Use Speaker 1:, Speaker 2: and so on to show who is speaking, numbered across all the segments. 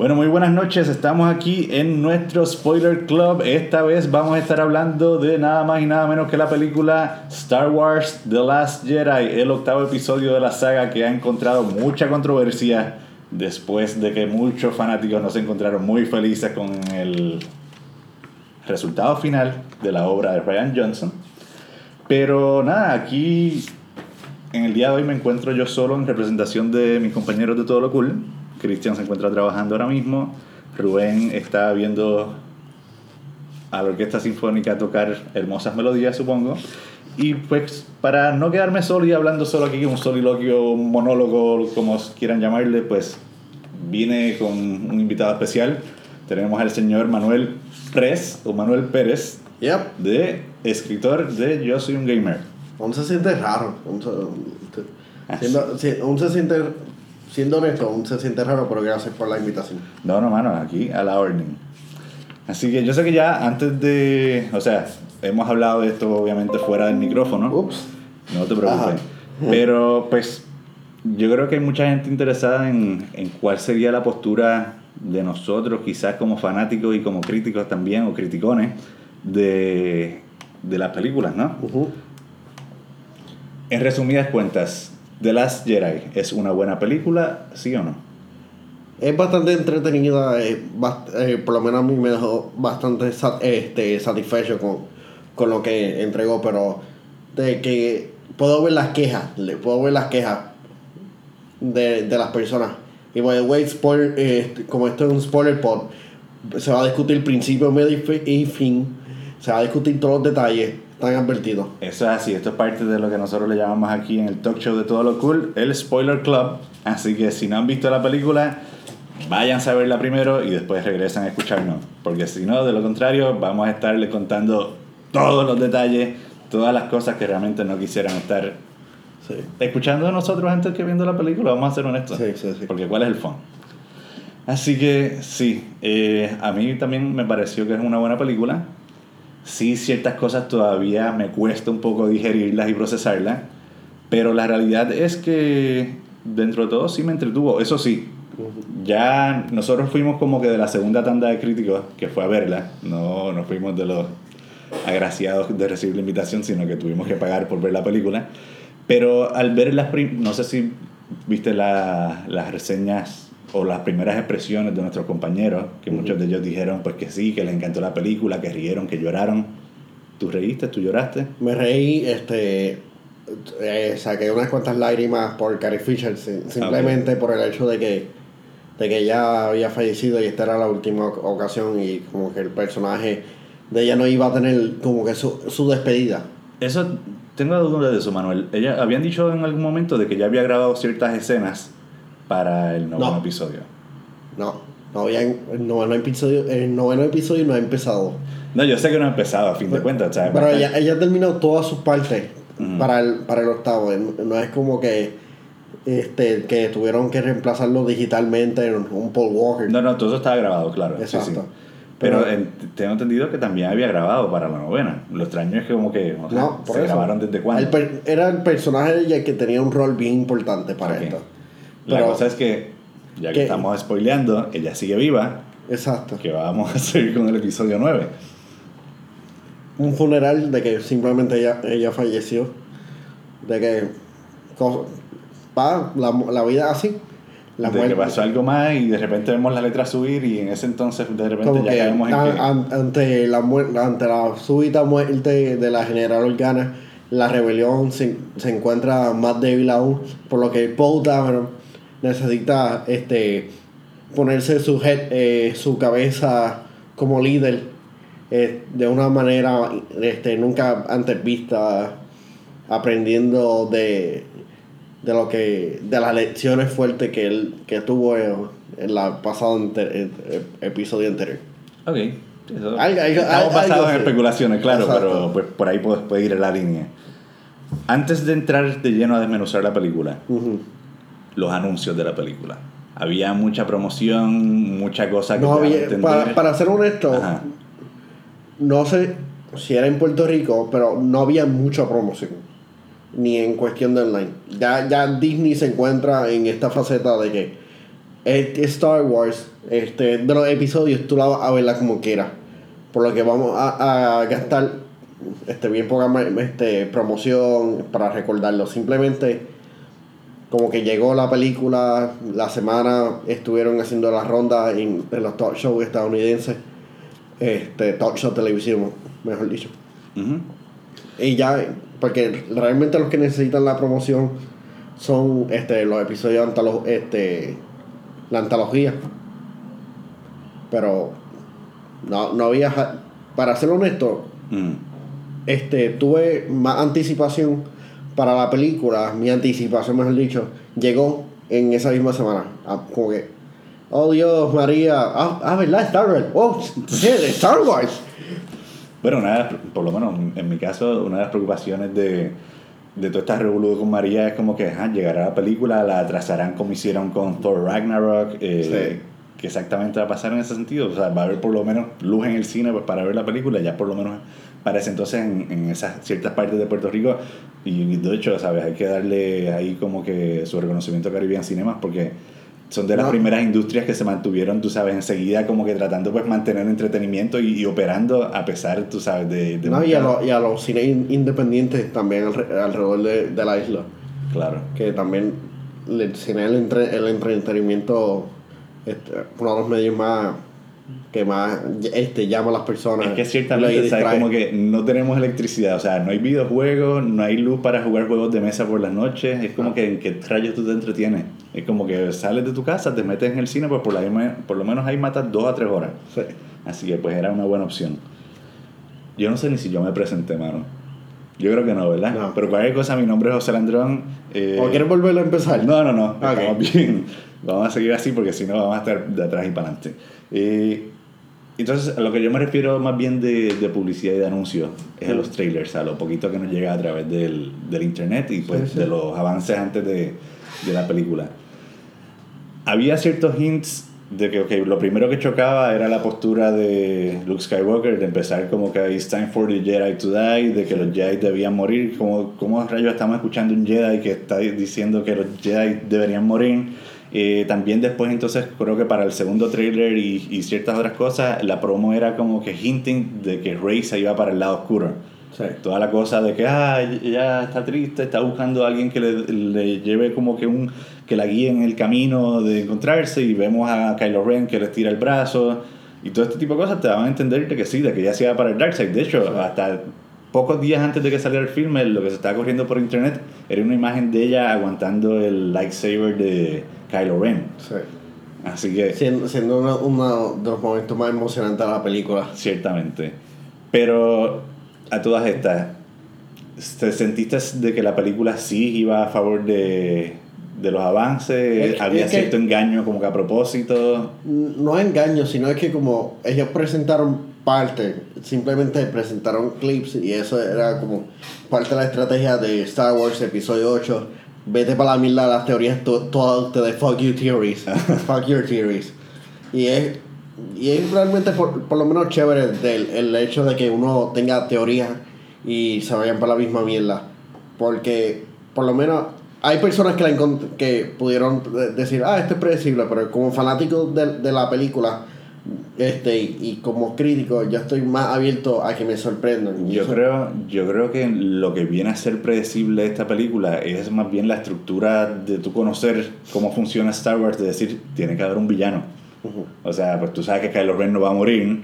Speaker 1: Bueno, muy buenas noches. Estamos aquí en nuestro Spoiler Club. Esta vez vamos a estar hablando de nada más y nada menos que la película Star Wars The Last Jedi, el octavo episodio de la saga que ha encontrado mucha controversia después de que muchos fanáticos no se encontraron muy felices con el resultado final de la obra de Ryan Johnson. Pero nada, aquí en el día de hoy me encuentro yo solo en representación de mis compañeros de Todo lo Cool. Cristian se encuentra trabajando ahora mismo. Rubén está viendo a la Orquesta Sinfónica tocar hermosas melodías, supongo. Y pues para no quedarme solo y hablando solo aquí, un soliloquio, un monólogo, como quieran llamarle, pues vine con un invitado especial. Tenemos al señor Manuel Pérez, o Manuel Pérez,
Speaker 2: Yep.
Speaker 1: de escritor de Yo Soy un Gamer.
Speaker 2: Aún se siente raro. Si- aún se siente, siendo honesto, aún se siente raro, pero gracias por la invitación.
Speaker 1: No, no, mano, aquí a la orden. Así que yo sé que ya antes de. O sea, hemos hablado de esto obviamente fuera del micrófono.
Speaker 2: Ups.
Speaker 1: No te preocupes.
Speaker 2: Ajá.
Speaker 1: Pero pues yo creo que hay mucha gente interesada en, en cuál sería la postura de nosotros, quizás como fanáticos y como críticos también, o criticones, de, de las películas, ¿no? En resumidas cuentas, The Last Jedi es una buena película, ¿sí o no?
Speaker 2: Es bastante entretenida, eh, eh, por lo menos a mí me dejó bastante este, satisfecho con, con lo que entregó, pero de que puedo ver las quejas, puedo ver las quejas de, de las personas. Y by the spoiler, eh, como esto es un spoiler pod, se va a discutir principio, medio y fin, se va a discutir todos los detalles, están advertidos.
Speaker 1: Eso es así, esto es parte de lo que nosotros le llamamos aquí en el talk show de todo lo cool, el Spoiler Club. Así que si no han visto la película, vayan a verla primero y después regresan a escucharnos. Porque si no, de lo contrario, vamos a estarles contando todos los detalles, todas las cosas que realmente no quisieran estar
Speaker 2: Sí.
Speaker 1: escuchando de nosotros antes que viendo la película, vamos a ser honestos.
Speaker 2: Sí, sí, sí.
Speaker 1: Porque ¿cuál es el fun? Así que sí, eh, a mí también me pareció que es una buena película. Sí, ciertas cosas todavía me cuesta un poco digerirlas y procesarlas, pero la realidad es que dentro de todo sí me entretuvo. Eso sí, ya nosotros fuimos como que de la segunda tanda de críticos que fue a verla, no nos fuimos de los agraciados de recibir la invitación, sino que tuvimos que pagar por ver la película. Pero al ver las, no sé si viste la- las reseñas o las primeras expresiones de nuestros compañeros, que muchos de ellos dijeron pues que sí, que les encantó la película, que rieron, que lloraron. ¿Tú reíste? ¿Tú lloraste?
Speaker 2: Me reí, este, eh, saqué unas cuantas lágrimas por Carrie Fisher, si- simplemente por el hecho de que, de que ella había fallecido y esta era la última oc- ocasión y como que el personaje de ella no iba a tener como que su, su despedida.
Speaker 1: Eso, tengo dudas de eso, Manuel. Ella, habían dicho en algún momento de que ya había grabado ciertas escenas para el noveno
Speaker 2: No.
Speaker 1: episodio.
Speaker 2: No, no había, el noveno episodio, el noveno episodio no ha empezado.
Speaker 1: No, yo sé que no ha empezado, a fin de cuentas, ¿sabes?
Speaker 2: Pero ella, ella terminó todas sus partes para, el, para el octavo. No es como que este que tuvieron que reemplazarlo digitalmente en un Paul Walker.
Speaker 1: No, no, todo eso estaba grabado, claro.
Speaker 2: Exacto.
Speaker 1: sí. Pero,
Speaker 2: Pero-
Speaker 1: en- tengo entendido que también había grabado para la novena. Lo extraño es que como que, o sea,
Speaker 2: No,
Speaker 1: se
Speaker 2: eso.
Speaker 1: grabaron desde cuándo.
Speaker 2: El per- era el personaje de ella el que tenía un rol bien importante para esto.
Speaker 1: La
Speaker 2: Pero-
Speaker 1: cosa es que, ya que
Speaker 2: que-
Speaker 1: estamos spoileando, ella sigue viva,
Speaker 2: Exacto.
Speaker 1: que vamos a seguir con el episodio 9.
Speaker 2: Un funeral de que simplemente ella, ella falleció. De que va la, la vida así. La
Speaker 1: de que
Speaker 2: muerte.
Speaker 1: pasó algo más y de repente vemos la letra subir y en ese entonces de repente
Speaker 2: Como
Speaker 1: ya
Speaker 2: que
Speaker 1: caemos en
Speaker 2: an-
Speaker 1: que...
Speaker 2: an- ante, la muer- ante la súbita muerte de la general Organa, la rebelión se, se encuentra más débil aún, por lo que Paul Dameron necesita este, ponerse su, head- eh, su cabeza como líder eh, de una manera este, nunca antes vista, aprendiendo de, de lo que de las lecciones fuertes que él que tuvo en, en la pasado enter- eh, episodio anterior.
Speaker 1: Ok. eso-
Speaker 2: Algo- algo-
Speaker 1: Estamos basados en especulaciones, claro,
Speaker 2: Exacto.
Speaker 1: pero pues, por ahí puede, puede ir la línea. Antes de entrar de lleno a desmenuzar la película,
Speaker 2: Ujú.
Speaker 1: Los anuncios de la película. Había mucha promoción, mucha cosa que
Speaker 2: No había, para, para ser honesto,
Speaker 1: Ajá.
Speaker 2: no sé si era en Puerto Rico, pero no había mucha promoción. Ni en cuestión de online. Ya, ya Disney se encuentra en esta faceta de que este Star Wars, este, de los episodios, tú la vas a verla como quieras. Por lo que vamos a, a gastar este, bien poca este, promoción para recordarlo. Simplemente como que llegó la película, la semana estuvieron haciendo la ronda en, en los talk shows estadounidenses, este, talk show televisión, mejor dicho. Y ya, porque realmente los que necesitan la promoción son este, los episodios antológicos, este, la antología. Pero no, no había, para ser honesto, este, tuve más anticipación para la película, mi anticipación mejor dicho, llegó en esa misma semana. Ah, como que, oh Dios, María, ah, ah ¿verdad? Star Wars, oh, Star Wars.
Speaker 1: Bueno, una por lo menos en mi caso, una de las preocupaciones de, de toda esta revolución con María es como que ajá, llegará la película, la atrasarán como hicieron con Thor Ragnarok, eh, que exactamente va a pasar en ese sentido. O sea, va a haber por lo menos luz en el cine pues, para ver la película, ya por lo menos para ese entonces en, en esas ciertas partes de Puerto Rico. Y de hecho, ¿sabes? Hay que darle ahí como que su reconocimiento a Caribbean Cinemas porque son de las primeras industrias que se mantuvieron, tú sabes, enseguida como que tratando pues mantener entretenimiento y, operando a pesar, tú sabes, de...
Speaker 2: no, y a, los cines independientes también alrededor de, la isla.
Speaker 1: Claro.
Speaker 2: Que también el cine, el, el entretenimiento, este, uno de los medios más que más este, llama a las personas.
Speaker 1: Es que ciertamente, ¿sabes? Como que no tenemos electricidad, o sea, no hay videojuegos, no hay luz para jugar juegos de mesa por las noches, es como que en qué rayos tú te entretienes. Es como que sales de tu casa, te metes en el cine, pues por, la, por lo menos ahí matas dos a tres horas. Así que pues era una buena opción. Yo no sé ni si yo me presenté, mano. Yo creo que no, ¿verdad? No. Pero cualquier cosa, mi nombre es José Landrón.
Speaker 2: Eh... ¿O quieres volverlo a empezar?
Speaker 1: No, no, no. Estamos bien. Vamos a seguir así porque si no vamos a estar de atrás y para adelante. Eh, entonces, a lo que yo me refiero más bien de, de publicidad y de anuncios es a los trailers, a lo poquito que nos llega a través del, del internet y pues de los avances antes de, de, la película. Había ciertos hints de que okay, lo primero que chocaba era la postura de Luke Skywalker, de empezar como que it's time for the Jedi to die, de que los Jedi debían morir, como, como rayos estamos escuchando un Jedi que está diciendo que los Jedi deberían morir eh, también después entonces creo que para el segundo trailer y, y, ciertas otras cosas, la promo era como que hinting de que Rey se iba para el lado oscuro. Toda la cosa de que ah, ya está triste, está buscando a alguien que le, le, lleve como que un que la guíe en el camino de encontrarse y vemos a Kylo Ren que le tira el brazo y todo este tipo de cosas te daban a entender que sí, de que ya se iba para el Darkseid. De hecho, hasta pocos días antes de que saliera el filme, lo que se estaba corriendo por internet era una imagen de ella aguantando el lightsaber de Kylo Ren.
Speaker 2: Sí.
Speaker 1: Así que...
Speaker 2: Siendo, siendo uno, uno, de los momentos más emocionantes de la película.
Speaker 1: Ciertamente. Pero a todas estas, ¿te sentiste de que la película sí iba a favor de, de los avances? ¿Había cierto engaño como que a propósito?
Speaker 2: No engaño, sino es que como ellos presentaron parte, simplemente presentaron clips y eso era como parte de la estrategia de Star Wars Episodio 8 vete para la mierda las teorías todas ustedes, fuck you theories, fuck your theories. Y es, y es realmente por, por lo menos chévere del, el hecho de que uno tenga teorías y se vayan para la misma mierda. Porque por lo menos hay personas que, la que pudieron decir, ah, esto es predecible, pero como fanático de, de la película, este y, como crítico yo estoy más abierto a que me sorprendan.
Speaker 1: Yo creo yo creo que lo que viene a ser predecible de esta película es más bien la estructura de tu conocer cómo funciona Star Wars de decir tiene que haber un villano. O sea pues tú sabes que Kylo Ren no va a morir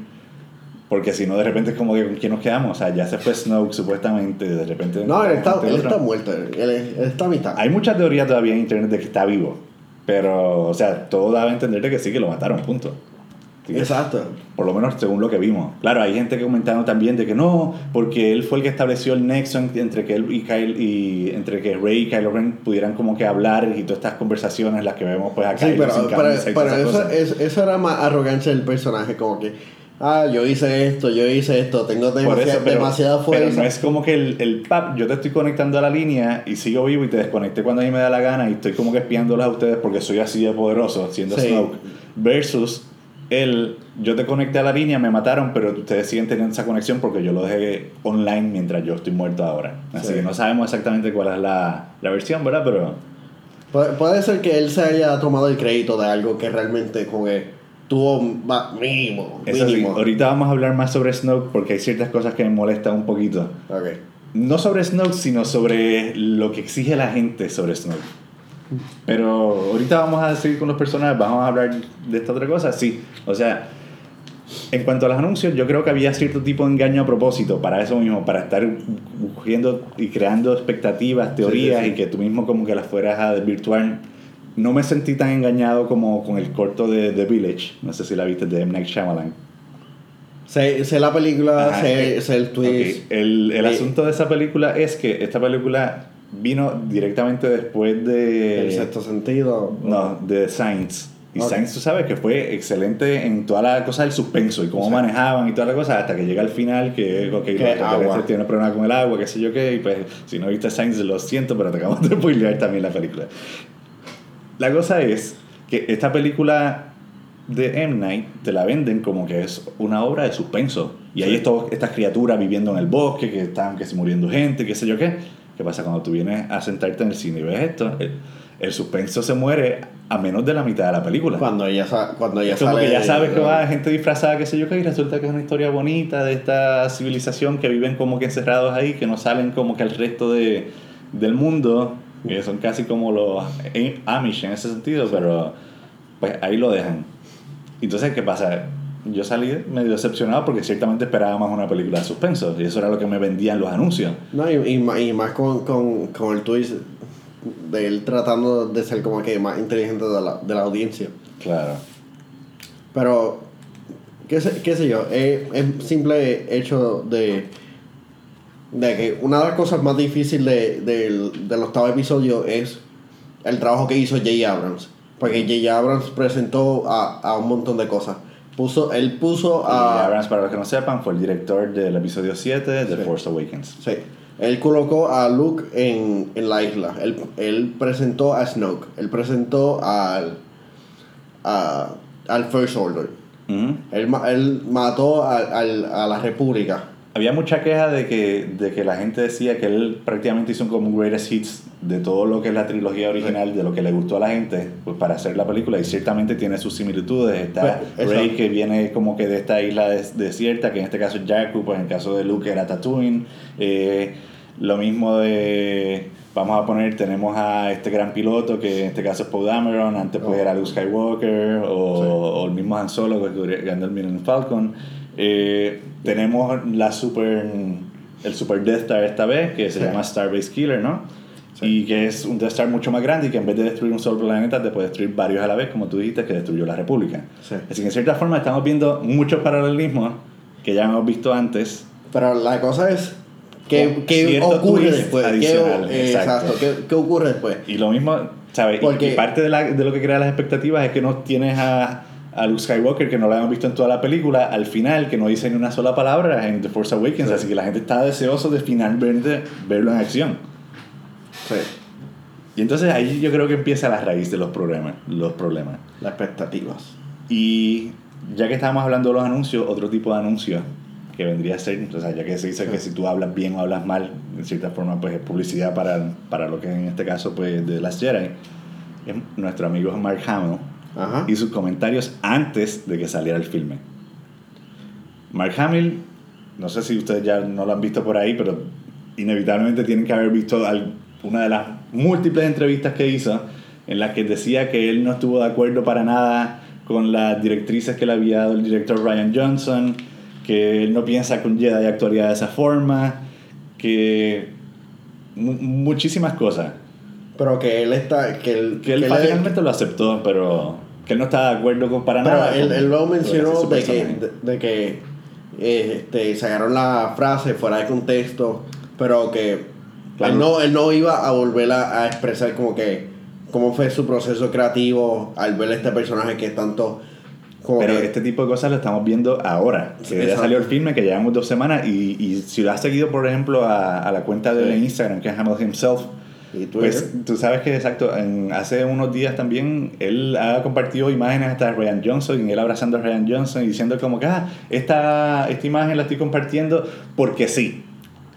Speaker 1: porque si no de repente es como que con quién nos quedamos o sea ya se fue Snoke supuestamente de repente
Speaker 2: no él está, él está muerto él, está a mitad.
Speaker 1: Hay muchas teorías todavía en internet de que está vivo pero o sea todo da a entender de que sí que lo mataron punto
Speaker 2: Exacto.
Speaker 1: Por lo menos según lo que vimos. Claro, hay gente que comentando también de que no, porque él fue el que estableció el nexo entre que él y Kyle y entre que Rey y Kylo Ren pudieran como que hablar y todas estas conversaciones las que vemos pues acá.
Speaker 2: Sí, pero, eso, eso, era más arrogancia del personaje, como que ah, yo hice esto, yo hice esto, tengo demasiada, demasiada fuerza.
Speaker 1: Pero no es como que el, el pap, yo te estoy conectando a la línea y sigo vivo y te desconecté cuando a mí me da la gana y estoy como que espiándolos a ustedes porque soy así de poderoso, siendo Snoke. Versus él, yo te conecté a la línea, me mataron, pero ustedes siguen teniendo esa conexión porque yo lo dejé online mientras yo estoy muerto ahora. Así que no sabemos exactamente cuál es la, la versión, ¿verdad? Pero...
Speaker 2: Puede, puede ser que él se haya tomado el crédito de algo que realmente como que tuvo mínimo.
Speaker 1: Eso sí,
Speaker 2: mínimo.
Speaker 1: ahorita vamos a hablar más sobre Snoke porque hay ciertas cosas que me molestan un poquito.
Speaker 2: Ok.
Speaker 1: No sobre Snoke, sino sobre lo que exige la gente sobre Snoke. Pero ahorita vamos a seguir con los personajes, vamos a hablar de esta otra cosa. Sí, o sea, en cuanto a los anuncios, yo creo que había cierto tipo de engaño a propósito para eso mismo, para estar cogiendo y creando expectativas, teorías
Speaker 2: sí, sí.
Speaker 1: y que tú mismo como que las fueras a desvirtuar. No me sentí tan engañado como con el corto de The Village, no sé si la viste, de M. Night Shyamalan.
Speaker 2: Sé, sé la película,
Speaker 1: Ajá,
Speaker 2: sé,
Speaker 1: eh,
Speaker 2: sé el twist.
Speaker 1: Ok, El, el
Speaker 2: Eh,
Speaker 1: asunto de esa película es que esta película vino directamente después de...
Speaker 2: el sexto sentido.
Speaker 1: No, de Sainz. Y
Speaker 2: Ok.
Speaker 1: Sainz, tú sabes que fue excelente en toda la cosa del suspenso y cómo
Speaker 2: Sí.
Speaker 1: manejaban y toda la cosa, hasta que llega al final que, ok,
Speaker 2: Que
Speaker 1: extraterrestres
Speaker 2: agua.
Speaker 1: tienen problema con el agua, qué sé yo qué, y pues si no viste Sainz, lo siento, pero te acabamos de spoilear también la película. La cosa es que esta película de M. Night te la venden como que es una obra de suspenso. Y hay
Speaker 2: Sí.
Speaker 1: estos, estas criaturas viviendo en el bosque, que están que se muriendo gente, qué sé yo qué. ¿Qué pasa cuando tú vienes a sentarte en el cine y ves esto? El, el suspenso se muere a menos de la mitad de la película.
Speaker 2: Cuando ella, cuando ella
Speaker 1: como
Speaker 2: sale.
Speaker 1: que ya sabes que va gente disfrazada, qué sé yo qué, y resulta que es una historia bonita de esta civilización que viven como que encerrados ahí, que no salen como que al resto de, del mundo, que son casi como los Amish en ese sentido, pero pues ahí lo dejan. Entonces, ¿qué pasa? Yo salí medio decepcionado porque ciertamente esperaba más una película de suspenso, y eso era lo que me vendían los anuncios.
Speaker 2: No, y, y, y más con, con, con el twist de él tratando de ser como que más inteligente de la, de la audiencia.
Speaker 1: Claro.
Speaker 2: Pero, qué sé, qué sé yo, es, es simple hecho de, de que una de las cosas más difíciles de, del, del octavo episodio es el trabajo que hizo J. Abrams. Porque J. Abrams presentó a, a un montón de cosas. Puso, él puso
Speaker 1: Y
Speaker 2: a...
Speaker 1: Abrams, para los que no sepan, fue el director del episodio 7 de The
Speaker 2: Sí.
Speaker 1: Force Awakens.
Speaker 2: Sí. Él colocó a Luke en, en la isla. Él, él presentó a Snoke. Él presentó al, a- al First Order. Él, ma- él mató a, al- a la República.
Speaker 1: Había mucha queja de que, de que la gente decía que él prácticamente hizo como un greatest hits de todo lo que es la trilogía original, de lo que le gustó a la gente, pues para hacer la película, y ciertamente tiene sus similitudes. Está
Speaker 2: Pues,
Speaker 1: Rey, que viene como que de esta isla des- desierta, que en este caso es Jakku, pues en el caso de Luke era Tatooine. Eh, lo mismo de, vamos a poner, tenemos a este gran piloto, que en este caso es Poe Dameron, antes pues
Speaker 2: Oh.
Speaker 1: era Luke Skywalker, o,
Speaker 2: Sí.
Speaker 1: o el mismo Han Solo, que ganó el Millennium Falcon. Eh, tenemos la super, el Super Death Star esta vez, que se
Speaker 2: Sí.
Speaker 1: llama Starbase Killer, ¿no?
Speaker 2: Sí.
Speaker 1: Y que es un Death Star mucho más grande y que en vez de destruir un solo planeta, te puede destruir varios a la vez, como tú dijiste, que destruyó la República.
Speaker 2: Sí.
Speaker 1: Así que en cierta forma estamos viendo muchos paralelismos que ya hemos visto antes.
Speaker 2: Pero la cosa es. ¿Qué, qué ocurre después? ¿Qué, eh,
Speaker 1: exacto.
Speaker 2: ¿Qué, qué ocurre después?
Speaker 1: Y lo mismo, ¿sabes? Y-
Speaker 2: Porque-
Speaker 1: Y, parte de, la- de lo que crea las expectativas es que no tienes a, a Luke Skywalker, que no lo hemos visto en toda la película, al final, que no dice ni una sola palabra en The Force Awakens,
Speaker 2: Sí.
Speaker 1: así que la gente está deseoso de finalmente verlo en acción.
Speaker 2: Sí.
Speaker 1: Y entonces ahí yo creo que empieza la raíz de los problemas. Los problemas.
Speaker 2: Las expectativas.
Speaker 1: Y ya que estábamos hablando de los anuncios, otro tipo de anuncio que vendría a ser, o sea, ya que se dice que si tú hablas bien o hablas mal, en cierta forma, pues es publicidad para, para lo que en este caso, pues, de las Jedi, es nuestro amigo Mark Hamill
Speaker 2: Ajá.
Speaker 1: y sus comentarios antes de que saliera el filme. Mark Hamill, no sé si ustedes ya no lo han visto por ahí, pero inevitablemente tienen que haber visto una de las múltiples entrevistas que hizo en las que decía que él no estuvo de acuerdo para nada con las directrices que le había dado el director Ryan Johnson, que él no piensa que un Jedi actuaría de esa forma, que mu- muchísimas cosas.
Speaker 2: Pero que él está. Que él,
Speaker 1: Que él
Speaker 2: que
Speaker 1: finalmente lo aceptó, pero que él no estaba de acuerdo con para
Speaker 2: Pero
Speaker 1: nada.
Speaker 2: él, él lo mencionó de que, de, de que eh, este, sacaron la frase fuera de contexto, pero que
Speaker 1: Claro.
Speaker 2: él, no, él no iba a volver a, a expresar como que cómo fue su proceso creativo al ver este personaje que tanto como
Speaker 1: Pero
Speaker 2: que-
Speaker 1: este tipo de cosas lo estamos viendo ahora. Que ya salió el filme, que llevamos dos semanas. Y, y si lo has seguido, por ejemplo, a, a la cuenta de
Speaker 2: Sí.
Speaker 1: Instagram, que es Hamill Himself,
Speaker 2: y Twitter.
Speaker 1: pues tú sabes que, exacto, en- hace unos días también él ha compartido imágenes hasta de Ryan Johnson y él abrazando a Ryan Johnson y diciendo como que, ah, esta, esta imagen la estoy compartiendo porque sí.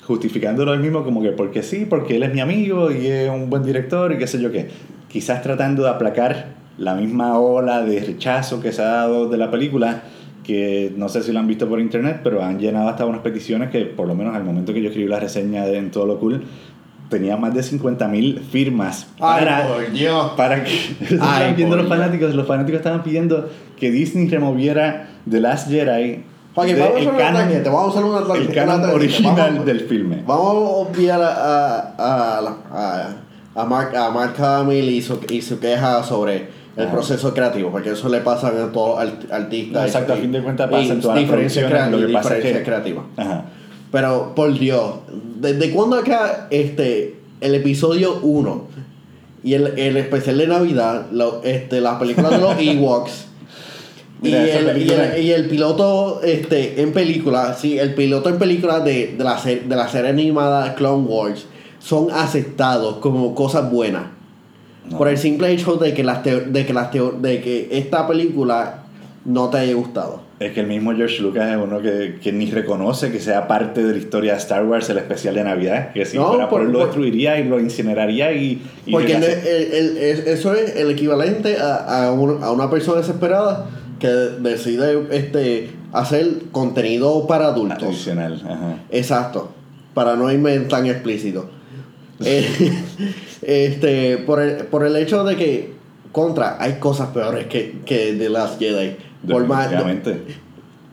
Speaker 1: Justificándolo él mismo como que porque sí, porque él es mi amigo y es un buen director y qué sé yo qué. quizás tratando de aplacar la misma ola de rechazo que se ha dado de la película, que no sé si lo han visto por internet, pero han llenado hasta unas peticiones que por lo menos al momento que yo escribí la reseña de En Todo Lo Cool, tenía más de 50.000 firmas
Speaker 2: Ay,
Speaker 1: para,
Speaker 2: por Dios.
Speaker 1: para que estaban viendo
Speaker 2: por
Speaker 1: los fanáticos, los fanáticos estaban pidiendo que Disney removiera The Last Jedi
Speaker 2: Joaquín,
Speaker 1: de
Speaker 2: vamos a
Speaker 1: el canon,
Speaker 2: tangente, vamos a una
Speaker 1: el canon
Speaker 2: una
Speaker 1: original
Speaker 2: Vamos-
Speaker 1: del filme.
Speaker 2: Vamos a obviar a, a, a, a, a Mark, a Mark Hamill y su, y su queja sobre el
Speaker 1: Ajá.
Speaker 2: proceso creativo, porque eso le pasa a todos los art- artistas.
Speaker 1: Exacto, a
Speaker 2: y-
Speaker 1: fin de cuentas pasa en todas las
Speaker 2: diferencias
Speaker 1: lo que pasa es que-
Speaker 2: creativas.
Speaker 1: Ajá.
Speaker 2: Pero, por Dios, ¿desde cuándo acá este, el episodio 1 y el, el especial de Navidad, lo- este, las películas de los Ewoks y, el, y, el, y el piloto este, en película, sí, el piloto en película de, de, la, ser- de la serie animada Clone Wars son aceptados como cosas buenas.
Speaker 1: No.
Speaker 2: Por el simple hecho de que, las de, que las de que esta película no te haya gustado.
Speaker 1: Es que el mismo George Lucas es uno que, que ni reconoce que sea parte de la historia de Star Wars, el especial de Navidad. Que si
Speaker 2: No,
Speaker 1: fuera por
Speaker 2: por-
Speaker 1: él lo destruiría y lo incineraría y. y
Speaker 2: Porque el- el- es- eso es el equivalente a, a, un- a una persona desesperada que decide este, hacer contenido para adultos.
Speaker 1: Adicional, ajá.
Speaker 2: Exacto, para no irme tan explícito. Eh, este, por, el, por el hecho de que, contra, hay cosas peores que, que The Last Jedi.
Speaker 1: Definitivamente.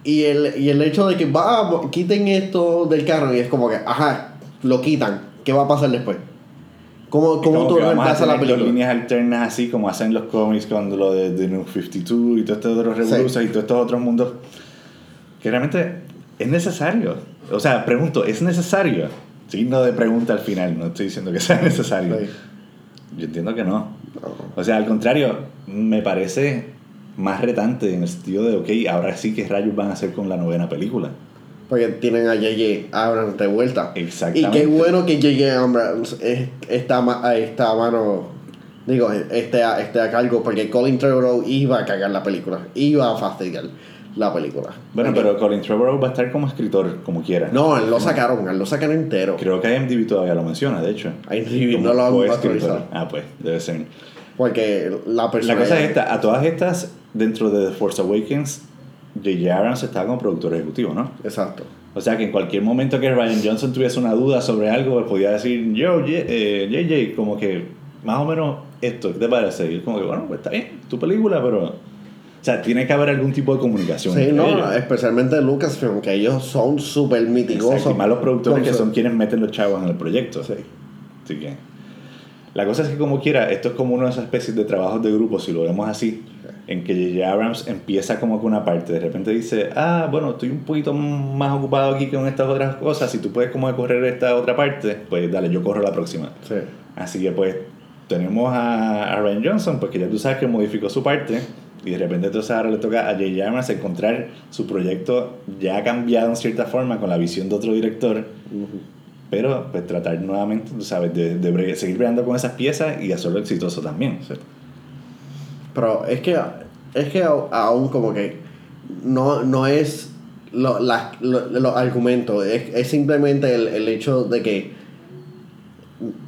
Speaker 2: y, el, y el hecho de que, vamos, quiten esto del carro y es como que, ajá, lo quitan. ¿Qué va a pasar después? ¿Cómo, cómo tú reemplazas la película?
Speaker 1: líneas alternas así como hacen los cómics con lo de The New 52 y todos estos otros revoluciones y todos estos otros mundos que realmente es necesario. O sea, pregunto, ¿es necesario? Signo de pregunta al final, no estoy diciendo que sea necesario.
Speaker 2: Sí.
Speaker 1: Yo entiendo que no. O sea, al contrario, me parece más retante en el sentido de, ok, ahora sí que rayos van a hacer con la novena película.
Speaker 2: Porque tienen a J.J. Abrams de vuelta.
Speaker 1: Exactamente.
Speaker 2: Y qué bueno que J.J. Abrams es- está, a mano, digo, esté a, esté a cargo, porque Colin Trevorrow iba a cagar la película, iba a fastidiar la película.
Speaker 1: Bueno, pero Colin Trevorrow va a estar como escritor, como quiera.
Speaker 2: No, él lo sacaron, él lo sacaron entero.
Speaker 1: Creo que IMDb todavía lo menciona, de hecho.
Speaker 2: IMDb no lo han actualizado.
Speaker 1: Ah, pues, debe ser.
Speaker 2: Porque la persona...
Speaker 1: La cosa es esta, a todas estas, dentro de The Force Awakens, J.J. Abrams estaba como productor ejecutivo, ¿no?
Speaker 2: Exacto.
Speaker 1: O sea que en cualquier momento que Ryan Johnson tuviese una duda sobre algo, podía decir, yo, J- eh, JJ, como que más o menos esto, ¿qué te parece? Y es como que, bueno, pues está bien, tu película, pero... O sea, tiene que haber algún tipo de comunicación.
Speaker 2: Sí, no,
Speaker 1: ellos.
Speaker 2: especialmente Lucasfilm, que ellos son súper mitigosos.
Speaker 1: Exacto, y más los productores que son quienes meten los chavos en el proyecto.
Speaker 2: Sí.
Speaker 1: Así que... La cosa es que como quiera, esto es como una de esas especies de trabajos de grupo, si lo vemos así, en que J.J. Abrams empieza como con una parte, de repente dice, ah, bueno, estoy un poquito más ocupado aquí con estas otras cosas, si tú puedes como correr esta otra parte, pues dale, yo corro la próxima.
Speaker 2: Sí.
Speaker 1: Así que pues tenemos a, a Ryan Johnson, porque ya tú sabes que modificó su parte, y de repente entonces ahora le toca a J.J. Abrams encontrar su proyecto ya cambiado en cierta forma con la visión de otro director,
Speaker 2: Ujú.
Speaker 1: Pero pues tratar nuevamente, tú sabes, de, de seguir bregando con esas piezas y hacerlo exitoso también.
Speaker 2: Pero es que, es que aún como que no, no es lo- la- lo- los argumentos, es, es simplemente el, el hecho de que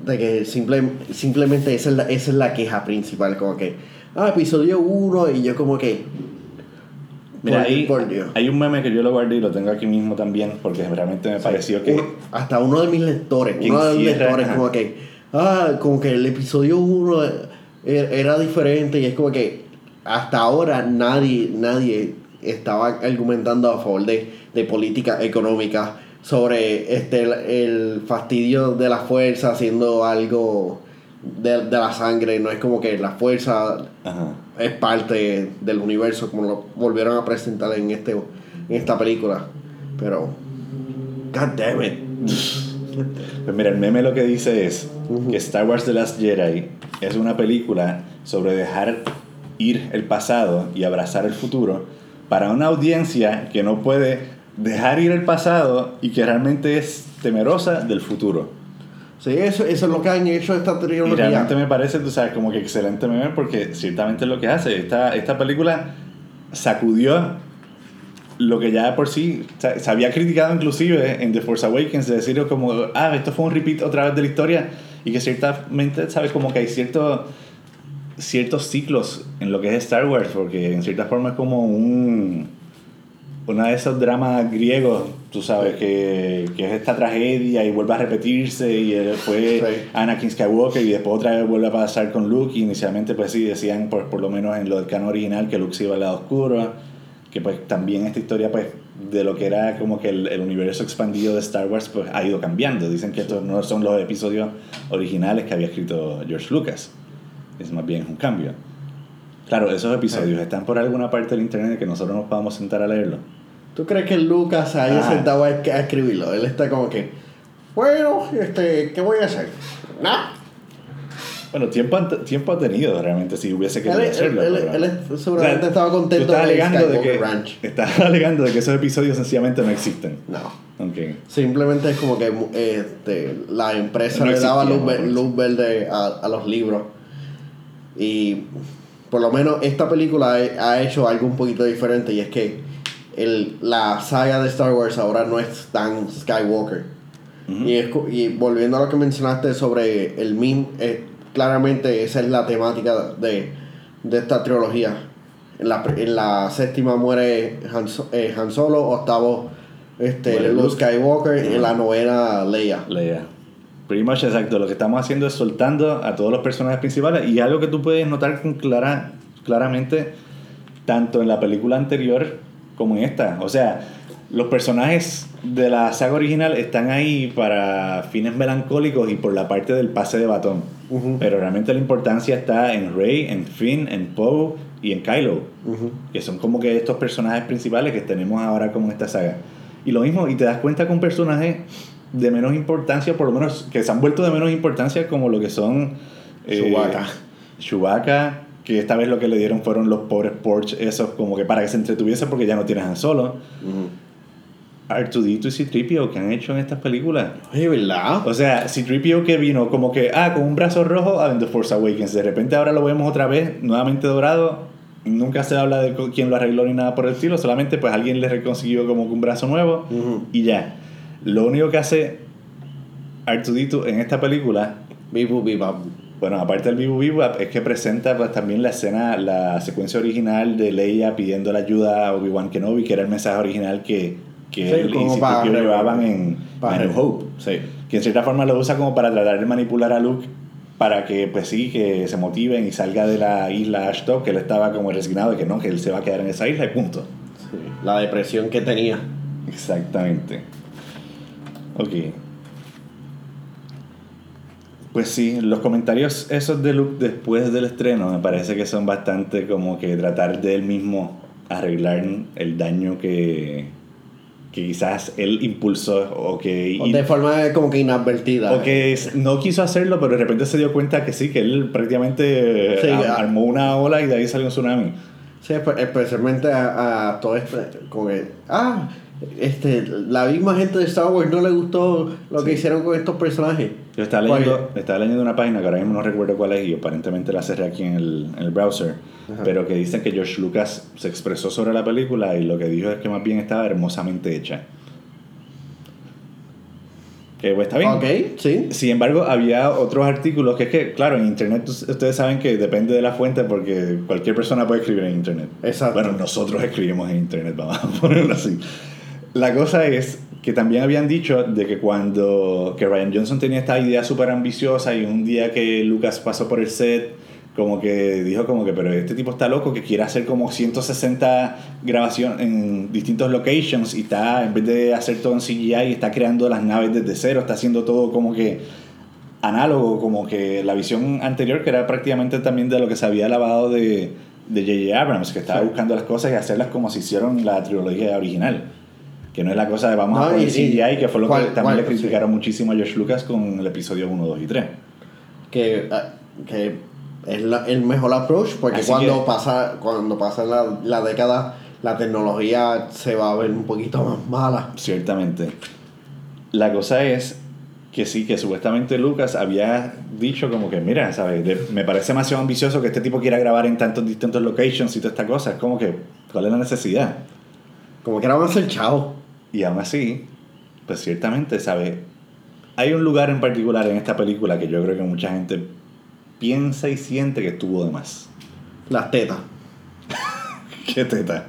Speaker 2: de que simple, simplemente esa es, la, esa es la queja principal, como que, ah, episodio 1 y yo como que...
Speaker 1: Mira,
Speaker 2: por-
Speaker 1: ahí,
Speaker 2: por Dios.
Speaker 1: hay un meme que yo lo guardé y lo tengo aquí mismo también, porque realmente me pareció que...
Speaker 2: Hasta uno de mis lectores, uno de
Speaker 1: encierra-
Speaker 2: lectores,
Speaker 1: ajá.
Speaker 2: como que, ah, como que el episodio 1 era, era diferente y es como que hasta ahora nadie, nadie estaba argumentando a favor de, de política económica sobre este el, el fastidio de la fuerza haciendo algo de, de la sangre, no es como que la fuerza
Speaker 1: Ajá.
Speaker 2: es parte del universo como lo volvieron a presentar en este en esta película pero god damn it
Speaker 1: Pues mira, el meme lo que dice es que Star Wars The Last Jedi es una película sobre dejar ir el pasado y abrazar el futuro para una audiencia que no puede dejar ir el pasado y que realmente es temerosa del futuro.
Speaker 2: Sí eso, eso es lo que han hecho esta
Speaker 1: Y
Speaker 2: trilogía
Speaker 1: realmente me parece, tú sabes, como que excelente meme porque ciertamente es lo que hace. Esta, esta película sacudió lo que ya de por sí se había criticado inclusive en The Force Awakens, de decir como, ah, esto fue un repeat otra vez de la historia y que ciertamente, sabes, como que hay cierto ciertos ciclos en lo que es Star Wars, porque en cierta forma es como un una de esos dramas griegos, tú sabes, que, que, es esta tragedia y vuelve a repetirse y después Anakin Skywalker y después otra vez vuelve a pasar con Luke y inicialmente pues sí decían por, por lo menos en lo del canon original que Luke se iba al lado oscuro, que pues también esta historia pues de lo que era como que el, el, universo expandido de Star Wars pues ha ido cambiando. Dicen que estos no son los episodios originales que había escrito George Lucas, es más bien un cambio. Claro, esos episodios están por alguna parte del internet que nosotros nos podamos sentar a leerlo.
Speaker 2: ¿Tú crees que Lucas haya ah. sentado a, escribirlo? Él está como que, bueno, este, ¿qué voy a hacer? Nada.
Speaker 1: Bueno, tiempo, tiempo ha tenido realmente si hubiese querido hacerlo.
Speaker 2: Él, seguramente estaba contento
Speaker 1: alegando de que Ranch. Estás alegando de que esos episodios sencillamente no existen.
Speaker 2: No. Okay. Simplemente es como que este, la empresa le daba luz, verde a, a, los libros. Y por lo menos esta película ha hecho algo un poquito diferente y es que el, la saga de Star Wars ahora no es tan Skywalker. y, y, volviendo a lo que mencionaste sobre el meme, eh, claramente esa es la temática de, de esta trilogía. En la, en la séptima muere Han, eh, Han Solo, octavo este, Luke Skywalker, y en la novena Leia.
Speaker 1: Leia. Pretty much exacto. Lo que estamos haciendo es soltando a todos los personajes principales y algo que tú puedes notar con clara, claramente tanto en la película anterior como en esta. O sea, los personajes de la saga original están ahí para fines melancólicos y por la parte del pase de batón. Pero realmente la importancia está en Rey, en Finn, en Poe y en Kylo. Que son como que estos personajes principales que tenemos ahora como en esta saga. Y lo mismo, y te das cuenta con personajes de menos importancia, por lo menos que se han vuelto de menos importancia como lo que son...
Speaker 2: Eh, Chewbacca.
Speaker 1: Chewbacca, que esta vez lo que le dieron fueron los pobres Porsche, esos como que para que se entretuviese porque ya no tienes a solo. Uh R2D2 y C-3PO que han hecho en estas películas.
Speaker 2: Oye, ¿verdad?
Speaker 1: O sea, C-3PO que vino como que, ah, con un brazo rojo a The Force Awakens. De repente ahora lo vemos otra vez, nuevamente dorado. Nunca se habla de quién lo arregló ni nada por el estilo. Solamente pues alguien le reconsiguió como un brazo nuevo y ya. Lo único que hace R2D2 en esta película...
Speaker 2: Bibu,
Speaker 1: bueno, aparte del Vivo Vivo, es que presenta pues, también la escena, la secuencia original de Leia pidiendo la ayuda a Obi-Wan Kenobi, que era el mensaje original que, que él y llevaban en, en Hope. Sí. Que en cierta forma lo usa como para tratar de manipular a Luke para que, pues sí, que se motiven y salga de la isla Ashtok, que él estaba como resignado de que no, que él se va a quedar en esa isla y punto.
Speaker 2: Sí. La depresión que tenía.
Speaker 1: Exactamente. Ok. Pues sí, los comentarios esos de Luke después del estreno me parece que son bastante como que tratar de él mismo arreglar el daño que, que quizás él impulsó o que...
Speaker 2: de forma como que inadvertida.
Speaker 1: O que no quiso hacerlo, pero de repente se dio cuenta que sí, que él prácticamente armó una ola y de ahí salió un tsunami.
Speaker 2: Sí, especialmente a, a todo esto, como que... Ah, este, la misma gente de Star Wars no le gustó lo que hicieron con estos personajes.
Speaker 1: Yo estaba leyendo, estaba leyendo una página que ahora mismo no recuerdo cuál es y aparentemente la cerré aquí en el, en el browser, pero que dicen que George Lucas se expresó sobre la película y lo que dijo es que más bien estaba hermosamente hecha. Que pues, está bien.
Speaker 2: Ok, sí.
Speaker 1: Sin embargo, había otros artículos que es que, claro, en Internet ustedes saben que depende de la fuente porque cualquier persona puede escribir en Internet.
Speaker 2: Exacto.
Speaker 1: Bueno, nosotros escribimos en Internet, vamos a ponerlo así. La cosa es que también habían dicho de que cuando que Ryan Johnson tenía esta idea súper ambiciosa y un día que Lucas pasó por el set, como que dijo como que, pero este tipo está loco que quiere hacer como 160 grabaciones en distintos locations y está, en vez de hacer todo en CGI, está creando las naves desde cero, está haciendo todo como que análogo, como que la visión anterior, que era prácticamente también de lo que se había lavado de J.J. Abrams, que estaba buscando las cosas y hacerlas como se hicieron la trilogía original. Que no es la cosa de vamos a poner CGI, que fue lo que también le criticaron muchísimo a George Lucas con el episodio 1, 2 y 3.
Speaker 2: Que, ah, que es el mejor approach, porque cuando pasa, cuando pasa la, la década, la tecnología se va a ver un poquito más mala.
Speaker 1: Ciertamente. La cosa es que sí, que supuestamente Lucas había dicho como que, mira, ¿sabes? me parece demasiado ambicioso que este tipo quiera grabar en tantos distintos locations y toda esta cosa. Es como que, ¿cuál es la necesidad?
Speaker 2: Como que era más el chavo.
Speaker 1: Y aún así, pues ciertamente, ¿sabes? Hay un lugar en particular en esta película que yo creo que mucha gente piensa y siente que estuvo de más?
Speaker 2: Las tetas.
Speaker 1: ¿Qué teta?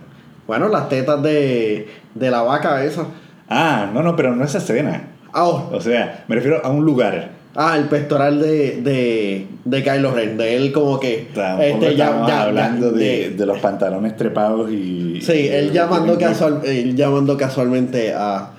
Speaker 2: Bueno, las tetas de, de la vaca esa.
Speaker 1: Ah, no, no, pero no esa escena.
Speaker 2: Ah, oh.
Speaker 1: O sea, me refiero a un lugar.
Speaker 2: Ah, el pectoral de, de, de Kylo Ren, de él como que... Este, ya-
Speaker 1: hablando de,
Speaker 2: de-
Speaker 1: de los pantalones trepados y...
Speaker 2: Sí, él
Speaker 1: y-
Speaker 2: llamando,
Speaker 1: y-
Speaker 2: casual, él llamando casualmente a,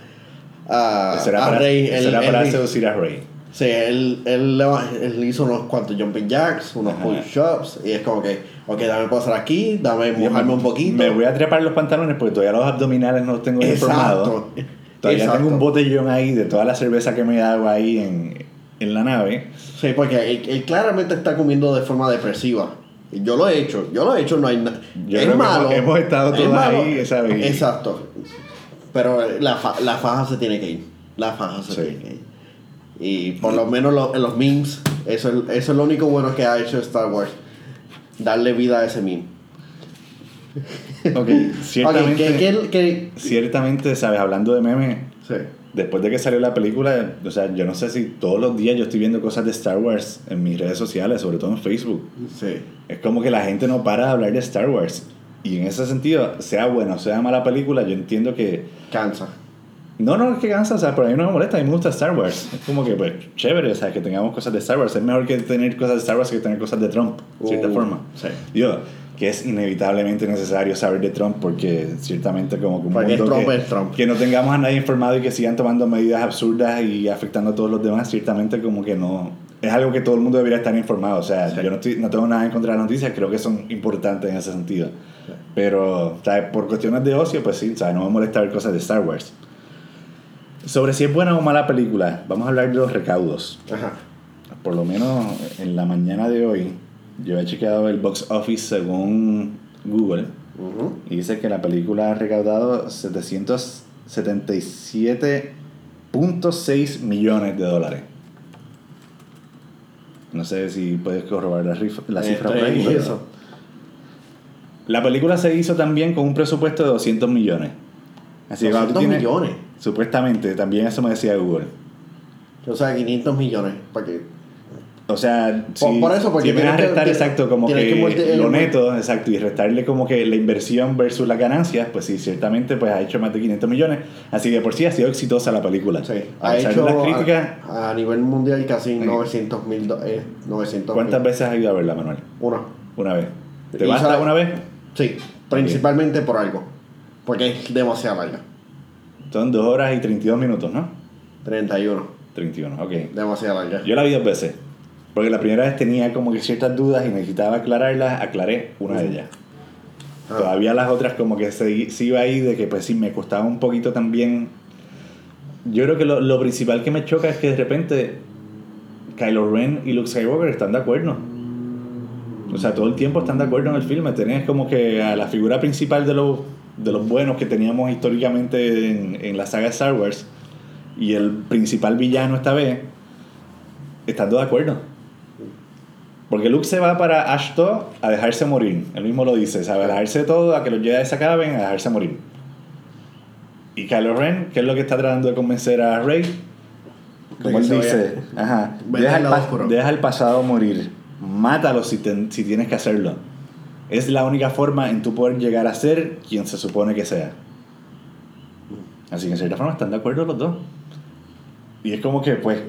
Speaker 2: a,
Speaker 1: Será
Speaker 2: a
Speaker 1: para,
Speaker 2: Rey. él-
Speaker 1: será
Speaker 2: él-
Speaker 1: para seducir a Rey.
Speaker 2: Sí, él, él, hizo unos cuantos jumping jacks, unos push-ups, y es como que, ok, dame pasar aquí, dame mojarme un poquito.
Speaker 1: Me voy a trepar los pantalones porque todavía los abdominales no los tengo bien formados.
Speaker 2: Exacto.
Speaker 1: Todavía
Speaker 2: Exacto.
Speaker 1: tengo un botellón ahí de toda la cerveza que me hago ahí en, en la nave.
Speaker 2: Sí, porque él, él claramente está comiendo de forma depresiva. Yo lo he hecho, yo lo he hecho, no hay nada. Es malo.
Speaker 1: hemos- hemos estado
Speaker 2: es
Speaker 1: todos
Speaker 2: malo.
Speaker 1: ahí, ¿sabes?
Speaker 2: Exacto. Pero la, fa- la faja se tiene que ir. La faja se
Speaker 1: Sí.
Speaker 2: tiene que ir. Y por lo menos lo- en los memes, eso, es- eso es lo único bueno que ha hecho Star Wars. Darle vida a ese meme.
Speaker 1: Ok, ciertamente,
Speaker 2: que, que- que-
Speaker 1: ciertamente, ¿sabes? Hablando de memes,
Speaker 2: sí.
Speaker 1: Después de que salió la película, o sea, yo no sé si todos los días yo estoy viendo cosas de Star Wars en mis redes sociales, sobre todo en Facebook.
Speaker 2: Sí.
Speaker 1: Es como que la gente no para de hablar de Star Wars. Y en ese sentido, sea buena o sea mala película, yo entiendo que...
Speaker 2: Cansa.
Speaker 1: No, no, es que cansa, o sea, pero a mí no me molesta, a mí me gusta Star Wars. Es como que, pues, chévere, o sea, que tengamos cosas de Star Wars. Es mejor que tener cosas de Star Wars que tener cosas de Trump, de cierta
Speaker 2: Uh,
Speaker 1: forma.
Speaker 2: sí.
Speaker 1: Yo, que es inevitablemente necesario saber de Trump porque ciertamente como que un
Speaker 2: Porque
Speaker 1: mundo
Speaker 2: Trump
Speaker 1: que,
Speaker 2: es Trump.
Speaker 1: que no tengamos a nadie informado y que sigan tomando medidas absurdas y afectando a todos los demás, ciertamente como que no... Es algo que todo el mundo debería estar informado. O sea,
Speaker 2: Sí.
Speaker 1: yo no, estoy, no tengo nada en contra de las noticias, creo que son importantes en ese sentido. Pero, ¿sabes? Por cuestiones de ocio, pues sí, ¿sabes? No me molesta ver cosas de Star Wars. Sobre si es buena o mala película, vamos a hablar de los recaudos.
Speaker 2: Ajá.
Speaker 1: Por lo menos en la mañana de hoy, yo he chequeado el box office según Google y dice que la película ha recaudado 777.6 millones de dólares. No sé si puedes corroborar la, la cifra por ahí.
Speaker 2: eso.
Speaker 1: La película se hizo también con un presupuesto de 200 millones. Así que cuando tú
Speaker 2: 200
Speaker 1: tienes-
Speaker 2: millones.
Speaker 1: Supuestamente, también eso me decía Google.
Speaker 2: O sea, 500 millones. Para que
Speaker 1: O sea,
Speaker 2: Por-
Speaker 1: si,
Speaker 2: por eso, porque
Speaker 1: si
Speaker 2: tienes que-
Speaker 1: restar exacto como que, lo neto, exacto, y restarle como que la inversión versus las ganancias, pues sí, ciertamente pues ha hecho más de 500 millones. Así que por sí ha sido exitosa la película.
Speaker 2: sí,
Speaker 1: a
Speaker 2: ha hecho
Speaker 1: de las críticas,
Speaker 2: a, a nivel mundial casi 900 mil. Eh, 900
Speaker 1: ¿cuántas veces has ido a verla, Manuel?
Speaker 2: Una.
Speaker 1: Una vez. ¿Te basta una vez?
Speaker 2: Sí, principalmente por algo. Porque es demasiado larga.
Speaker 1: Son 2 horas y 32 minutos, ¿no?
Speaker 2: 31.
Speaker 1: 31, ok.
Speaker 2: Demasiado larga.
Speaker 1: Yo la vi dos veces. Porque la primera vez tenía como que ciertas dudas y necesitaba aclararlas, aclaré una de ellas.
Speaker 2: Ah.
Speaker 1: Todavía las otras como que se, se iba ahí de que pues sí, me costaba un poquito también. Yo creo que lo, lo principal que me choca es que de repente Kylo Ren y Luke Skywalker están de acuerdo. O sea, todo el tiempo están de acuerdo en el filme. Tenés como que a la figura principal de los, de los buenos que teníamos históricamente en, en la saga de Star Wars y el principal villano esta vez, están todos de acuerdo. Porque Luke se va para Ashto a dejarse morir. Él mismo lo dice, ¿sabes? A dejarse todo, a que los Jedi se acaben, a dejarse morir. Y Kylo Ren, que es lo que está tratando de convencer a Rey, como él dice, ajá, deja el,
Speaker 2: lado
Speaker 1: deja el pasado morir. Mátalo si, te- si tienes que hacerlo. Es la única forma en tu poder llegar a ser quien se supone que sea. Así que en cierta forma están de acuerdo los dos. Y es como que, pues.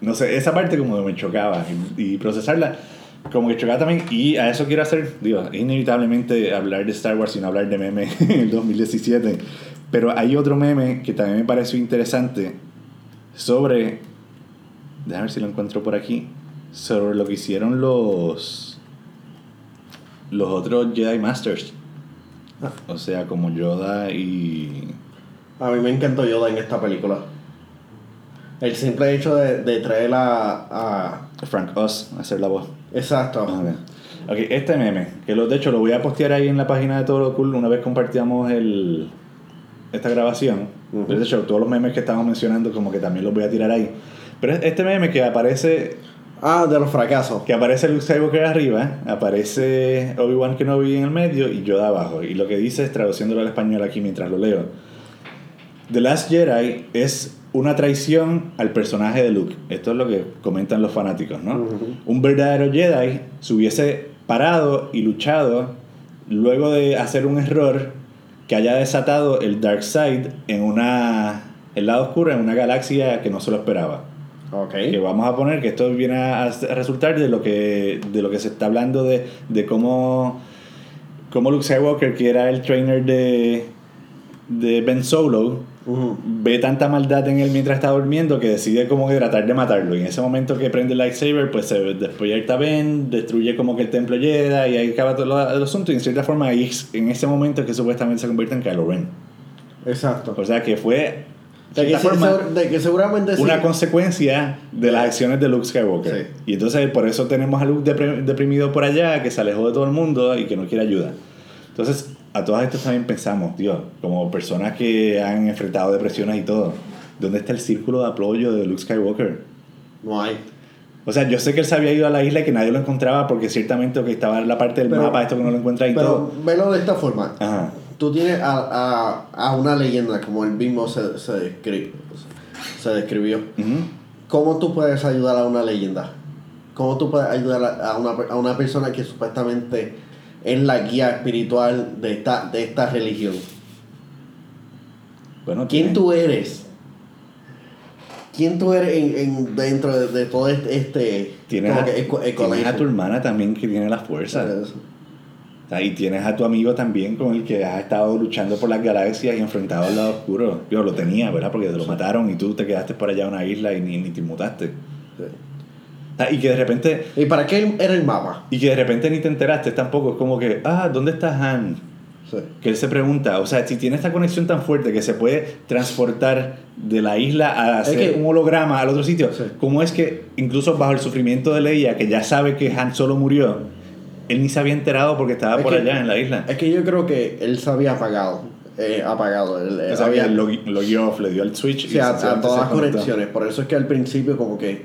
Speaker 1: No sé, esa parte como que me chocaba. Y, y procesarla, como que chocaba también. Y a eso quiero hacer, digo, inevitablemente hablar de Star Wars sin hablar de meme en el 2017. Pero hay otro meme que también me pareció interesante sobre. Déjame ver si lo encuentro por aquí. Sobre lo que hicieron los. Los otros Jedi Masters.
Speaker 2: Ah.
Speaker 1: O sea, como Yoda y.
Speaker 2: A mí me encantó Yoda en esta película. El simple hecho de, de traer a, a-
Speaker 1: Frank Oz a hacer la voz.
Speaker 2: Exacto.
Speaker 1: Ok, Ok, este meme, que lo, de hecho lo voy a postear ahí en la página de Todo lo Cool una vez compartíamos el, esta grabación.
Speaker 2: Ujú.
Speaker 1: De hecho, todos los memes que estamos mencionando como que también los voy a tirar ahí. Pero este meme que aparece
Speaker 2: Ah, de los fracasos.
Speaker 1: que aparece Luke Skywalker arriba, aparece Obi-Wan Kenobi en el medio y Yoda abajo. Y lo que dice es, traduciéndolo al español aquí mientras lo leo, The Last Jedi es una traición al personaje de Luke. Esto es lo que comentan los fanáticos, ¿no? Un verdadero Jedi se hubiese parado y luchado luego de hacer un error que haya desatado el Dark Side en una el lado oscuro en una galaxia que no se lo esperaba.
Speaker 2: Ok.
Speaker 1: Que vamos a poner que esto viene a a resultar de lo que de lo que se está hablando de, de cómo cómo Luke Skywalker, que era el trainer de de Ben Solo, Ve tanta maldad en él mientras está durmiendo que decide como que tratar de matarlo. Y en ese momento que prende el lightsaber, pues se despierta Ben, destruye como que el templo Jedi y ahí acaba todo el asunto. Y en cierta forma ahí en ese momento es que supuestamente se convierte en Kylo Ren.
Speaker 2: Exacto.
Speaker 1: O sea que fue
Speaker 2: De que,
Speaker 1: forma,
Speaker 2: de que seguramente sí.
Speaker 1: una consecuencia de las acciones de Luke Skywalker.
Speaker 2: Sí.
Speaker 1: Y entonces por eso tenemos a Luke deprimido por allá, que se alejó de todo el mundo y que no quiere ayuda. Entonces, a todas estas también pensamos, Dios, como personas que han enfrentado depresiones y todo, ¿dónde está el círculo de apoyo de Luke Skywalker?
Speaker 2: No hay.
Speaker 1: O sea, yo sé que él se había ido a la isla y que nadie lo encontraba porque ciertamente que estaba en la parte del
Speaker 2: Pero-
Speaker 1: mapa, esto que no lo encuentra y
Speaker 2: Pero
Speaker 1: todo.
Speaker 2: velo de esta forma.
Speaker 1: Ajá.
Speaker 2: Tú tienes a, a, a una leyenda como él mismo se, se, descri- se describió.
Speaker 1: Ujú.
Speaker 2: ¿Cómo tú puedes ayudar a una leyenda? ¿Cómo tú puedes ayudar a una, a una persona que supuestamente es la guía espiritual de esta, de esta religión?
Speaker 1: Bueno,
Speaker 2: ¿Quién tú eres? ¿Quién tú eres en, en- dentro de, de todo este... este
Speaker 1: Tienes, a,
Speaker 2: que eco-
Speaker 1: tienes a tu hermana también que tiene la fuerza.
Speaker 2: Eso.
Speaker 1: O sea, y tienes a tu amigo también con el que has estado luchando por las galaxias y enfrentado al lado oscuro. Yo lo tenía, ¿verdad? Porque te lo mataron y tú te quedaste por allá en una isla y ni, ni te mutaste. Sea, y que de repente
Speaker 2: ¿Y para qué era el mapa?
Speaker 1: y que de repente ni te enteraste tampoco. Es como que, ah, ¿dónde está Han?
Speaker 2: Sí.
Speaker 1: Que él se pregunta, o sea, si tiene esta conexión tan fuerte que se puede transportar de la isla a
Speaker 2: Es
Speaker 1: hacer
Speaker 2: que-
Speaker 1: un holograma al otro sitio,
Speaker 2: Sí.
Speaker 1: ¿cómo es que incluso bajo el sufrimiento de Leia, que ya sabe que Han solo murió, él ni se había enterado porque estaba
Speaker 2: Es
Speaker 1: por
Speaker 2: que-
Speaker 1: allá en la isla?
Speaker 2: Es que yo creo que él se había apagado. eh, apagado. Él, él
Speaker 1: O sea,
Speaker 2: había-
Speaker 1: lo, lo guió off, le dio el switch
Speaker 2: o sea, a, a
Speaker 1: sencillamente
Speaker 2: todas las conexiones. Por eso es que al principio como que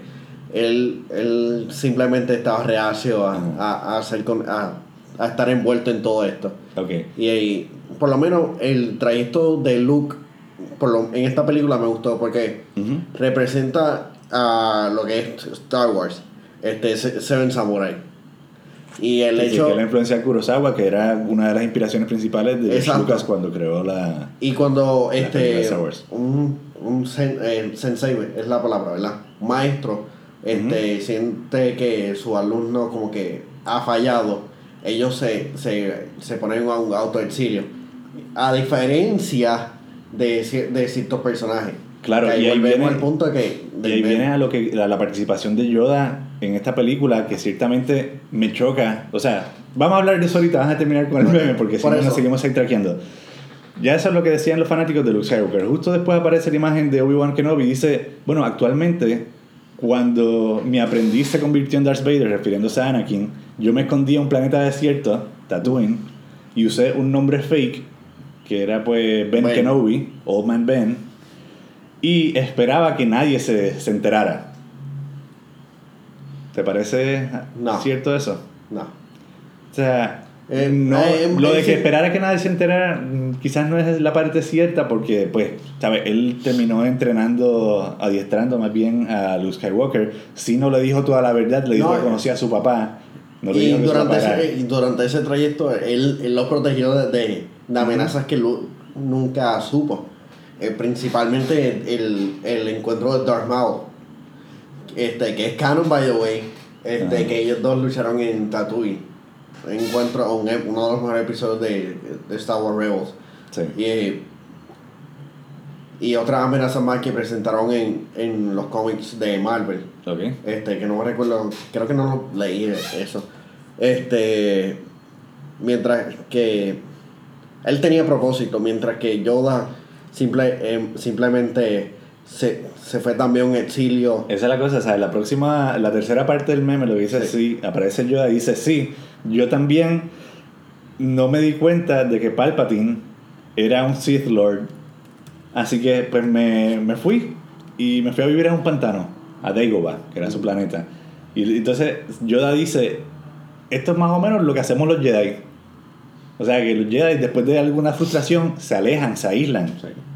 Speaker 2: él, él simplemente estaba reacio a, a, a hacer con- a, a estar envuelto en todo esto.
Speaker 1: Ok.
Speaker 2: Y, y por lo menos el trayecto de Luke por lo, en esta película me gustó porque representa a lo que es Star Wars, este Se- Seven Samurai. Y el
Speaker 1: Sí, sí,
Speaker 2: hecho...
Speaker 1: que la influencia de Kurosawa, que era una de las inspiraciones principales de
Speaker 2: Exacto.
Speaker 1: Lucas cuando creó la...
Speaker 2: Y cuando
Speaker 1: La
Speaker 2: este
Speaker 1: Star Wars.
Speaker 2: un, un sen- eh, sensei es la palabra, ¿verdad? Maestro este siente que su alumno como que ha fallado, ellos se, se, se ponen a un autoexilio. A diferencia de, de ciertos personajes.
Speaker 1: Claro,
Speaker 2: Que ahí
Speaker 1: y ahí
Speaker 2: volvemos
Speaker 1: viene-
Speaker 2: al punto de que
Speaker 1: Y ahí viene a lo que a la participación de Yoda en esta película que ciertamente me choca. O sea, vamos a hablar de eso ahorita, vamos a terminar con el meme porque si
Speaker 2: por
Speaker 1: no nos seguimos ahí traqueando. Ya eso es lo que decían los fanáticos de Luke Skywalker. Justo después aparece la imagen de Obi-Wan Kenobi y dice, bueno, actualmente cuando mi aprendiz se convirtió en Darth Vader, refiriéndose a Anakin, yo me escondí en un planeta desierto, Tatooine, y usé un nombre fake, que era pues Ben
Speaker 2: Ben.
Speaker 1: Kenobi, Old Man Ben, y esperaba que nadie se, se enterara. ¿Te parece
Speaker 2: No.
Speaker 1: cierto eso?
Speaker 2: No.
Speaker 1: O sea,
Speaker 2: Eh,
Speaker 1: no,
Speaker 2: eh,
Speaker 1: lo de
Speaker 2: eh,
Speaker 1: que
Speaker 2: sí.
Speaker 1: esperara que nadie se enterara mm, quizás no es la parte cierta porque, pues, ¿sabes? Él terminó entrenando, adiestrando más bien a Luke Skywalker. Si no le dijo toda la verdad, le dijo
Speaker 2: No,
Speaker 1: que
Speaker 2: eh.
Speaker 1: conocía a su papá. No
Speaker 2: y, durante ese, y durante ese trayecto él, él lo protegió de, de- de amenazas que Luke nunca supo. Eh, principalmente el, el encuentro de Darth Maul. Este, que es canon, by the way. Este,
Speaker 1: Ajá.
Speaker 2: que ellos dos lucharon en Tatooine. Encuentro un, uno de los mejores episodios de, de Star Wars Rebels.
Speaker 1: Sí.
Speaker 2: Y, y otras amenazas más que presentaron en, en los cómics de Marvel.
Speaker 1: Ok.
Speaker 2: Este, que no me recuerdo, creo que no lo leí eso. Este, mientras que él tenía propósito, mientras que Yoda simple, em, simplemente se, se fue también un exilio.
Speaker 1: Esa es la cosa, ¿sabes? La próxima, la tercera parte del meme lo dice
Speaker 2: Sí.
Speaker 1: aparece Yoda y dice sí. Yo también no me di cuenta de que Palpatine era un Sith Lord. Así que pues me, me fui y me fui a vivir en un pantano, a Dagobah, que era su planeta. Y entonces Yoda dice, esto es más o menos lo que hacemos los Jedi. O sea, que los Jedi después de alguna frustración se alejan, se aíslan.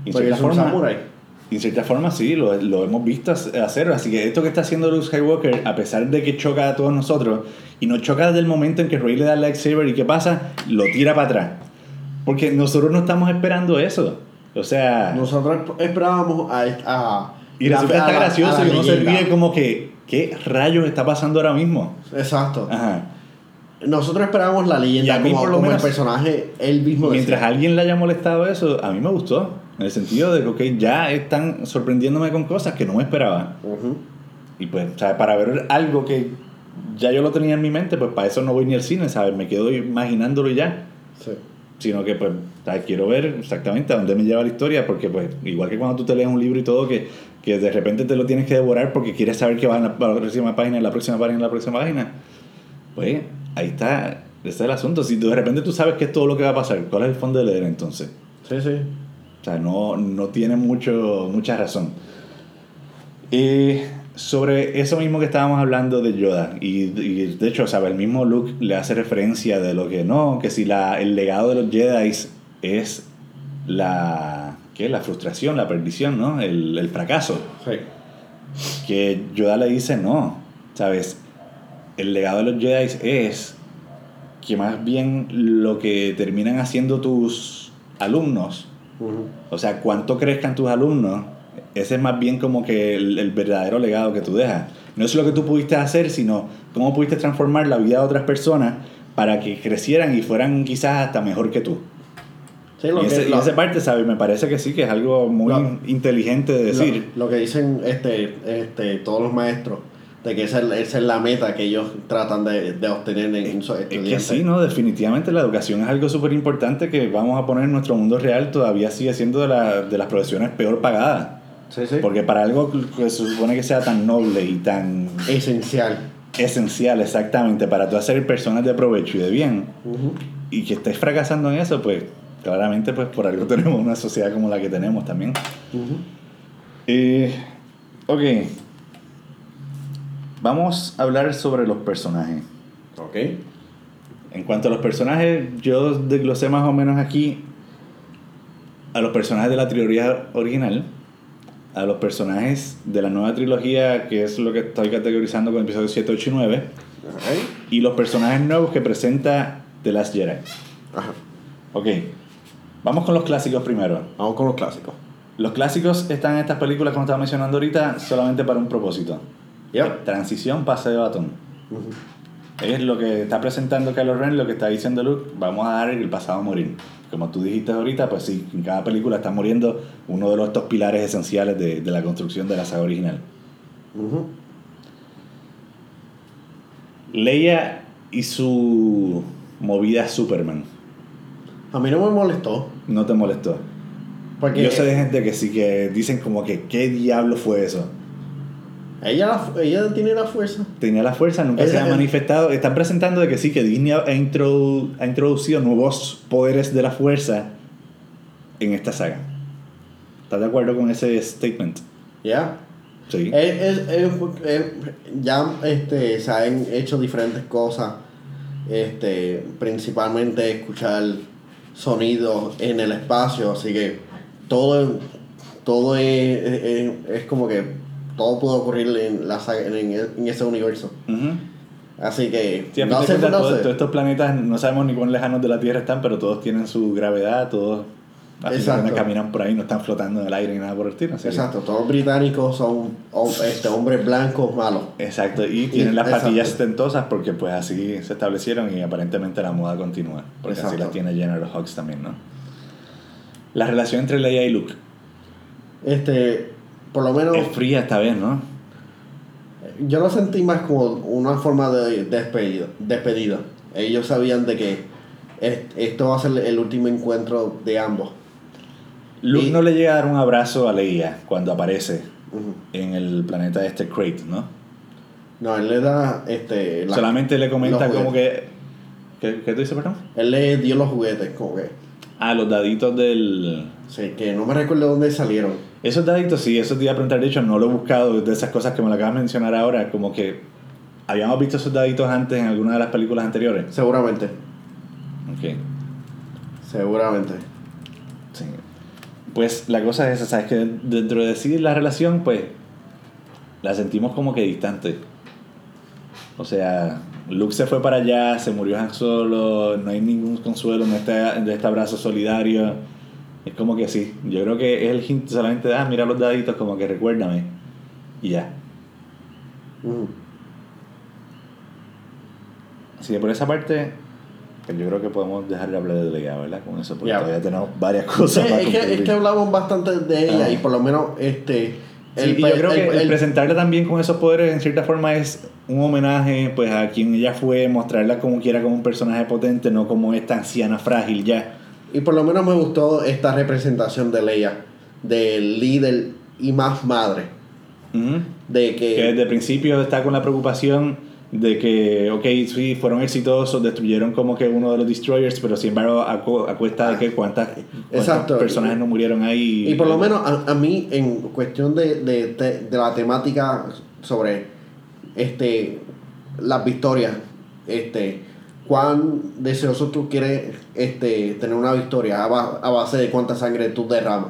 Speaker 1: Y
Speaker 2: Porque un
Speaker 1: forma,
Speaker 2: samurái.
Speaker 1: Y en cierta forma sí, lo, lo hemos visto hacer. Así que esto que está haciendo Luke Skywalker, a pesar de que choca a todos nosotros, y no choca desde el momento en que Rey le da el lightsaber y qué pasa, lo tira para atrás. Porque nosotros no estamos esperando eso. O sea,
Speaker 2: Nosotros esperábamos a. a
Speaker 1: y
Speaker 2: la-
Speaker 1: resulta está gracioso
Speaker 2: a la
Speaker 1: y uno se ríe como que, ¿qué rayos está pasando ahora mismo?
Speaker 2: Exacto.
Speaker 1: Ajá.
Speaker 2: Nosotros esperábamos la
Speaker 1: Y
Speaker 2: leyenda
Speaker 1: a mí,
Speaker 2: como,
Speaker 1: por lo
Speaker 2: como
Speaker 1: menos,
Speaker 2: el personaje él mismo
Speaker 1: Mientras
Speaker 2: decía.
Speaker 1: alguien le haya molestado eso, a mí me gustó. En el sentido de que, ok, ya están sorprendiéndome con cosas que no me esperaba. Y pues, ¿sabes? Para ver algo que ya yo lo tenía en mi mente, pues para eso no voy ni al cine, ¿sabes? Me quedo imaginándolo y ya.
Speaker 2: Sí.
Speaker 1: Sino que, pues, ¿sabes? quiero ver exactamente a dónde me lleva la historia, porque, pues, igual que cuando tú te lees un libro y todo, que, que de repente te lo tienes que devorar porque quieres saber qué va en la, la próxima página, en la próxima página, en la próxima página. Pues, ahí está. Ese es el asunto. Si tú, de repente tú sabes qué es todo lo que va a pasar, ¿cuál es el fondo de leer entonces?
Speaker 2: Sí, sí.
Speaker 1: O sea, no, no tiene mucho, mucha razón. Y sobre eso mismo que estábamos hablando de Yoda, y, y de hecho, el mismo Luke le hace referencia de lo que no, que si la, el legado de los Jedi es la, ¿qué? la frustración, la perdición, ¿no? el, el fracaso.
Speaker 2: Sí.
Speaker 1: Que Yoda le dice, no, ¿sabes? El legado de los Jedi es que más bien lo que terminan haciendo tus alumnos O sea, cuánto crezcan tus alumnos, ese es más bien como que el, el verdadero legado que tú dejas. No es lo que tú pudiste hacer, sino cómo pudiste transformar la vida de otras personas para que crecieran y fueran quizás hasta mejor que tú.
Speaker 2: Sí, lo
Speaker 1: y,
Speaker 2: que,
Speaker 1: ese- y
Speaker 2: lo-
Speaker 1: esa parte, ¿sabes? Me parece que sí, que es algo muy
Speaker 2: Lo-
Speaker 1: inteligente de decir.
Speaker 2: Lo, lo que dicen este, este, todos los maestros, de que esa es, esa es la meta que ellos tratan de, de obtener en, en sus
Speaker 1: Es que
Speaker 2: estudiantes.
Speaker 1: sí, ¿no? Definitivamente la educación es algo súper importante que vamos a poner en nuestro mundo real, todavía sigue siendo de, la- de las profesiones peor pagadas.
Speaker 2: Sí, sí.
Speaker 1: Porque para algo que se supone que sea tan noble y tan
Speaker 2: Esencial.
Speaker 1: esencial exactamente para tú hacer personas de provecho y de bien y que estés fracasando en eso, pues claramente pues por algo tenemos una sociedad como la que tenemos también.
Speaker 2: Ujú.
Speaker 1: Eh, ok, vamos a hablar sobre los personajes.
Speaker 2: Ok.
Speaker 1: En cuanto a los personajes, yo desglosé más o menos aquí a los personajes de la trilogía original, a los personajes de la nueva trilogía, que es lo que estoy categorizando con episodios 7, 8 y 9,
Speaker 2: Ok.
Speaker 1: y los personajes nuevos que presenta The Last Jedi.
Speaker 2: Ajá.
Speaker 1: Ok, vamos con los clásicos primero.
Speaker 2: Vamos con los clásicos.
Speaker 1: Los clásicos están en estas películas, como estaba mencionando ahorita, solamente para un propósito.
Speaker 2: Yep.
Speaker 1: Transición, pase de batón. Es lo que está presentando Kylo Ren, lo que está diciendo Luke, vamos a dar el pasado a morir. Como tú dijiste ahorita, pues sí, en cada película está muriendo uno de los dos pilares esenciales de, de la construcción de la saga original. Leia y su movida Superman,
Speaker 2: A mí no me molestó.
Speaker 1: ¿no te molestó?
Speaker 2: Porque
Speaker 1: Yo sé de gente que sí que dicen como que, ¿qué diablo fue eso?
Speaker 2: Ella, la- ella tiene la fuerza.
Speaker 1: Tenía la fuerza, nunca se ha
Speaker 2: es-
Speaker 1: manifestado. Están presentando de que sí, que Disney ha, introdu- ha introducido nuevos poderes de la fuerza en esta saga. ¿Estás de acuerdo con ese statement?
Speaker 2: Ya.
Speaker 1: Sí.
Speaker 2: Es- es- ya este, se han hecho diferentes cosas. Este, principalmente escuchar sonidos en el espacio. Así que todo, todo es, es, es como que todo puede ocurrir en, la en, en ese universo.
Speaker 1: Ujú.
Speaker 2: Así que
Speaker 1: Sí,
Speaker 2: no
Speaker 1: de
Speaker 2: sé,
Speaker 1: cuentas,
Speaker 2: no
Speaker 1: todo-
Speaker 2: sé.
Speaker 1: todos estos planetas no sabemos ni cuán lejanos de la Tierra están, pero todos tienen su gravedad, todos
Speaker 2: Exacto.
Speaker 1: caminan por ahí, no están flotando en el aire ni nada por el estilo. así que-
Speaker 2: Exacto, todos británicos son este, hombres blancos malos.
Speaker 1: Exacto, y tienen las
Speaker 2: exacto.
Speaker 1: patillas ostentosas porque pues así se establecieron y aparentemente la moda continúa, porque así
Speaker 2: Exacto.
Speaker 1: las tiene General Hux también, ¿no? La relación entre Leia y Luke
Speaker 2: Este, por lo menos
Speaker 1: es fría esta vez, ¿no?
Speaker 2: yo lo sentí más como una forma de despedida. despedida. Ellos sabían de que est- esto va a ser el último encuentro de ambos.
Speaker 1: Luke
Speaker 2: Y-
Speaker 1: no le llega a dar un abrazo a Leia cuando aparece en el planeta este Crate, ¿no?
Speaker 2: No, él le da este la-
Speaker 1: Solamente le comenta como que... ¿Qué, qué tú dices, perdón?
Speaker 2: Él le dio los juguetes, como que.
Speaker 1: Ah, los daditos del...
Speaker 2: Sí, que no me recuerdo dónde salieron.
Speaker 1: Esos daditos, sí, eso te iba a preguntar. De hecho, no lo he buscado de esas cosas que me lo acabas de mencionar ahora. Como que habíamos visto esos daditos antes en alguna de las películas anteriores.
Speaker 2: Seguramente.
Speaker 1: Ok.
Speaker 2: Seguramente.
Speaker 1: Sí. Pues la cosa es esa, ¿sabes? Que dentro de sí la relación, pues, la sentimos como que distante. O sea, Luke se fue para allá, se murió Han Solo, no hay ningún consuelo en este, en este abrazo solidario. Es como que sí, yo creo que es el hint solamente de, ah, mira los daditos, como que recuérdame. Y ya.
Speaker 2: Ujú.
Speaker 1: Así que por esa parte, pues yo creo que podemos dejar de hablar de Leia, ¿verdad? Con eso, porque
Speaker 2: Ya.
Speaker 1: todavía tenemos varias
Speaker 2: Sí,
Speaker 1: cosas.
Speaker 2: es, que, es que hablamos bastante de ella
Speaker 1: Ah.
Speaker 2: y por lo menos este.
Speaker 1: Sí, y yo creo que el, presentarla también con esos poderes en cierta forma es un homenaje pues a quien ella fue, mostrarla como quiera como un personaje potente, no como esta anciana frágil ya.
Speaker 2: Y por lo menos me gustó esta representación de Leia, del líder y más madre. De
Speaker 1: Que
Speaker 2: que.
Speaker 1: desde el principio está con la preocupación de que, ok, sí, fueron exitosos, destruyeron como que uno de los destroyers, pero sin embargo a, cu- a cuesta de que cuántas, cuántos
Speaker 2: Exacto.
Speaker 1: personajes no murieron ahí.
Speaker 2: Y por lo menos a, a mí, en cuestión de, de, de- de la temática sobre este las victorias, este cuán deseoso tú quieres este tener una victoria a, ba- a base de cuánta sangre tú derramas.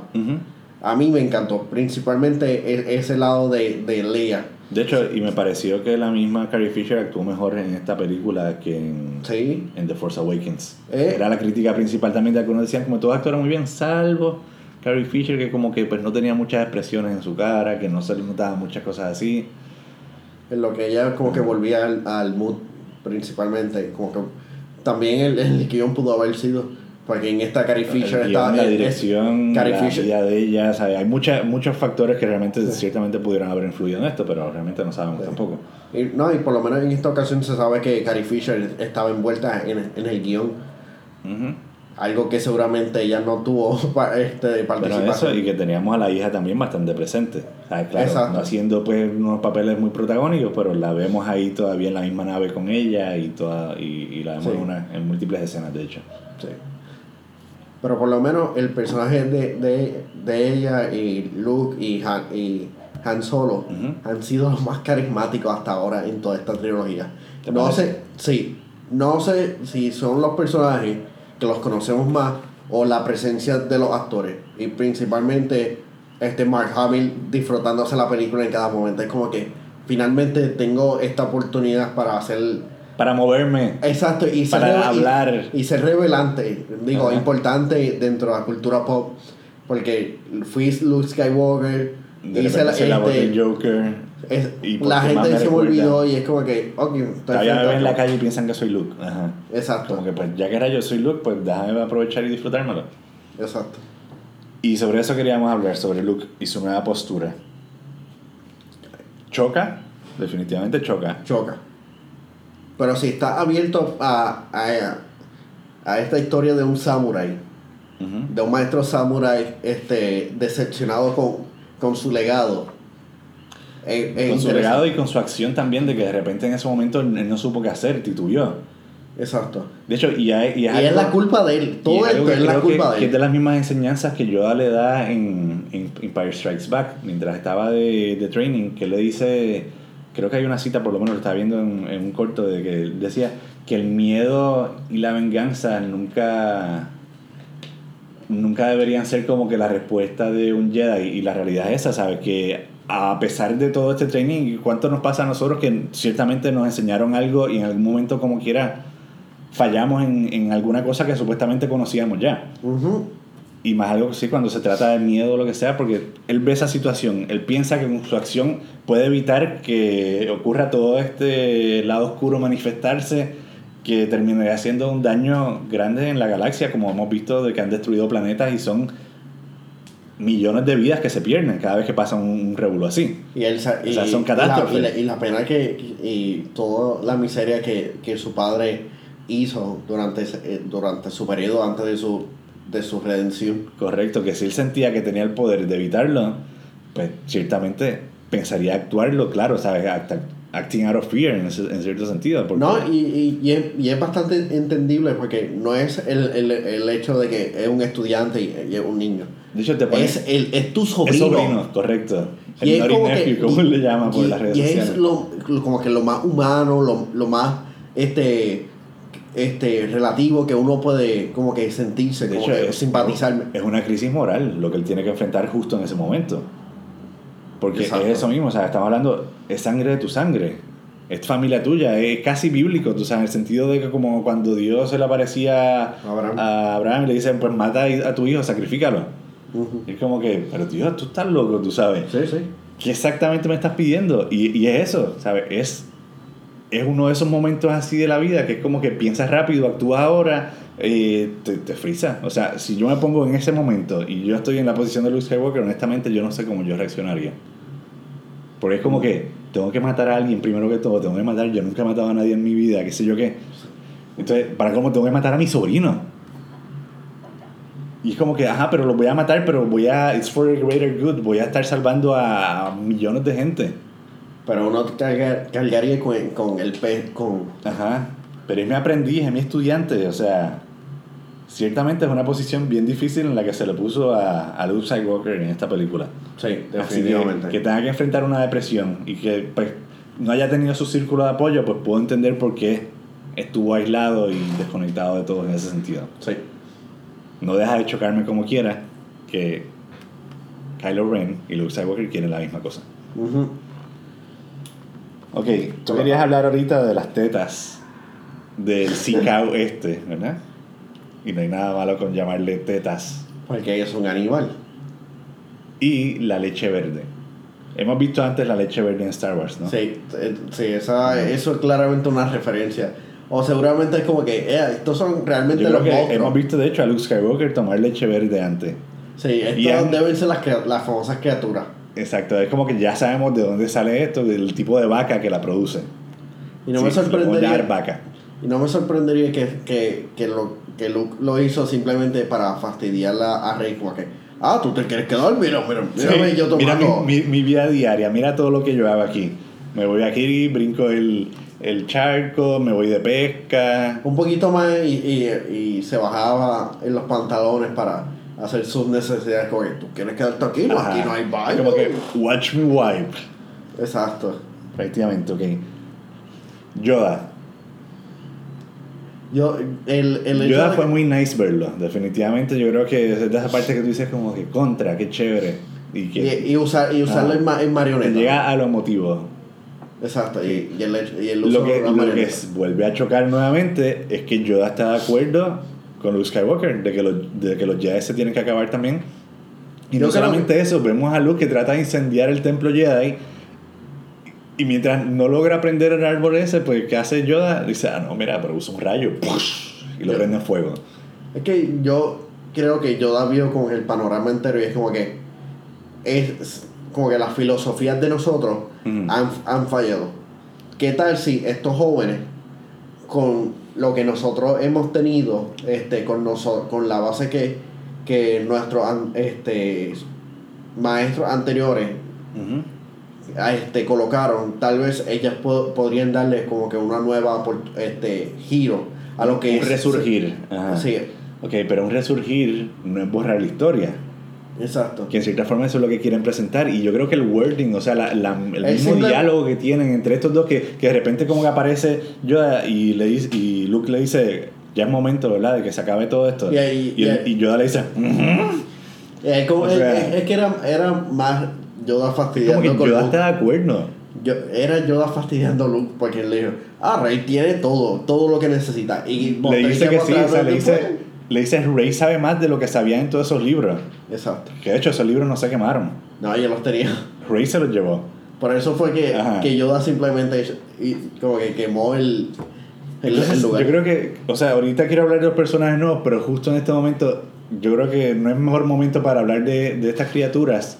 Speaker 2: A mí me encantó, principalmente e- ese lado de, de Leia.
Speaker 1: De hecho, y me pareció que la misma Carrie Fisher actuó mejor en esta película que en,
Speaker 2: Sí,
Speaker 1: en The Force Awakens.
Speaker 2: Eh.
Speaker 1: Era la crítica principal también de algunos decían como todos actuaron muy bien, salvo Carrie Fisher que como que pues no tenía muchas expresiones en su cara, que no se le notaban muchas cosas así.
Speaker 2: en lo que ella como que volvía al, al mood principalmente, como que también el, el guion pudo haber sido, porque en esta Carrie Fisher
Speaker 1: El
Speaker 2: está
Speaker 1: la dirección,
Speaker 2: Carrie
Speaker 1: la
Speaker 2: Fisher-
Speaker 1: vida de ella, ¿sabes? hay mucha, muchos factores que realmente ciertamente pudieron haber influido en esto, pero realmente no sabemos
Speaker 2: Sí.
Speaker 1: tampoco.
Speaker 2: Y, no, y por lo menos en esta ocasión se sabe que Carrie Fisher estaba envuelta en, en el guion,
Speaker 1: Ujú.
Speaker 2: algo que seguramente ella no tuvo este, participación.
Speaker 1: eso, y que teníamos a la hija también bastante presente. ¿sabes? Claro,
Speaker 2: Exacto.
Speaker 1: no haciendo pues unos papeles muy protagónicos, pero la vemos ahí todavía en la misma nave con ella y toda y, y la vemos
Speaker 2: Sí.
Speaker 1: en, una- en múltiples escenas, de hecho.
Speaker 2: Sí. Pero por lo menos el personaje de, de, de ella y Luke y Han, y Han Solo han sido los más carismáticos hasta ahora en toda esta trilogía.
Speaker 1: ¿Te
Speaker 2: No sé, sí, no sé si son los personajes que los conocemos más o la presencia de los actores. Y principalmente este Mark Hamill disfrutándose la película en cada momento. Es como que finalmente tengo esta oportunidad para hacer
Speaker 1: Para moverme,
Speaker 2: Exacto, y ser,
Speaker 1: Para
Speaker 2: y-
Speaker 1: hablar.
Speaker 2: Y, ser revelante, digo,
Speaker 1: Ajá.
Speaker 2: importante dentro de la cultura pop, porque fui Luke Skywalker,
Speaker 1: de
Speaker 2: hice la,
Speaker 1: se la voz
Speaker 2: este,
Speaker 1: del Joker.
Speaker 2: es-
Speaker 1: y
Speaker 2: la gente se me olvidó y es como que, ok,
Speaker 1: Todavía me ven en la calle y piensan que soy Luke. Ajá.
Speaker 2: Exacto,
Speaker 1: Como que pues ya que era yo soy Luke, pues déjame aprovechar y disfrutármelo.
Speaker 2: exacto.
Speaker 1: Y sobre eso queríamos hablar, sobre Luke y su nueva postura. Choca, definitivamente choca.
Speaker 2: Choca. Pero si está abierto a, a, a esta historia de un samurái,
Speaker 1: Ujú.
Speaker 2: de un maestro samurái este, decepcionado con, con su legado. es- es
Speaker 1: Con su legado y con su acción también, de que de repente en ese momento él no supo qué hacer, titubió.
Speaker 2: Exacto.
Speaker 1: De hecho, y, hay- y
Speaker 2: Y
Speaker 1: es,
Speaker 2: es
Speaker 1: algo-
Speaker 2: la culpa de él.
Speaker 1: y
Speaker 2: Todo
Speaker 1: es
Speaker 2: es la culpa
Speaker 1: que,
Speaker 2: de
Speaker 1: que es
Speaker 2: él.
Speaker 1: de las mismas enseñanzas que Yoda le da en, en Empire Strikes Back, mientras estaba de, de training, que le dice, creo que hay una cita, por lo menos lo estaba viendo en, en un corto, de que decía que el miedo y la venganza nunca nunca deberían ser como que la respuesta de un Jedi y la realidad es esa, ¿sabes? Que a pesar de todo este training, ¿cuánto nos pasa a nosotros que ciertamente nos enseñaron algo y en algún momento como quiera fallamos en, en alguna cosa que supuestamente conocíamos ya?
Speaker 2: Ujú.
Speaker 1: Y más algo sí cuando se trata de miedo o lo que sea, porque él ve esa situación, él piensa que con su acción puede evitar que ocurra todo este lado oscuro manifestarse que terminaría haciendo un daño grande en la galaxia, como hemos visto de que han destruido planetas y son millones de vidas que se pierden cada vez que pasa un, revuelo así.
Speaker 2: Y, él,
Speaker 1: O sea, son
Speaker 2: y la,
Speaker 1: catástrofes.
Speaker 2: y, la, y la pena que. Y toda la miseria que, que su padre hizo durante, eh, durante su periodo antes de su, de su redención.
Speaker 1: Correcto, que si él sentía que tenía el poder de evitarlo, pues ciertamente pensaría actuarlo, claro, ¿sabes? Act- acting out of fear en, ese- en cierto sentido. Porque,
Speaker 2: No, y, y, y, es, y es bastante entendible porque no es el, el, el hecho de que es un estudiante y, y es un niño.
Speaker 1: de hecho, te pones...
Speaker 2: Es, el, es tu
Speaker 1: Es
Speaker 2: sobrino.
Speaker 1: sobrino, correcto.
Speaker 2: Y
Speaker 1: El
Speaker 2: es
Speaker 1: naughty
Speaker 2: como que-
Speaker 1: nephew, como
Speaker 2: y-
Speaker 1: le llaman por
Speaker 2: y-
Speaker 1: las redes
Speaker 2: y
Speaker 1: sociales.
Speaker 2: es lo, lo- como que lo más humano, lo, lo más este este, relativo que uno puede como que sentirse,
Speaker 1: De
Speaker 2: como
Speaker 1: hecho,
Speaker 2: que
Speaker 1: es,
Speaker 2: simpatizar.
Speaker 1: es una crisis moral lo que él tiene que enfrentar justo en ese momento. Porque
Speaker 2: Exacto.
Speaker 1: es eso mismo, o sea, estamos hablando, es sangre de tu sangre, es familia tuya, es casi bíblico, tú sabes, en el sentido de que como cuando Dios se le aparecía
Speaker 2: Abraham.
Speaker 1: a Abraham y le dicen, pues mata a tu hijo, sacrifícalo.
Speaker 2: Ujú.
Speaker 1: Y es como que, pero Dios, tú estás loco, tú sabes.
Speaker 2: Sí, sí.
Speaker 1: ¿Qué exactamente me estás pidiendo? Y, y es eso, ¿sabes? Es, es uno de esos momentos así de la vida que es como que piensas rápido, actúas ahora, eh, te, te frisa. O sea, si yo me pongo en ese momento y yo estoy en la posición de Luke Skywalker, honestamente yo no sé cómo yo reaccionaría. Porque es como que tengo que matar a alguien primero que todo, tengo que matar, yo nunca he matado a nadie en mi vida, qué sé yo qué. Entonces, ¿para cómo tengo que matar a mi sobrino? Y es como que, ajá, pero lo voy a matar, pero voy a, it's for a greater good, voy a estar salvando a millones de gente.
Speaker 2: Pero uno carga- cargaría con, con el pez, con...
Speaker 1: Ajá. Pero es mi aprendiz, es mi estudiante, o sea, ciertamente es una posición bien difícil en la que se le puso a, a Luke Skywalker en esta película.
Speaker 2: Sí,
Speaker 1: Así que,
Speaker 2: definitivamente.
Speaker 1: que tenga que enfrentar una depresión y que pues, no haya tenido su círculo de apoyo, pues puedo entender por qué estuvo aislado y desconectado de todos en ese sentido.
Speaker 2: Sí.
Speaker 1: No deja de chocarme como quiera que Kylo Ren y Luke Skywalker quieren la misma cosa.
Speaker 2: Ujú.
Speaker 1: Ok, tú querías hablar ahorita de las tetas del Sikau este, ¿verdad? Y no hay nada malo con llamarle tetas.
Speaker 2: Porque es un animal.
Speaker 1: Y la leche verde. Hemos visto antes la leche verde en Star Wars, ¿no?
Speaker 2: Sí, eh, sí esa, eso es claramente una referencia. O seguramente es como que, eh, estos son realmente
Speaker 1: Yo creo
Speaker 2: los
Speaker 1: que
Speaker 2: monstruos.
Speaker 1: hemos visto de hecho a Luke Skywalker tomar leche verde antes.
Speaker 2: Sí, estos
Speaker 1: Y
Speaker 2: deben ser las, las famosas criaturas.
Speaker 1: Exacto, es como que ya sabemos de dónde sale esto, del tipo de vaca que la produce.
Speaker 2: Y no
Speaker 1: Sí,
Speaker 2: me sorprendería.
Speaker 1: vaca.
Speaker 2: Y no me sorprendería que, que, que, lo, que Luke lo hizo simplemente para fastidiarla a Rey, como que, ah, tú te quieres quedar, mira, mira, mírame
Speaker 1: Sí,
Speaker 2: yo
Speaker 1: mira
Speaker 2: tomando.
Speaker 1: mi, mi, mi vida diaria, mira todo lo que yo hago aquí. Me voy aquí, brinco el, el charco, me voy de pesca.
Speaker 2: Un poquito más y, y, y se bajaba en los pantalones para hacer sus necesidades, que, tú quieres quedarte aquí, no,
Speaker 1: Ajá.
Speaker 2: aquí no hay baño.
Speaker 1: Como que, watch me wipe.
Speaker 2: Exacto.
Speaker 1: Efectivamente, ok. Yoda.
Speaker 2: Yo, el, el
Speaker 1: Yoda fue muy nice verlo, definitivamente. Yo creo que es de esa parte que tú dices como que contra, qué chévere. Y que
Speaker 2: y, y usar, y usarlo
Speaker 1: Ah.
Speaker 2: en, ma- en marioneta.
Speaker 1: llega a lo emotivo.
Speaker 2: Exacto, y, y el, y el uso
Speaker 1: Lo que,
Speaker 2: de la
Speaker 1: lo que vuelve a chocar nuevamente es que Yoda está de acuerdo con Luke Skywalker de que los, de que los Jedi se tienen que acabar también. Y no solamente eso, vemos a Luke que trata de incendiar el templo Jedi. Y mientras no logra prender el árbol ese, pues ¿qué hace Yoda? Dice, ah, no, mira, pero usa un rayo y lo
Speaker 2: Yo-
Speaker 1: prende en fuego.
Speaker 2: Es que yo creo que Yoda vio con el panorama entero y es como que es como que las filosofías de nosotros han, han fallado. ¿Qué tal si estos jóvenes con lo que nosotros hemos tenido, este, con noso- con la base que, que nuestros este, maestros anteriores a este, colocaron, tal vez ellas po- podrían darle como que una nueva este, giro a lo que
Speaker 1: Un
Speaker 2: es
Speaker 1: resurgir. Ajá. Ok, pero un resurgir no es borrar la historia.
Speaker 2: Exacto.
Speaker 1: Que en cierta forma eso es lo que quieren presentar. Y yo creo que el wording, o sea, la- la- el
Speaker 2: Es
Speaker 1: mismo
Speaker 2: simple-
Speaker 1: diálogo que tienen entre estos dos, que, que de repente como que aparece Yoda y, le dice, y Luke le dice, ya es momento, ¿verdad?, de que se acabe todo esto.
Speaker 2: Y ahí-
Speaker 1: y,
Speaker 2: y ahí-
Speaker 1: y Yoda le dice, "Ujú".
Speaker 2: Eh, como-
Speaker 1: O
Speaker 2: es-
Speaker 1: sea-
Speaker 2: es, es que era, era más Yoda
Speaker 1: como
Speaker 2: fastidiando
Speaker 1: que
Speaker 2: con
Speaker 1: Yoda
Speaker 2: Luke.
Speaker 1: está de acuerdo.
Speaker 2: Yo, era Yoda fastidiando a Luke porque él le dijo, ah, Rey tiene todo, todo lo que necesita. Y
Speaker 1: Le dice que sí, o sea, le dice. Le dice, Rey sabe más de lo que sabía en todos esos libros.
Speaker 2: Exacto.
Speaker 1: Que de hecho esos libros no se quemaron.
Speaker 2: No, ella los tenía.
Speaker 1: Rey se los llevó.
Speaker 2: Por eso fue que,
Speaker 1: Ajá.
Speaker 2: que Yoda simplemente y, como que quemó el, el, lugar.
Speaker 1: Yo creo que, o sea, ahorita quiero hablar de los personajes nuevos, pero justo en este momento, yo creo que no es mejor momento para hablar de, de estas criaturas,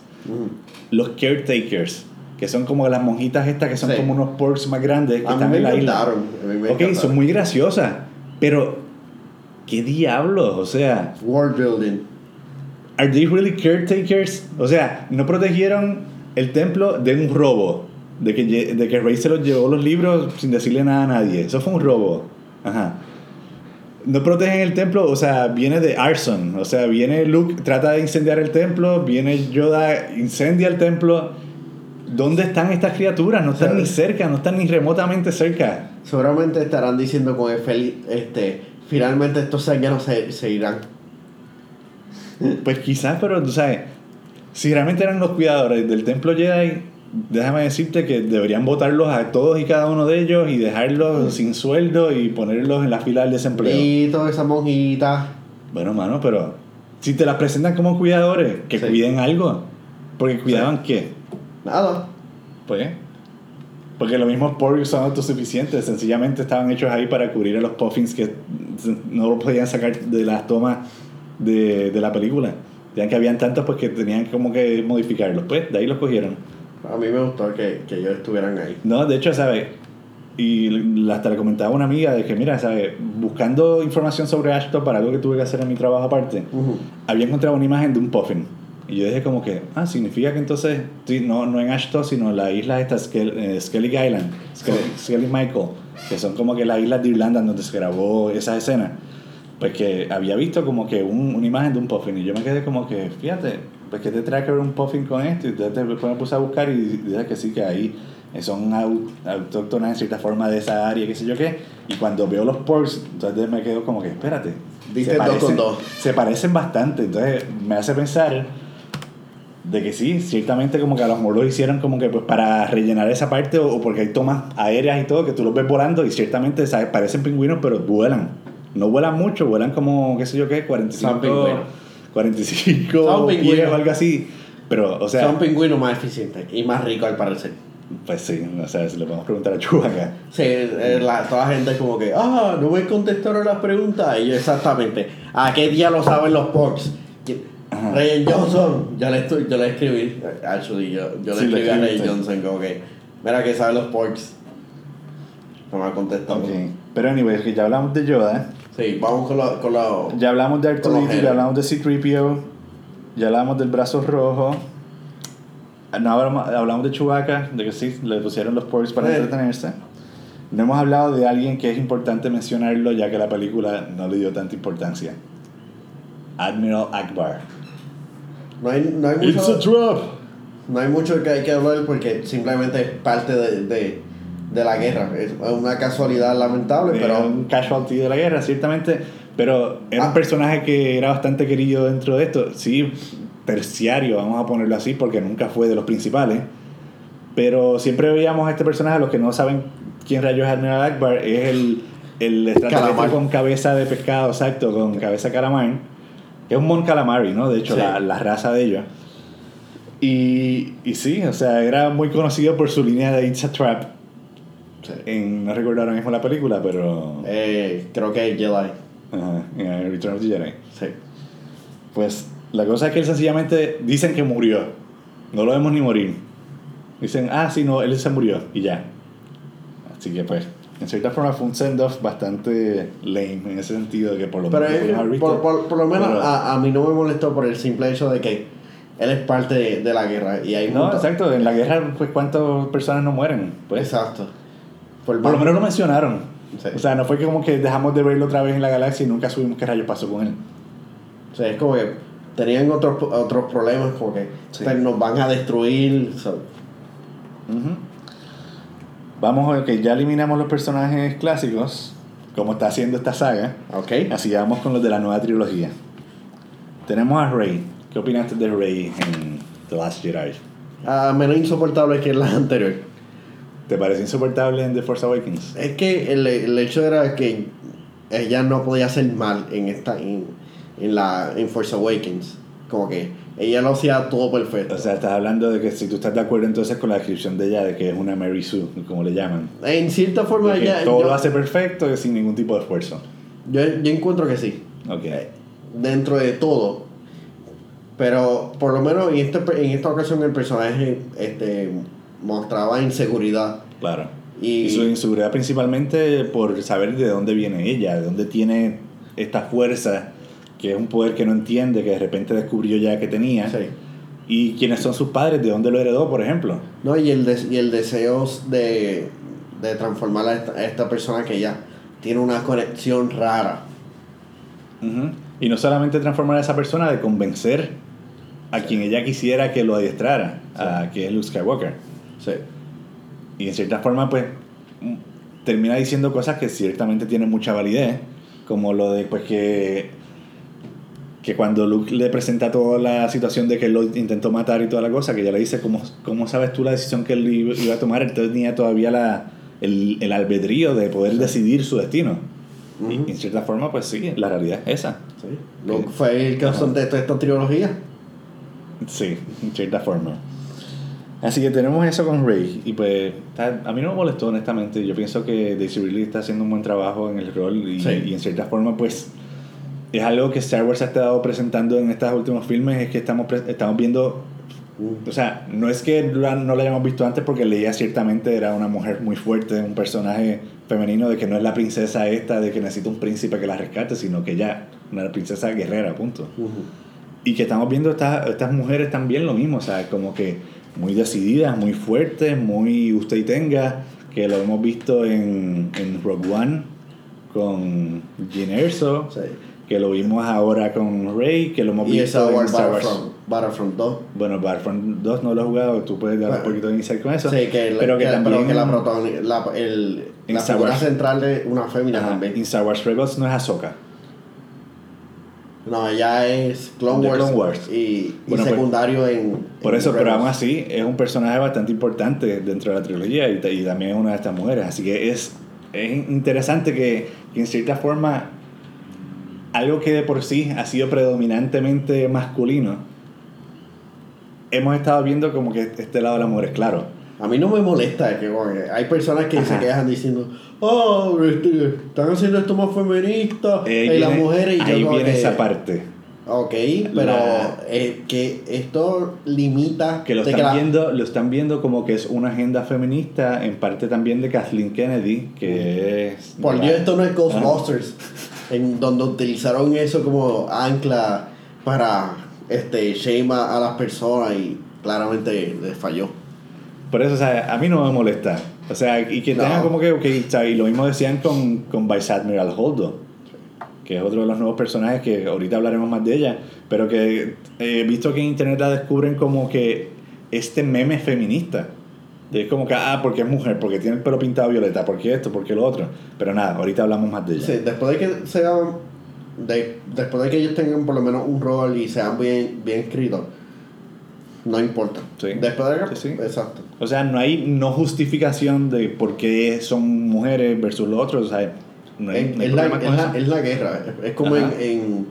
Speaker 1: los caretakers, que son como las monjitas estas que son
Speaker 2: Sí.
Speaker 1: como unos porks más grandes que
Speaker 2: A mí
Speaker 1: están
Speaker 2: me
Speaker 1: en la isla.
Speaker 2: me
Speaker 1: Ok, son muy graciosas, pero ¿qué diablos? O sea,
Speaker 2: World building.
Speaker 1: ¿are they really caretakers? O sea, no protegieron el templo de un robo, de que, de que Rey se los llevó los libros sin decirle nada a nadie. Eso fue un robo. Ajá. No protegen el templo, o sea, viene de arson. O sea, viene Luke, trata de incendiar el templo, viene Yoda, incendia el templo. ¿Dónde están estas criaturas? No están ni cerca, no están ni remotamente cerca.
Speaker 2: seguramente estarán diciendo con el feliz, este, finalmente estos sayanos se, se irán.
Speaker 1: Pues quizás, pero tú sabes, si realmente eran los cuidadores del templo Jedi, déjame decirte que deberían votarlos a todos y cada uno de ellos y dejarlos sin sueldo y ponerlos en la fila del desempleo.
Speaker 2: Y toda esa monjita.
Speaker 1: Bueno, mano, pero si te las presentan como cuidadores, que
Speaker 2: Sí.
Speaker 1: cuiden algo. Porque cuidaban qué?
Speaker 2: Nada.
Speaker 1: Pues. Porque los mismos porgs son autosuficientes, sencillamente estaban hechos ahí para cubrir a los puffins que no lo podían sacar de las tomas de, de la película. Ya que habían tantos pues que tenían como que modificarlos. Pues de ahí los cogieron.
Speaker 2: A mí me gustó que, que ellos estuvieran ahí.
Speaker 1: No, de hecho, ¿sabes? Y hasta le comentaba a una amiga de que, mira, ¿sabes? Buscando información sobre Ashton para algo que tuve que hacer en mi trabajo aparte,
Speaker 2: Ujú.
Speaker 1: había encontrado una imagen de un puffin. Y yo dije como que, ah, significa que entonces, sí, no, no en Ashton, sino en la isla esta, eh, Skellig Island, Skellig, Michael, que son como que las islas de Irlanda donde se grabó esa escena. Pues que había visto como que un- una imagen de un puffin y yo me quedé como que, fíjate, pues que te trae que ver un puffin con esto y entonces después me puse a buscar y dije que sí, que ahí son au- autóctonas en cierta forma de esa área, qué sé yo qué. Y cuando veo los porks, entonces me quedo como que, espérate.
Speaker 2: Diste
Speaker 1: se
Speaker 2: dos con
Speaker 1: parecen-
Speaker 2: dos.
Speaker 1: Se parecen bastante, entonces me hace pensar de que sí, ciertamente como que a los lo hicieron como que pues para rellenar esa parte o, o porque hay tomas aéreas y todo que tú los ves volando y ciertamente ¿sabes? parecen pingüinos pero vuelan. No vuelan mucho, vuelan como, qué sé yo qué, 45,
Speaker 2: Son pingüinos.
Speaker 1: 45
Speaker 2: Son
Speaker 1: pies o algo así. Pero, o sea,
Speaker 2: Son pingüinos más eficientes y más ricos al parecer.
Speaker 1: pues sí, o sea, si le podemos preguntar a Chewbacca.
Speaker 2: Sí, eh, la- toda la gente es como que, ah, no me contestaron las preguntas. Y yo, exactamente, ¿a qué día lo saben los Porks?
Speaker 1: Ajá.
Speaker 2: Ryan Johnson, yo le, estoy, yo le escribí, actually, yo, yo le
Speaker 1: Sí,
Speaker 2: escribí a
Speaker 1: escribiste.
Speaker 2: Johnson como que, mira que saben los Porks. No me ha contestado.
Speaker 1: Ok. Pero anyway, que ya hablamos de Yoda,
Speaker 2: Sí, vamos con la... Con la
Speaker 1: ya hablamos de R2D2, ya hablamos de C-3PO, ya hablamos del brazo rojo. No hablamos, hablamos de Chewbacca, de que sí, le pusieron los porks para
Speaker 2: Sí.
Speaker 1: entretenerse. No hemos hablado de alguien que es importante mencionarlo, ya que la película no le dio tanta importancia. Admiral Akbar.
Speaker 2: No, hay, no, hay
Speaker 1: It's a
Speaker 2: mucho,
Speaker 1: trap.
Speaker 2: no hay mucho que hay que hablar porque simplemente es parte de, de, de la guerra. Es una casualidad lamentable,
Speaker 1: Era
Speaker 2: pero...
Speaker 1: un casualty de la guerra, ciertamente. Pero era un
Speaker 2: Ah.
Speaker 1: personaje que era bastante querido dentro de esto. Sí, terciario, vamos a ponerlo así, porque nunca fue de los principales. Pero siempre veíamos a este personaje, los que no saben quién rayos es Admiral Akbar, es el, el extraterrestre con cabeza de pescado, exacto, con cabeza de calamar. Es un Mon Calamari, ¿no? De hecho,
Speaker 2: Sí.
Speaker 1: la, la raza de ellos. Y, y sí, o sea, era muy conocido por su línea de It's a Trap.
Speaker 2: Sí.
Speaker 1: En, no recuerdo ahora mismo la película, pero.
Speaker 2: Eh, creo que es Jedi.
Speaker 1: Ajá, en Return of the Jedi.
Speaker 2: Sí.
Speaker 1: Pues la cosa es que él sencillamente dicen que murió. No lo vemos ni morir. Dicen, ah, sí, no, él se murió y ya. Así que pues, en cierta forma fue un send-off bastante lame en ese sentido que por lo menos visto.
Speaker 2: por, por, por lo menos
Speaker 1: Pero-
Speaker 2: a, a mí no me molestó por el simple hecho de que él es parte de, de la guerra y hay
Speaker 1: No,
Speaker 2: mucho-
Speaker 1: exacto, en la guerra, pues cuántas personas no mueren. Pues,
Speaker 2: Exacto. Por,
Speaker 1: por lo menos lo mencionaron.
Speaker 2: Sí.
Speaker 1: O sea, no fue que como que dejamos de verlo otra vez en la galaxia y nunca subimos qué rayos pasó con él.
Speaker 2: O sea, es como que tenían otros, otros problemas, como que
Speaker 1: Sí.
Speaker 2: pero nos van a destruir. so-
Speaker 1: Ujú. Vamos, ok, ya eliminamos los personajes clásicos, como está haciendo esta saga.
Speaker 2: ok.
Speaker 1: Así que vamos con los de la nueva trilogía. Tenemos a Rey. ¿Qué opinaste de Rey en The Last Jedi?
Speaker 2: Ah, menos insoportable que la anterior.
Speaker 1: ¿Te parece insoportable en The Force Awakens?
Speaker 2: Es que el, el hecho era que ella no podía hacer mal en esta en, en la en Force Awakens. Como que ella lo hacía todo perfecto.
Speaker 1: O sea, estás hablando de que si tú estás de acuerdo entonces con la descripción de ella, de que es una Mary Sue, como le llaman.
Speaker 2: En cierta forma
Speaker 1: De que
Speaker 2: ella
Speaker 1: todo
Speaker 2: yo,
Speaker 1: lo hace perfecto y sin ningún tipo de esfuerzo.
Speaker 2: yo, yo encuentro que sí.
Speaker 1: Ok.
Speaker 2: Dentro de todo. Pero por lo menos en, este, en esta ocasión el personaje este, mostraba inseguridad.
Speaker 1: Claro.
Speaker 2: Y,
Speaker 1: Y su inseguridad principalmente por saber de dónde viene ella, de dónde tiene esta fuerza, que es un poder que no entiende, que de repente descubrió ya que tenía.
Speaker 2: sí.
Speaker 1: Y quiénes son sus padres, de dónde lo heredó, por ejemplo.
Speaker 2: no, y, el des- y el deseo de, de transformar a esta, a esta persona que ya tiene una conexión rara.
Speaker 1: Y no solamente transformar a esa persona, de convencer a quien ella quisiera que lo adiestrara, a que es Luke Skywalker.
Speaker 2: Sí.
Speaker 1: Y en cierta forma, pues, termina diciendo cosas que ciertamente tienen mucha validez, como lo de pues que que cuando Luke le presenta toda la situación de que él lo intentó matar y toda la cosa, que ella le dice, ¿cómo, cómo sabes tú la decisión que él iba a tomar? Él tenía todavía la, el, el albedrío de poder decidir su destino. Y en cierta forma, pues sí, la realidad es esa.
Speaker 2: Sí. Luke fue el causante de toda esta trilogía.
Speaker 1: Sí, en cierta forma. Así que tenemos eso con Rey. Y pues, a mí no me molestó, honestamente. Yo pienso que Daisy Ridley está haciendo un buen trabajo en el rol. Y,
Speaker 2: Sí.
Speaker 1: y en cierta forma, pues, es algo que Star Wars ha estado presentando en estos últimos filmes. Es que estamos, estamos viendo. O sea, no es que no la hayamos visto antes porque Leia ciertamente era una mujer muy fuerte, un personaje femenino de que no es la princesa esta, de que necesita un príncipe que la rescate, sino que ella, una princesa guerrera, punto.
Speaker 2: Ujú.
Speaker 1: Y que estamos viendo estas, estas mujeres también lo mismo, o sea, como que muy decididas, muy fuertes, muy usted y tenga, que lo hemos visto en, en Rogue One con Jyn Erso,
Speaker 2: Sí.
Speaker 1: Que lo vimos ahora con Rey, que lo hemos
Speaker 2: Y
Speaker 1: visto en Star Wars.
Speaker 2: Battlefront, Battlefront 2.
Speaker 1: Bueno, Battlefront 2 no lo he jugado, tú puedes dar un poquito de insight con eso.
Speaker 2: Sí, que,
Speaker 1: pero que también
Speaker 2: pero que la, protagoni- la, el, la
Speaker 1: Star
Speaker 2: figura
Speaker 1: Wars.
Speaker 2: central de una fémina
Speaker 1: Ajá,
Speaker 2: también.
Speaker 1: en Star Wars Rebels no es Ahsoka.
Speaker 2: No, ella es Clone Wars,
Speaker 1: Clone Wars.
Speaker 2: y,
Speaker 1: pues,
Speaker 2: secundario en.
Speaker 1: Por
Speaker 2: en
Speaker 1: eso, pero aún así es un personaje bastante importante dentro de la trilogía y, y también es una de estas mujeres. Así que es, es interesante que, que en cierta forma algo que de por sí ha sido predominantemente masculino, hemos estado viendo como que este lado de la mujer es claro.
Speaker 2: A mí no me molesta que hay personas que se
Speaker 1: Ajá.
Speaker 2: quejan diciendo, oh, este, están haciendo esto más feminista,
Speaker 1: Eh,
Speaker 2: y las mujeres y yo
Speaker 1: ahí
Speaker 2: como
Speaker 1: viene
Speaker 2: que,
Speaker 1: esa parte.
Speaker 2: Ok, pero
Speaker 1: La-
Speaker 2: eh, que esto limita
Speaker 1: Que lo están,
Speaker 2: la-
Speaker 1: viendo, lo están viendo como que es una agenda feminista, en parte también de Kathleen Kennedy, que es...
Speaker 2: Por Dios, esto no es Ghostbusters, en donde utilizaron eso como ancla para este shame a, a las personas y claramente les falló.
Speaker 1: Por eso, o sea, a mí no me molesta. O sea, y que
Speaker 2: No.
Speaker 1: tengan como que, y lo mismo decían con, con Vice Admiral Holdo, que es otro de los nuevos personajes que ahorita hablaremos más de ella, pero que eh, he visto que en internet la descubren como que este meme es feminista. De como que, ah, porque es mujer, porque tiene el pelo pintado violeta, porque esto, porque lo otro. Pero nada, ahorita hablamos más de ella.
Speaker 2: Sí, después de que sean, de- después de que ellos tengan por lo menos un rol y sean bien, bien escritos, no importa.
Speaker 1: Sí.
Speaker 2: Después de que,
Speaker 1: Sí, sí.
Speaker 2: exacto.
Speaker 1: O sea, no hay no justificación de por qué son mujeres versus los otros. O sea, no hay,
Speaker 2: Es,
Speaker 1: no hay
Speaker 2: es la, es, la, es la guerra. Es, es como en, en,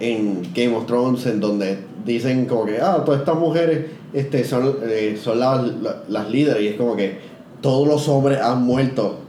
Speaker 2: en Game of Thrones, en donde dicen como que, ah, todas estas mujeres este, son, eh, son las, la- las líderes. Y es como que todos los hombres han muerto.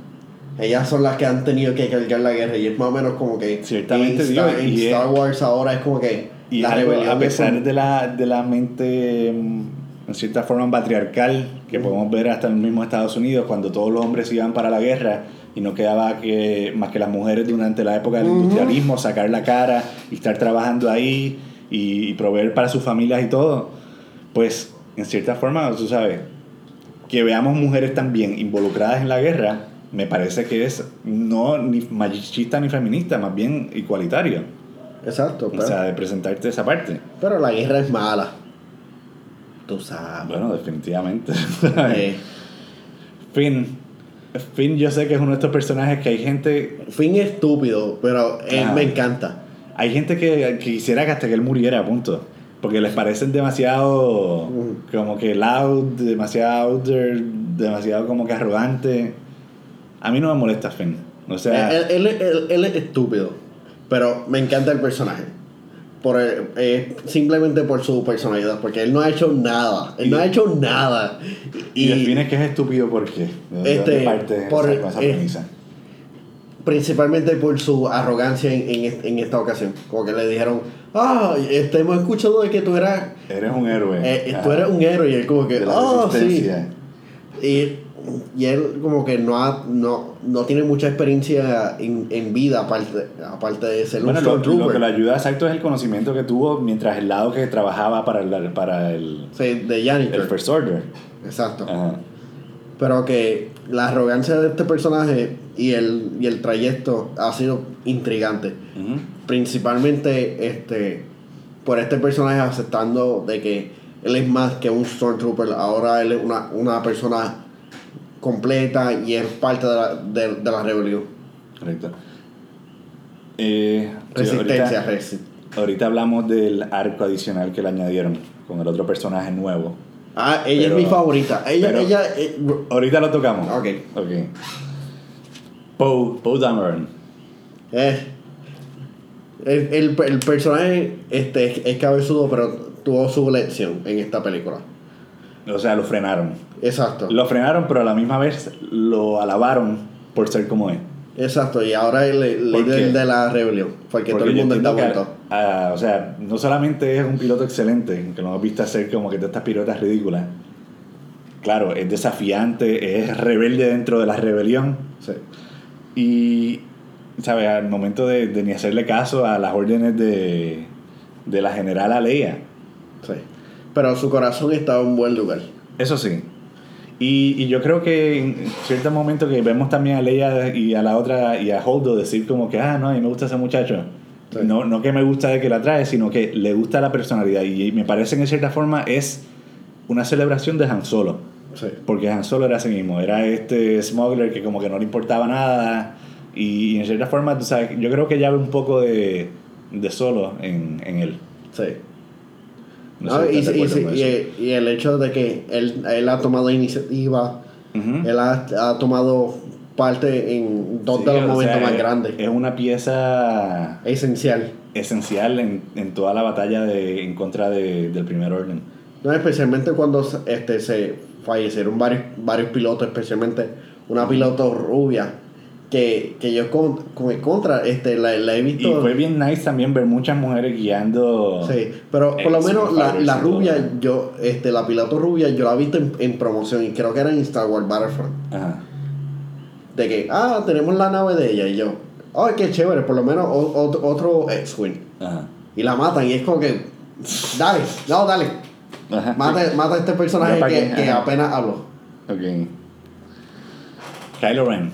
Speaker 2: Ellas son las que han tenido que cargar la guerra. Y es más o menos como que
Speaker 1: Ciertamente,
Speaker 2: en, Star, en
Speaker 1: y es-
Speaker 2: Star Wars ahora es como que
Speaker 1: Y
Speaker 2: la
Speaker 1: algo,
Speaker 2: rebelión
Speaker 1: a
Speaker 2: es
Speaker 1: pesar
Speaker 2: como-
Speaker 1: de la, de la mente, mm, en cierta forma, patriarcal, que podemos ver hasta en el mismo Estados Unidos, cuando todos los hombres iban para la guerra y no quedaba que, más que las mujeres durante la época del
Speaker 2: Ujú.
Speaker 1: industrialismo, sacar la cara y estar trabajando ahí y, y proveer para sus familias y todo, pues, en cierta forma, tú sabes, que veamos mujeres también involucradas en la guerra, me parece que es no ni machista ni feminista, más bien igualitario.
Speaker 2: Exacto, pero,
Speaker 1: O sea, de presentarte esa parte.
Speaker 2: pero la guerra es mala. Tú sabes.
Speaker 1: Bueno, definitivamente.
Speaker 2: Eh,
Speaker 1: Finn. Finn, yo sé que es uno de estos personajes que hay gente.
Speaker 2: Finn es estúpido, pero él
Speaker 1: Ah.
Speaker 2: me encanta.
Speaker 1: Hay gente que, que quisiera que hasta que él muriera, punto. Porque les parecen demasiado. Como que loud, demasiado out there, demasiado como que arrogante. A mí no me molesta Finn. O sea.
Speaker 2: él, él- él- él es estúpido, pero me encanta el personaje. Por eh, simplemente por su personalidad, porque él no ha hecho nada. Él no
Speaker 1: Y-
Speaker 2: ha hecho nada.
Speaker 1: y, defines que es estúpido por qué. ¿De dónde
Speaker 2: Este,
Speaker 1: parte
Speaker 2: por-
Speaker 1: esa, con esa
Speaker 2: eh,
Speaker 1: premisa?
Speaker 2: Principalmente por su arrogancia en, en, est- en esta ocasión. Como que le dijeron, ah, este, hemos escuchado de que tú eras,
Speaker 1: Eres un héroe.
Speaker 2: eh, tú eres un héroe. Y él como que, ah, sí.
Speaker 1: resistencia.
Speaker 2: Y, y él como que no, ha, no, no tiene mucha experiencia en, en vida aparte, aparte de ser
Speaker 1: Bueno,
Speaker 2: un
Speaker 1: lo, lo que le ayuda exacto es el conocimiento que tuvo mientras el lado que trabajaba para el, para el,
Speaker 2: Sí, de janitor.
Speaker 1: el First Order.
Speaker 2: Exacto.
Speaker 1: Ajá.
Speaker 2: Pero que la arrogancia de este personaje y el, y el trayecto ha sido intrigante. Principalmente este por este personaje aceptando de que él es más que un Stormtrooper. Ahora él es una, una persona completa y es parte de la, de, de la rebelión.
Speaker 1: Correcto. Eh,
Speaker 2: Resistencia,
Speaker 1: ahorita, ahorita hablamos del arco adicional que le añadieron con el otro personaje nuevo.
Speaker 2: Ah, ella
Speaker 1: Pero-
Speaker 2: es mi favorita. Ella,
Speaker 1: pero-
Speaker 2: ella, eh,
Speaker 1: Ahorita lo tocamos.
Speaker 2: Ok.
Speaker 1: Ok. Poe, Poe Dameron.
Speaker 2: eh, el, el, el personaje este, es, es cabezudo, pero tuvo su lección en esta película.
Speaker 1: O sea, lo frenaron.
Speaker 2: Exacto.
Speaker 1: Lo frenaron, pero a la misma vez lo alabaron por ser como es.
Speaker 2: Exacto, y ahora es el el
Speaker 1: ¿Por
Speaker 2: líder
Speaker 1: qué?
Speaker 2: de la rebelión. Porque, todo el mundo está vuelto.
Speaker 1: ah, o sea, no solamente es un piloto excelente, que lo hemos visto hacer como que todas estas pilotas ridículas. Claro, es desafiante, es rebelde dentro de la rebelión.
Speaker 2: Sí.
Speaker 1: Y, ¿sabes? Al momento de, de ni hacerle caso a las órdenes de, de la general Aleia.
Speaker 2: Sí. Pero su corazón está en un buen lugar.
Speaker 1: Eso sí. Y, y yo creo que en cierto momento que vemos también a Leia y a la otra y a Holdo decir como que, ah, no, a mí me gusta ese muchacho.
Speaker 2: Sí.
Speaker 1: No, no que me gusta de que la trae, sino que le gusta la personalidad. Y me parece que en cierta forma es una celebración de Han Solo.
Speaker 2: Sí.
Speaker 1: Porque Han Solo era así mismo, era este smuggler que como que no le importaba nada. Y, en cierta forma, tú sabes, yo creo que ya ve un poco de, de Solo en, en él.
Speaker 2: Sí.
Speaker 1: No
Speaker 2: y, y- el hecho de que él, él ha tomado iniciativa, él ha, ha tomado parte en dos
Speaker 1: Sí,
Speaker 2: de los momentos
Speaker 1: sea,
Speaker 2: más
Speaker 1: es-
Speaker 2: grandes.
Speaker 1: Es una pieza
Speaker 2: Esencial.
Speaker 1: esencial en, en toda la batalla de, en contra de- del primer orden.
Speaker 2: No, especialmente cuando se- este, se fallecieron varios, varios pilotos, especialmente una piloto rubia, que, que yo con, con contra este, la, la he
Speaker 1: Y
Speaker 2: visto.
Speaker 1: fue bien nice también ver muchas mujeres guiando.
Speaker 2: Sí, pero por lo menos la, la
Speaker 1: y
Speaker 2: rubia, yo, este, la piloto rubia, yo la he visto en, en promoción y creo que era en Star Wars Battlefront.
Speaker 1: Ajá.
Speaker 2: De que, ah, tenemos la nave de ella y yo, ay, qué chévere, por lo menos o- otro, otro X-Wing.
Speaker 1: Ajá.
Speaker 2: Y la matan y es como que, dale, no, dale,
Speaker 1: Ajá.
Speaker 2: mata, mata a este personaje que, que
Speaker 1: ajá.
Speaker 2: apenas habló.
Speaker 1: Ok. Kylo Ren.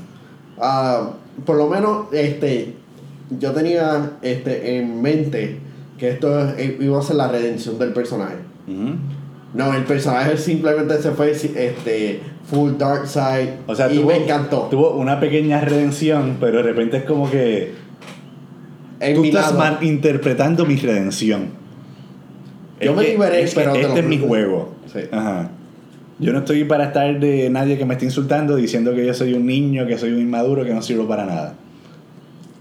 Speaker 2: Ah, por lo menos, este, yo tenía este, en mente que esto iba a ser la redención del personaje. No, el personaje simplemente se fue este, full dark side
Speaker 1: O sea,
Speaker 2: y
Speaker 1: tuvo,
Speaker 2: me encantó.
Speaker 1: tuvo una pequeña redención, pero de repente es como que
Speaker 2: En
Speaker 1: tú
Speaker 2: mi
Speaker 1: estás
Speaker 2: lado.
Speaker 1: malinterpretando mi redención.
Speaker 2: Yo
Speaker 1: Es
Speaker 2: me liberé, pero te
Speaker 1: este
Speaker 2: lo
Speaker 1: es mi juego.
Speaker 2: Sí.
Speaker 1: Ajá. Yo no estoy para estar de nadie que me esté insultando diciendo que yo soy un niño, que soy un inmaduro, que no sirvo para nada.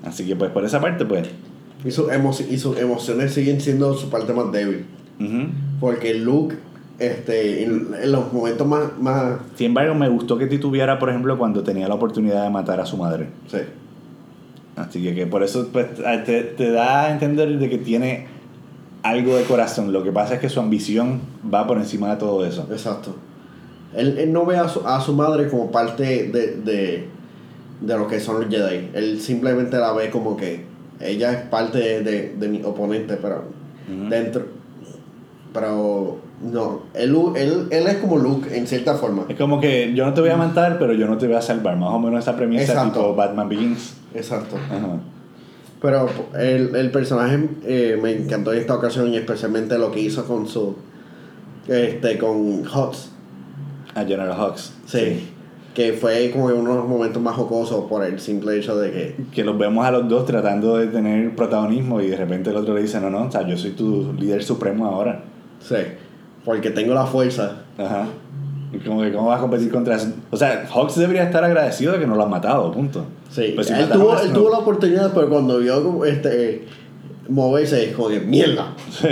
Speaker 1: Así que pues por esa parte pues.
Speaker 2: Y, su emo- y sus emociones siguen siendo su parte más débil.
Speaker 1: ujú.
Speaker 2: Porque Luke, este, en, en los momentos más, más
Speaker 1: Sin embargo, me gustó que titubeara, por ejemplo, cuando tenía la oportunidad de matar a su madre.
Speaker 2: sí,
Speaker 1: Así que, que por eso pues, te, te da a entender de que tiene algo de corazón. Lo que pasa es que su ambición va por encima de todo eso.
Speaker 2: exacto. Él, él no ve a su, a su madre como parte de, de, de lo que son los Jedi. Él simplemente la ve como que ella es parte de, de, de mi oponente, pero dentro. Pero no, él, él, él es como Luke en cierta forma.
Speaker 1: Es como que yo no te voy a matar, pero yo no te voy a salvar. Más o menos esa premisa
Speaker 2: Exacto.
Speaker 1: tipo Batman Begins.
Speaker 2: Exacto.
Speaker 1: Ajá.
Speaker 2: Pero el, el personaje eh, me encantó en esta ocasión y especialmente lo que hizo con su. Este, con Hux.
Speaker 1: A General Hux.
Speaker 2: Sí. Que fue como uno de los momentos más jocosos por el simple hecho de que.
Speaker 1: Que los vemos a los dos tratando de tener protagonismo y de repente el otro le dice, no, no, o sea, yo soy tu líder supremo ahora.
Speaker 2: Sí. Porque tengo la fuerza.
Speaker 1: Ajá. Y como que, ¿cómo vas a competir contra eso? O sea, Hawks debería estar agradecido de que no lo han matado, punto.
Speaker 2: Sí.
Speaker 1: Pues si
Speaker 2: él, tuvo, él tuvo la oportunidad, pero cuando vio este moverse, es como que mierda.
Speaker 1: Sí.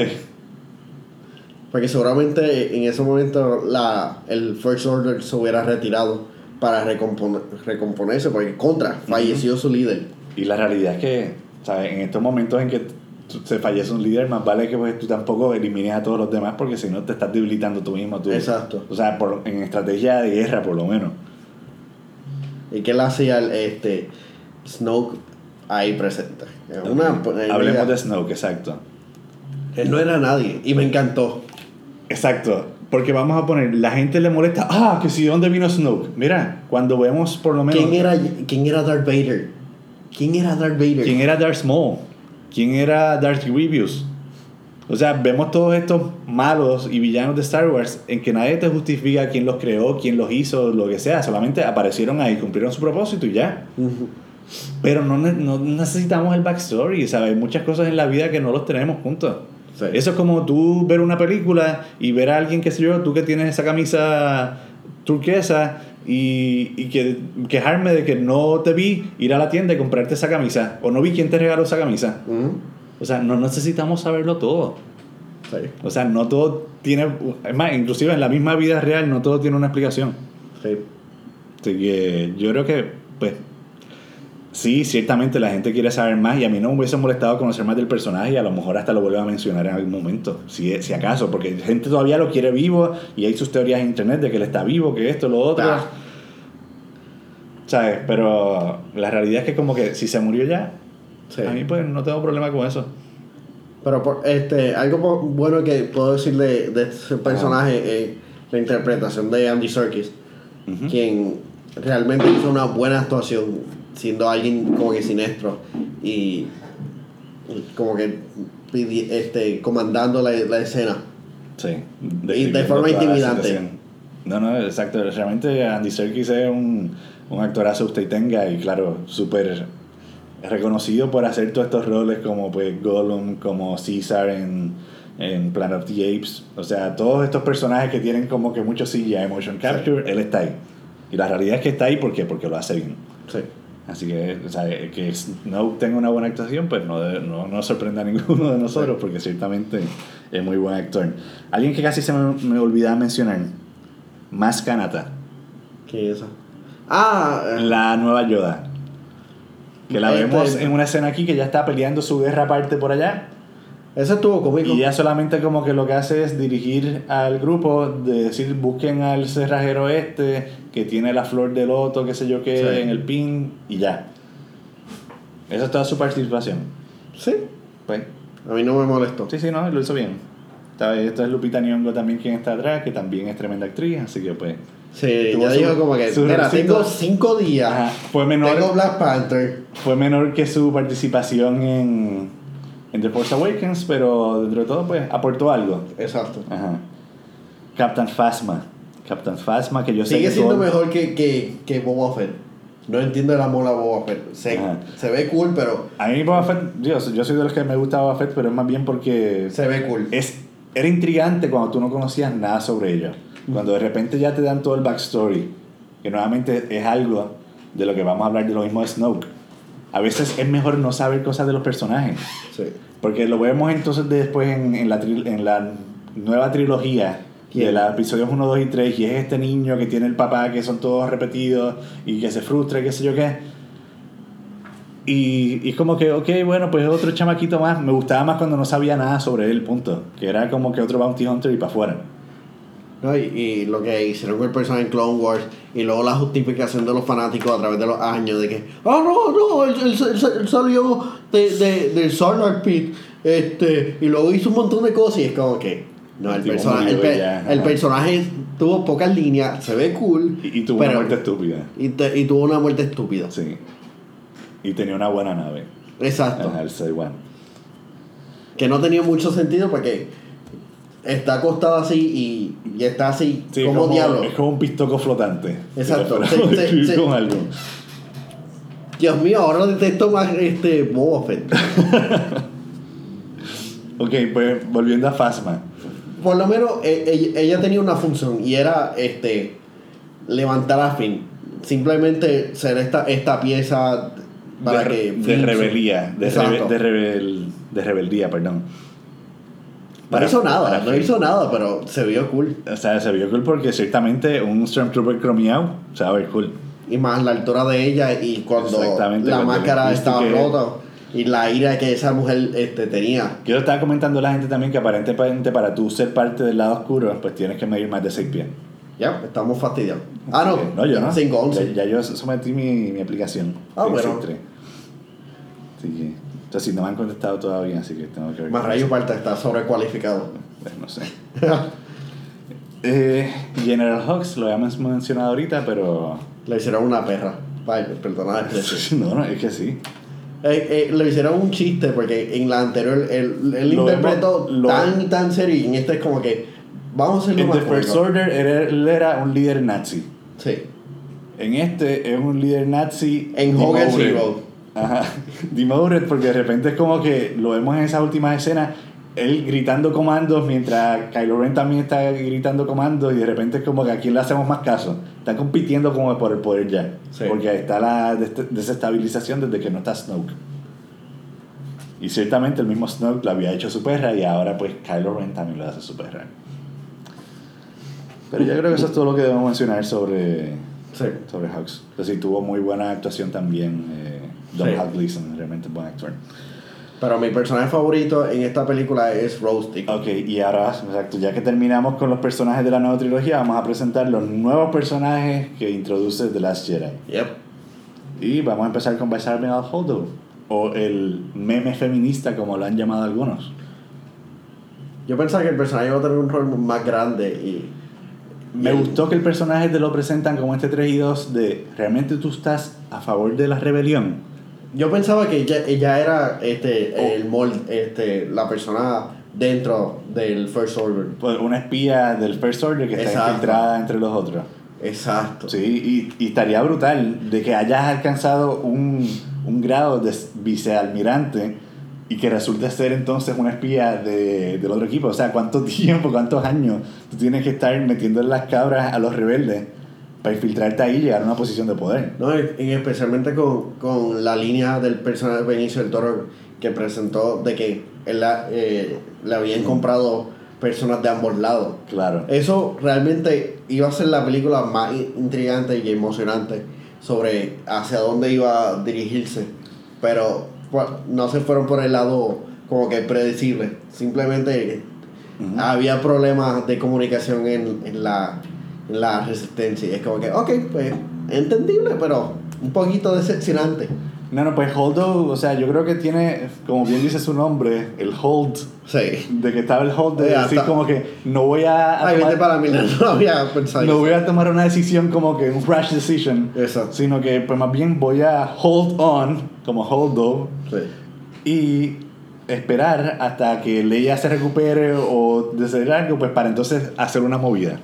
Speaker 2: Porque seguramente en ese momento la, el First Order se hubiera retirado para recompone- recomponerse, porque contra, falleció su líder.
Speaker 1: Y la realidad es que, ¿sabes? En estos momentos en que se fallece un líder, más vale que pues, tú tampoco elimines a todos los demás porque si no te estás debilitando tú mismo. Tú,
Speaker 2: Exacto.
Speaker 1: O sea, por, en estrategia de guerra por lo menos.
Speaker 2: ¿Y qué le hacía el, este, Snoke ahí presente? Una,
Speaker 1: Hablemos de Snoke, exacto.
Speaker 2: Él no era nadie y me encantó.
Speaker 1: Exacto. Porque vamos a poner, la gente le molesta, ah, que si de dónde vino Snoke. Mira, cuando vemos por lo menos...
Speaker 2: ¿Quién era, ¿Quién era Darth Vader? ¿Quién era Darth Vader?
Speaker 1: ¿Quién era Darth Maul? ¿Quién era Darth Grievous? O sea, vemos todos estos malos y villanos de Star Wars en que nadie te justifica quién los creó, quién los hizo, lo que sea. Solamente aparecieron ahí, cumplieron su propósito y ya. Pero no, no necesitamos el backstory, ¿sabes? Hay muchas cosas en la vida que no los tenemos juntos.
Speaker 2: Sí.
Speaker 1: Eso es como tú ver una película y ver a alguien, qué sé yo, tú que tienes esa camisa turquesa y, y que quejarme de que no te vi ir a la tienda y comprarte esa camisa. O no vi quién te regaló esa camisa. O sea, no necesitamos saberlo todo.
Speaker 2: Sí.
Speaker 1: O sea, no todo tiene... Es más, inclusive en la misma vida real no todo tiene una explicación.
Speaker 2: Sí.
Speaker 1: Así que yo creo que, pues, sí, ciertamente la gente quiere saber más y a mí no me hubiese molestado conocer más del personaje y a lo mejor hasta lo vuelvo a mencionar en algún momento, si, si acaso, porque gente todavía lo quiere vivo y hay sus teorías en internet de que él está vivo, que esto, lo otro.
Speaker 2: Ah.
Speaker 1: ¿Sabes? Pero la realidad es que como que si se murió ya,
Speaker 2: Sí.
Speaker 1: a mí pues no tengo problema con eso.
Speaker 2: Pero por, este, algo bueno que puedo decir de, de ese personaje es la interpretación de Andy Serkis, quien realmente hizo una buena actuación, siendo alguien como que siniestro y, como que este, comandando la, la escena.
Speaker 1: Sí.
Speaker 2: Y de forma intimidante.
Speaker 1: No, no, exacto. Realmente Andy Serkis es un, un actorazo usted tenga y claro, súper reconocido por hacer todos estos roles como pues Gollum, como Caesar en, en Planet of the Apes. O sea, todos estos personajes que tienen como que mucho CGI, motion capture, él está ahí. Y la realidad es que está ahí ¿por qué? porque lo hace bien.
Speaker 2: Sí.
Speaker 1: Así que, o sea, que no tenga una buena actuación, pues no, no, no sorprenda a ninguno de nosotros, porque ciertamente es muy buen actor. Alguien que casi se me, me olvidaba mencionar, Más Kanata,
Speaker 2: ¿Qué es eso? Ah, eh,
Speaker 1: la nueva Yoda. Que la
Speaker 2: Este-
Speaker 1: vemos en una escena aquí que ya está peleando su guerra aparte por allá.
Speaker 2: Ese estuvo cómico.
Speaker 1: Y ella solamente como que lo que hace es dirigir al grupo, de decir, busquen al cerrajero este, que tiene la flor de loto, qué sé yo qué,
Speaker 2: Sí.
Speaker 1: en el pin, y ya. Esa es toda su participación.
Speaker 2: Sí,
Speaker 1: Pues,
Speaker 2: a mí no me molestó.
Speaker 1: sí, sí, no, lo hizo bien. Esta, esta es Lupita Nyong'o también quien está atrás, que también es tremenda actriz, así que pues...
Speaker 2: Sí, ya dijo como que, mira, tengo cinco días,
Speaker 1: Ajá, fue menor,
Speaker 2: tengo Black Panther.
Speaker 1: fue menor que su participación en, en The Force Awakens, pero dentro de todo pues aportó algo.
Speaker 2: Exacto.
Speaker 1: Ajá. Captain Phasma. Captain Phasma, que yo sé
Speaker 2: Sigue
Speaker 1: que
Speaker 2: siendo
Speaker 1: todo-
Speaker 2: mejor que, que, que Boba Fett. No entiendo el amor a Boba Fett. Se, se ve cool, pero
Speaker 1: A mí Boba Fett, yo, yo soy de los que me gusta Boba Fett, pero es más bien porque
Speaker 2: se ve cool.
Speaker 1: es, era intrigante cuando tú no conocías nada sobre ellos. Cuando de repente ya te dan todo el backstory, que nuevamente es algo de lo que vamos a hablar de lo mismo de Snoke. A veces es mejor no saber cosas de los personajes.
Speaker 2: Sí.
Speaker 1: Porque lo vemos entonces después en, en, la, tri- en la nueva trilogía de
Speaker 2: ¿Quién?
Speaker 1: los episodios 1, 2 y 3 y es este niño que tiene el papá que son todos repetidos y que se frustra y qué sé yo qué. Y, y es como que, ok, bueno, pues otro chamaquito más. Me gustaba más cuando no sabía nada sobre él, punto. Que era como que otro bounty hunter y para afuera.
Speaker 2: ¿no? Y, y lo que hicieron con el personaje en Clone Wars y luego la justificación de los fanáticos a través de los años de que, ah, no, no, él, él- él- él salió de, de, del Sarlacc Pit este, y luego hizo un montón de cosas y es como que, no, el, personaje, el,
Speaker 1: ya,
Speaker 2: personaje tuvo pocas líneas, se ve cool,
Speaker 1: Y, y tuvo
Speaker 2: pero-
Speaker 1: una muerte estúpida.
Speaker 2: y, te- y tuvo una muerte estúpida.
Speaker 1: Sí. Y tenía una buena nave.
Speaker 2: Exacto.
Speaker 1: Ajá, el C1.
Speaker 2: Que no tenía mucho sentido porque está acostado así y, y está así
Speaker 1: Sí,
Speaker 2: como,
Speaker 1: como-
Speaker 2: diablo.
Speaker 1: Es como un pistoco flotante.
Speaker 2: Exacto.
Speaker 1: Describir
Speaker 2: sí.
Speaker 1: con algo.
Speaker 2: Dios mío, ahora detesto más este Boba Fett.
Speaker 1: Ok, pues volviendo a Phasma.
Speaker 2: Por lo menos eh, ella, ella tenía una función y era este levantar a Finn. Simplemente ser esta, esta pieza para
Speaker 1: de,
Speaker 2: que
Speaker 1: de rebelía, de, rebe- de, rebel- de rebeldía, perdón.
Speaker 2: No hizo nada,
Speaker 1: para
Speaker 2: no hizo nada, pero se vio cool.
Speaker 1: O sea, se vio cool porque ciertamente un Stormtrooper cromeado se va a ver cool.
Speaker 2: Y más la altura de ella y cuando la
Speaker 1: cuando
Speaker 2: máscara estaba
Speaker 1: que-
Speaker 2: rota y la ira que esa mujer este, tenía.
Speaker 1: Yo estaba comentando a la gente también que aparentemente para tú ser parte del lado oscuro, pues tienes que medir más de 6 pies.
Speaker 2: Ya, estamos fastidiados. Ah, no,
Speaker 1: No, yo no.
Speaker 2: 5, 11.
Speaker 1: Ya, ya yo sometí mi, mi aplicación.
Speaker 2: Ah, bueno.
Speaker 1: 6'3". Así que, entonces, si no me han contestado todavía, así que tengo que ver.
Speaker 2: Más
Speaker 1: con
Speaker 2: rayo
Speaker 1: eso.
Speaker 2: falta, está sobrecualificado.
Speaker 1: Pues, no sé. Eh, General Hux, lo habíamos mencionado ahorita, pero.
Speaker 2: Le hicieron una perra. Vaya, perdona.
Speaker 1: No, no, es que sí.
Speaker 2: Eh, eh, le hicieron un chiste porque en la anterior él, él
Speaker 1: Lo
Speaker 2: interpretó
Speaker 1: lo-
Speaker 2: tan y tan serio y en este es como que vamos a hacerlo
Speaker 1: En The First. Order él era un líder nazi.
Speaker 2: Sí.
Speaker 1: En este es un líder nazi.
Speaker 2: En Hogan's. Hero.
Speaker 1: Ajá. Demoted, porque de repente es como que lo vemos en esas últimas escenas. Él gritando comandos mientras Kylo Ren también está gritando comandos y de repente es como que a quién le hacemos más caso. Están compitiendo como por el poder ya.
Speaker 2: Sí.
Speaker 1: Porque está la des- desestabilización desde que no está Snoke. Y ciertamente el mismo Snoke lo había hecho su perra y ahora pues Kylo Ren también lo hace su perra. Pero yo creo que eso es todo lo que debemos mencionar sobre,
Speaker 2: Sí.
Speaker 1: sobre Hux. Es decir, tuvo muy buena actuación también. Eh, Don. Hug Gleason, realmente buen actor.
Speaker 2: Pero mi personaje favorito en esta película es Roasty.
Speaker 1: Ok, y ahora, exacto, ya que terminamos con los personajes de la nueva trilogía, vamos a presentar los nuevos personajes que introduce The Last Jedi.
Speaker 2: Yep.
Speaker 1: Y vamos a empezar con Vice Admiral Holdo, o el meme feminista, como lo han llamado algunos.
Speaker 2: Yo pensaba que el personaje iba a tener un rol más grande y.
Speaker 1: Me
Speaker 2: y-
Speaker 1: gustó que el personaje te lo presentan como este 3 y 2 de realmente tú estás a favor de la rebelión.
Speaker 2: Yo pensaba que ella, ella era este,
Speaker 1: Oh.
Speaker 2: el mold, este, la persona dentro del First Order.
Speaker 1: Pues una espía del First Order que está infiltrada entre los otros.
Speaker 2: Exacto.
Speaker 1: Sí, y, y estaría brutal de que hayas alcanzado un, un grado de vicealmirante y que resulte ser entonces una espía de, del otro equipo. O sea, ¿cuánto tiempo, cuántos años tú tienes que estar metiendo las cabras a los rebeldes para infiltrarte ahí y llegar a una posición de poder?
Speaker 2: No, y- y especialmente con, con la línea del personaje de Benicio del Toro que presentó de que él la- eh, le habían comprado personas de ambos lados.
Speaker 1: Claro.
Speaker 2: Eso realmente iba a ser la película más in- intrigante y emocionante sobre hacia dónde iba a dirigirse. Pero pues, no se fueron por el lado como que predecible. Simplemente había problemas de comunicación en, en la, la resistencia. Y es como que, ok, pues entendible, pero un poquito decepcionante.
Speaker 1: No, no, pues Holdo, o sea, yo creo que tiene, como bien dice su nombre, el hold,
Speaker 2: Sí.
Speaker 1: de que estaba el hold de decir
Speaker 2: está.
Speaker 1: como que no voy a, a
Speaker 2: Ay,
Speaker 1: tomar-
Speaker 2: vete para mierda, no había pensado
Speaker 1: no
Speaker 2: eso.
Speaker 1: voy a tomar una decisión como que un rash decision,
Speaker 2: Exacto.
Speaker 1: sino que pues más bien voy a hold on, como holdo,
Speaker 2: Sí.
Speaker 1: y esperar hasta que Leia se recupere o de algo, pues para entonces hacer una movida.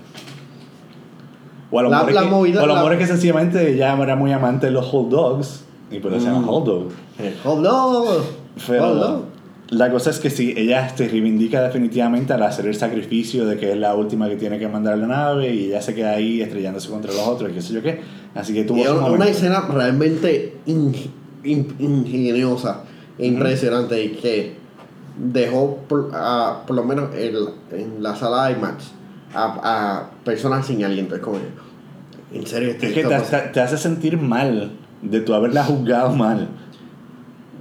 Speaker 1: O a lo
Speaker 2: La-
Speaker 1: mejor es que,
Speaker 2: movida-
Speaker 1: o a lo
Speaker 2: la-
Speaker 1: mejor es que sencillamente ella era muy amante de los hold dogs y por eso se llama
Speaker 2: Mm.
Speaker 1: hold dog.
Speaker 2: Oh no.
Speaker 1: Pero
Speaker 2: Oh, no.
Speaker 1: la cosa es que sí, ella se reivindica definitivamente al hacer el sacrificio de que es la última que tiene que mandar a la nave y ella se queda ahí estrellándose contra los otros y qué sé yo qué. Así que tuvo
Speaker 2: Y una
Speaker 1: momento.
Speaker 2: escena realmente in- in- ingeniosa, e impresionante y que dejó por, lo menos el- en la sala IMAX a, a personas sin aliento. Es como que, en serio,
Speaker 1: Es que te, te- te hace sentir mal de tu haberla juzgado mal.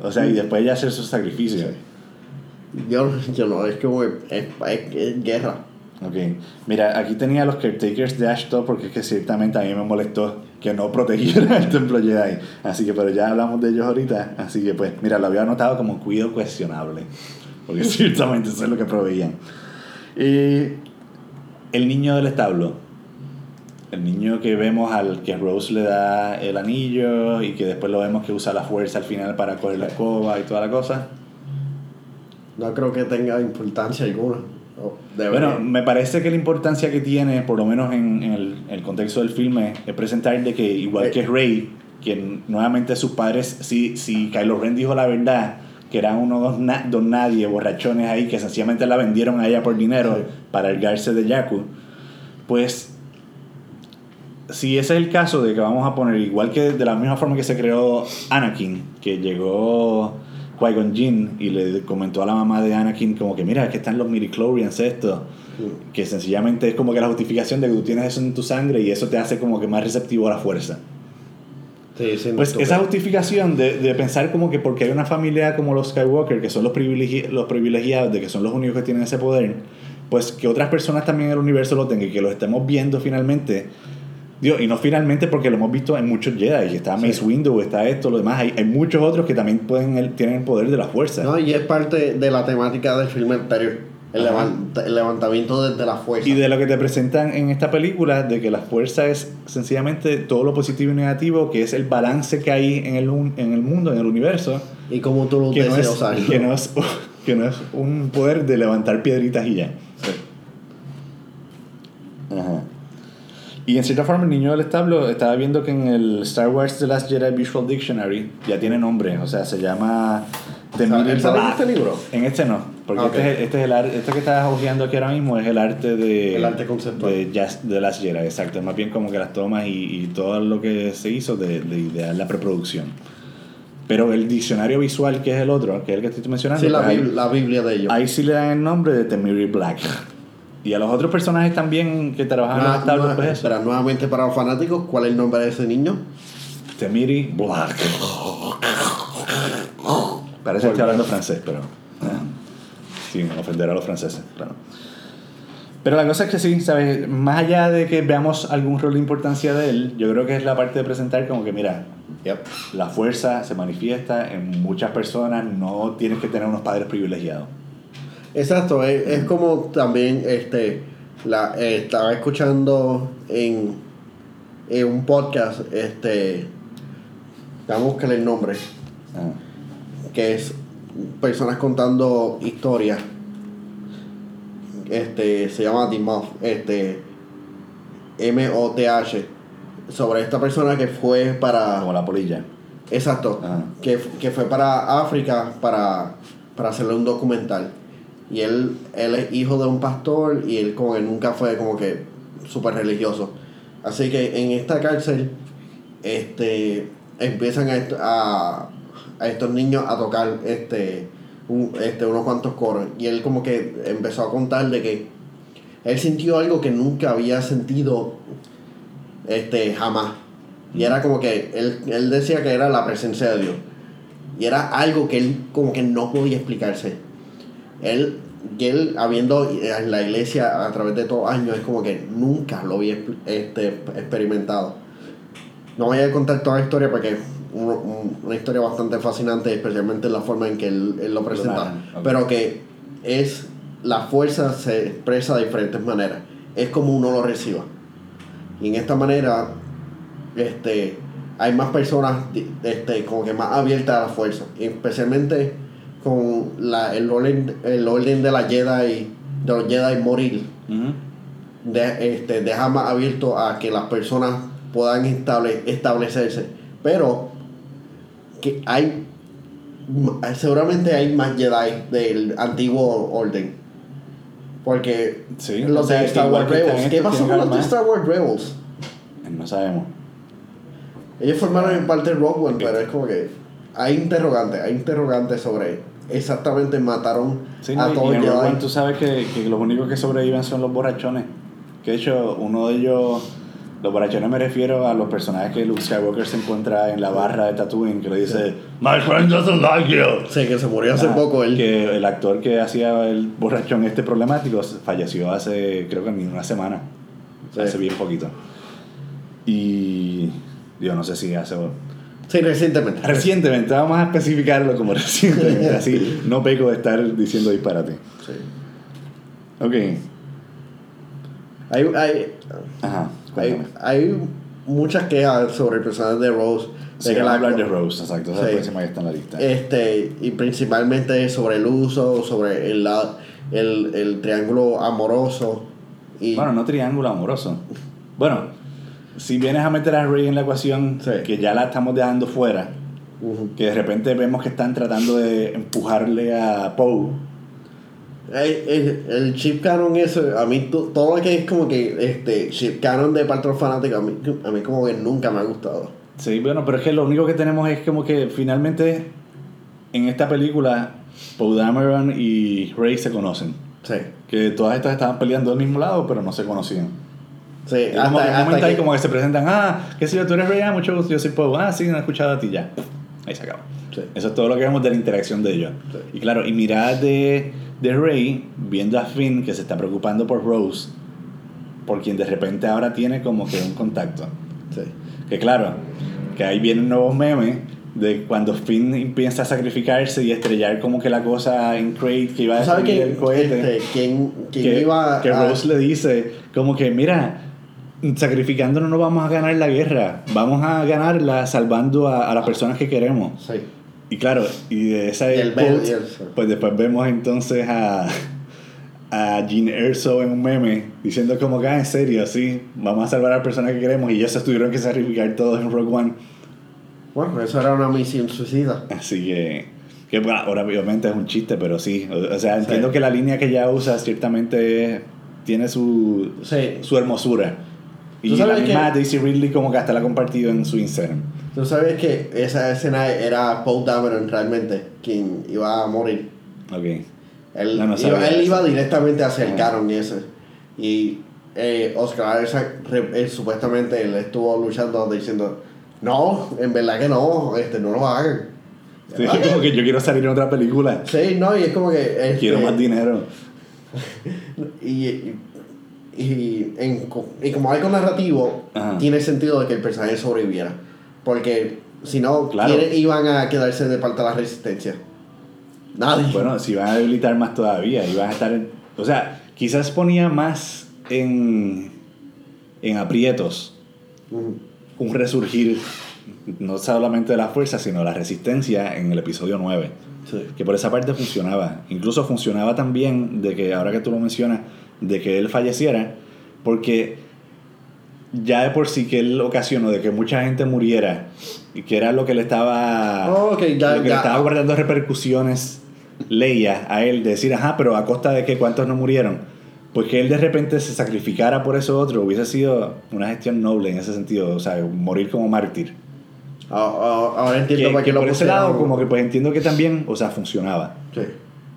Speaker 1: O sea, y después ella hacer su sacrificio.
Speaker 2: yo, yo no, es como es, es- es guerra.
Speaker 1: Ok. Mira, aquí tenía los caretakers de Ashton porque es que ciertamente a mí me molestó que no protegieran el templo Jedi. Así que, pero ya hablamos de ellos ahorita. Así que, pues, mira, lo había anotado como cuidado cuestionable. Porque ciertamente eso es lo que proveían. Y el niño del establo. El niño que vemos al que Rose le da el anillo y que después lo vemos que usa la fuerza al final para coger la escoba y toda la cosa.
Speaker 2: No creo que tenga importancia alguna.
Speaker 1: Bueno, me parece que la importancia que tiene, por lo menos en, en el, el contexto del filme, es presentar de que igual
Speaker 2: Eh.
Speaker 1: que Rey, que nuevamente sus padres, si, si Kylo Ren dijo la verdad, que eran unos dos, na- dos nadie, borrachones ahí, que sencillamente la vendieron a ella por dinero
Speaker 2: Sí.
Speaker 1: para ergarse de Jakku, pues si ese es el caso de que vamos a poner, igual que de la misma forma que se creó Anakin, que llegó Qui-Gon Jinn y le comentó a la mamá de Anakin como que mira, aquí están los midichlorians esto,
Speaker 2: Mm.
Speaker 1: que sencillamente es como que la justificación de que tú tienes eso en tu sangre y eso te hace como que más receptivo a la fuerza.
Speaker 2: Sí, sí,
Speaker 1: Pues esa justificación de, de pensar como que porque hay una familia como los Skywalker, que son los, privilegi- los privilegiados, de que son los únicos que tienen ese poder, pues que otras personas también en el universo lo tengan y que lo estemos viendo finalmente. Dios, y no finalmente porque lo hemos visto en muchos Jedi, está
Speaker 2: Sí.
Speaker 1: Mace Windu, está esto, lo demás, hay, hay muchos otros que también pueden el- tienen el poder de la fuerza.
Speaker 2: No, y es parte de la temática del filme anterior. El, levant- el levantamiento desde la fuerza.
Speaker 1: Y de lo que te presentan en esta película, de que la fuerza es sencillamente todo lo positivo y negativo, que es el balance que hay en el, en el mundo, en el universo,
Speaker 2: y cómo tú lo
Speaker 1: Que no,
Speaker 2: deseas
Speaker 1: es,
Speaker 2: usarlo.
Speaker 1: que, no es, que no es un poder de levantar piedritas y ya. Ajá. Y en cierta forma, el niño del establo estaba viendo que en el Star Wars The Last Jedi Visual Dictionary ya tiene nombre, o sea, se llama The
Speaker 2: O sea,
Speaker 1: Mini
Speaker 2: ¿él sale en este libro?
Speaker 1: En este no, porque
Speaker 2: Ah, ok.
Speaker 1: este, es, este es el arte, este que estás hojeando aquí ahora mismo es el arte de
Speaker 2: El arte conceptual.
Speaker 1: de Jazz- The Last Jedi, exacto, más bien como que las tomas y, y todo lo que se hizo de, de idear la preproducción. Pero el diccionario visual, que es el otro, que es el que estoy mencionando,
Speaker 2: Sí, la,
Speaker 1: pues
Speaker 2: la Biblia de ellos.
Speaker 1: Ahí sí le dan el nombre de Temiri Black. Y a los otros personajes también que trabajan en establos,
Speaker 2: nueva-
Speaker 1: pues
Speaker 2: espera, nuevamente para los fanáticos, ¿cuál es el nombre de ese niño?
Speaker 1: Temiri Black. Parece que estoy hablando francés, pero. Sin ofender a los franceses, claro. Pero la cosa es que sí, ¿sabes? Más allá de que veamos algún rol de importancia de él, yo creo que es la parte de presentar como que, mira, la fuerza se manifiesta en muchas personas, no tienes que tener unos padres privilegiados.
Speaker 2: Exacto, es, es como también este la eh, estaba escuchando en, en un podcast, este vamos a buscarle el nombre,
Speaker 1: Ah.
Speaker 2: que es personas contando historias. Este se llama The Moth, este M O T H sobre esta persona que fue para
Speaker 1: Como la polilla.
Speaker 2: Exacto.
Speaker 1: Ajá.
Speaker 2: Que, que fue para África para, para hacerle un documental. Y él, él es hijo de un pastor y él como que nunca fue como que súper religioso. Así que en esta cárcel este, empiezan a, a, a estos niños a tocar este, un- este, unos cuantos coros. Y él como que empezó a contar de que él sintió algo que nunca había sentido este, jamás. Y era como que él, él decía que era la presencia de Dios. Y era algo que él como que no podía explicarse. Él, y él habiendo en la iglesia a través de todos los años, es como que nunca lo había este, experimentado. No voy a contar toda la historia porque es un- un- una historia bastante fascinante, especialmente en la forma en que él, él lo presenta. Pero que es la fuerza se expresa de diferentes maneras. Es como uno lo reciba. Y en esta manera, este, hay más personas este, como que más abiertas a la fuerza. Y especialmente con la, el, orden, el orden de la Jedi, de los Jedi morir. De, este, deja más abierto a que las personas puedan estable, establecerse. Pero que hay seguramente hay más Jedi del antiguo orden. Porque
Speaker 1: Sí,
Speaker 2: los de Star Wars Rebels. ¿Qué pasó con los de. Star Wars Rebels?
Speaker 1: No sabemos.
Speaker 2: Ellos formaron en parte de Rogue One, pero es como que hay interrogantes, hay interrogantes sobre exactamente mataron
Speaker 1: Sí,
Speaker 2: a
Speaker 1: no, y-
Speaker 2: todos los Jedi.
Speaker 1: tú sabes que, que los únicos que sobreviven son los borrachones. Que de hecho, uno de ellos, los borrachones me refiero a los personajes que Luke Skywalker se encuentra en la barra de Tatooine, que le dice, My friend doesn't like you.
Speaker 2: Sí, que se murió hace
Speaker 1: Ah,
Speaker 2: poco él.
Speaker 1: Que el actor que hacía el borrachón este problemático falleció hace, creo que ni una semana.
Speaker 2: Sí.
Speaker 1: Hace bien poquito. Y yo no sé si hace...
Speaker 2: Sí, recientemente.
Speaker 1: Recientemente, vamos a especificarlo como recientemente, así no peco de estar diciendo disparate.
Speaker 2: Sí.
Speaker 1: Ok,
Speaker 2: Hay, hay,
Speaker 1: ajá,
Speaker 2: hay, hay muchas quejas sobre el personaje de Rose.
Speaker 1: Sí,
Speaker 2: de que la-
Speaker 1: hablar de Rose, exacto, esa es
Speaker 2: Sí.
Speaker 1: próxima que está en la lista.
Speaker 2: Este, y principalmente sobre el uso, sobre el, la- el, el triángulo amoroso. Y
Speaker 1: Bueno, no triángulo amoroso. Bueno, si vienes a meter a Rey en la ecuación,
Speaker 2: Sí.
Speaker 1: que ya la estamos dejando fuera, que de repente vemos que están tratando de empujarle a Poe.
Speaker 2: el, el, el chip canon eso, a mí to- todo lo que es como que este chip canon de los fanáticos, a mí, a mí como que nunca me ha gustado.
Speaker 1: Sí, bueno, pero es que lo único que tenemos es como que finalmente en esta película Poe Dameron y Rey se conocen.
Speaker 2: Sí.
Speaker 1: Que todas estas estaban peleando del mismo lado, pero no se conocían.
Speaker 2: Sí,
Speaker 1: Y como un momento ahí
Speaker 2: que-
Speaker 1: como que se presentan, ah, qué sé yo, tú eres Rey, ah, mucho gusto, yo soy Poe, ah, sí, no he escuchado a ti ya. Ahí se acaba.
Speaker 2: Sí.
Speaker 1: Eso es todo lo que vemos de la interacción de ellos.
Speaker 2: Sí.
Speaker 1: Y claro, y mirada de, de Rey viendo a Finn que se está preocupando por Rose, por quien de repente ahora tiene como que un contacto.
Speaker 2: Sí.
Speaker 1: Que claro, que ahí vienen nuevos memes de cuando Finn empieza a sacrificarse y estrellar como que la cosa en Crate que iba a
Speaker 2: ¿Tú ¿Sabes
Speaker 1: destruir el cohete.
Speaker 2: este, quién, quién
Speaker 1: que,
Speaker 2: iba
Speaker 1: que
Speaker 2: a-
Speaker 1: Rose le dice como que mira sacrificándonos no vamos a ganar la guerra vamos a ganarla salvando a, a las personas que queremos
Speaker 2: Sí.
Speaker 1: Y claro, y de esa
Speaker 2: Y el
Speaker 1: pues después vemos entonces a, a Gene Erso en un meme diciendo como que, ah, en serio, sí, vamos a salvar al personaje que queremos y ellos se tuvieron que sacrificar todos en Rogue One.
Speaker 2: Bueno, eso era una misión suicida.
Speaker 1: Así que, que bueno, ahora obviamente es un chiste, pero sí, o, o sea, entiendo
Speaker 2: Sí.
Speaker 1: que la línea que ella usa ciertamente tiene su,
Speaker 2: Sí.
Speaker 1: su hermosura. Y
Speaker 2: ¿Tú
Speaker 1: la
Speaker 2: sabes
Speaker 1: misma
Speaker 2: que-
Speaker 1: Daisy Ridley como que hasta la ha compartido en su Instagram.
Speaker 2: Tú sabes que esa escena era Paul Dameron realmente quien iba a morir.
Speaker 1: Ok.
Speaker 2: Él,
Speaker 1: No, no
Speaker 2: iba, él directamente hacia el canon y ese. Y eh, Oscar Isaac eh, supuestamente él estuvo luchando diciendo, no, en verdad que no, este, no lo hagan.
Speaker 1: Sí, como que yo quiero salir en otra película.
Speaker 2: Sí, no, y es como que... este,
Speaker 1: Quiero más dinero.
Speaker 2: y, y, y en y como algo narrativo,
Speaker 1: Ajá.
Speaker 2: tiene sentido de que el personaje sobreviviera. Porque si no,
Speaker 1: Claro.
Speaker 2: ¿quiénes iban a quedarse de parte de la resistencia? Nadie.
Speaker 1: Bueno, si van a debilitar más todavía y van a estar en- O sea, quizás ponía más en, en aprietos
Speaker 2: Ujú.
Speaker 1: un resurgir no solamente de la fuerza, sino la resistencia en el episodio 9.
Speaker 2: Sí.
Speaker 1: Que por esa parte funcionaba. Incluso funcionaba también de que, ahora que tú lo mencionas, de que él falleciera, porque ya de por sí que él ocasionó de que mucha gente muriera y que era lo que le estaba,
Speaker 2: Oh, ok, ya-
Speaker 1: lo que
Speaker 2: ya.
Speaker 1: le estaba guardando repercusiones Leia a él, de decir, ajá, pero a costa de que cuántos no murieron. Pues que él de repente se sacrificara por eso otro hubiese sido una gestión noble en ese sentido, o sea, morir como mártir.
Speaker 2: Ah, ah, Ahora entiendo
Speaker 1: Que,
Speaker 2: para
Speaker 1: que
Speaker 2: qué lo
Speaker 1: por ese lado, como que pues entiendo que también, o sea, funcionaba.
Speaker 2: Sí.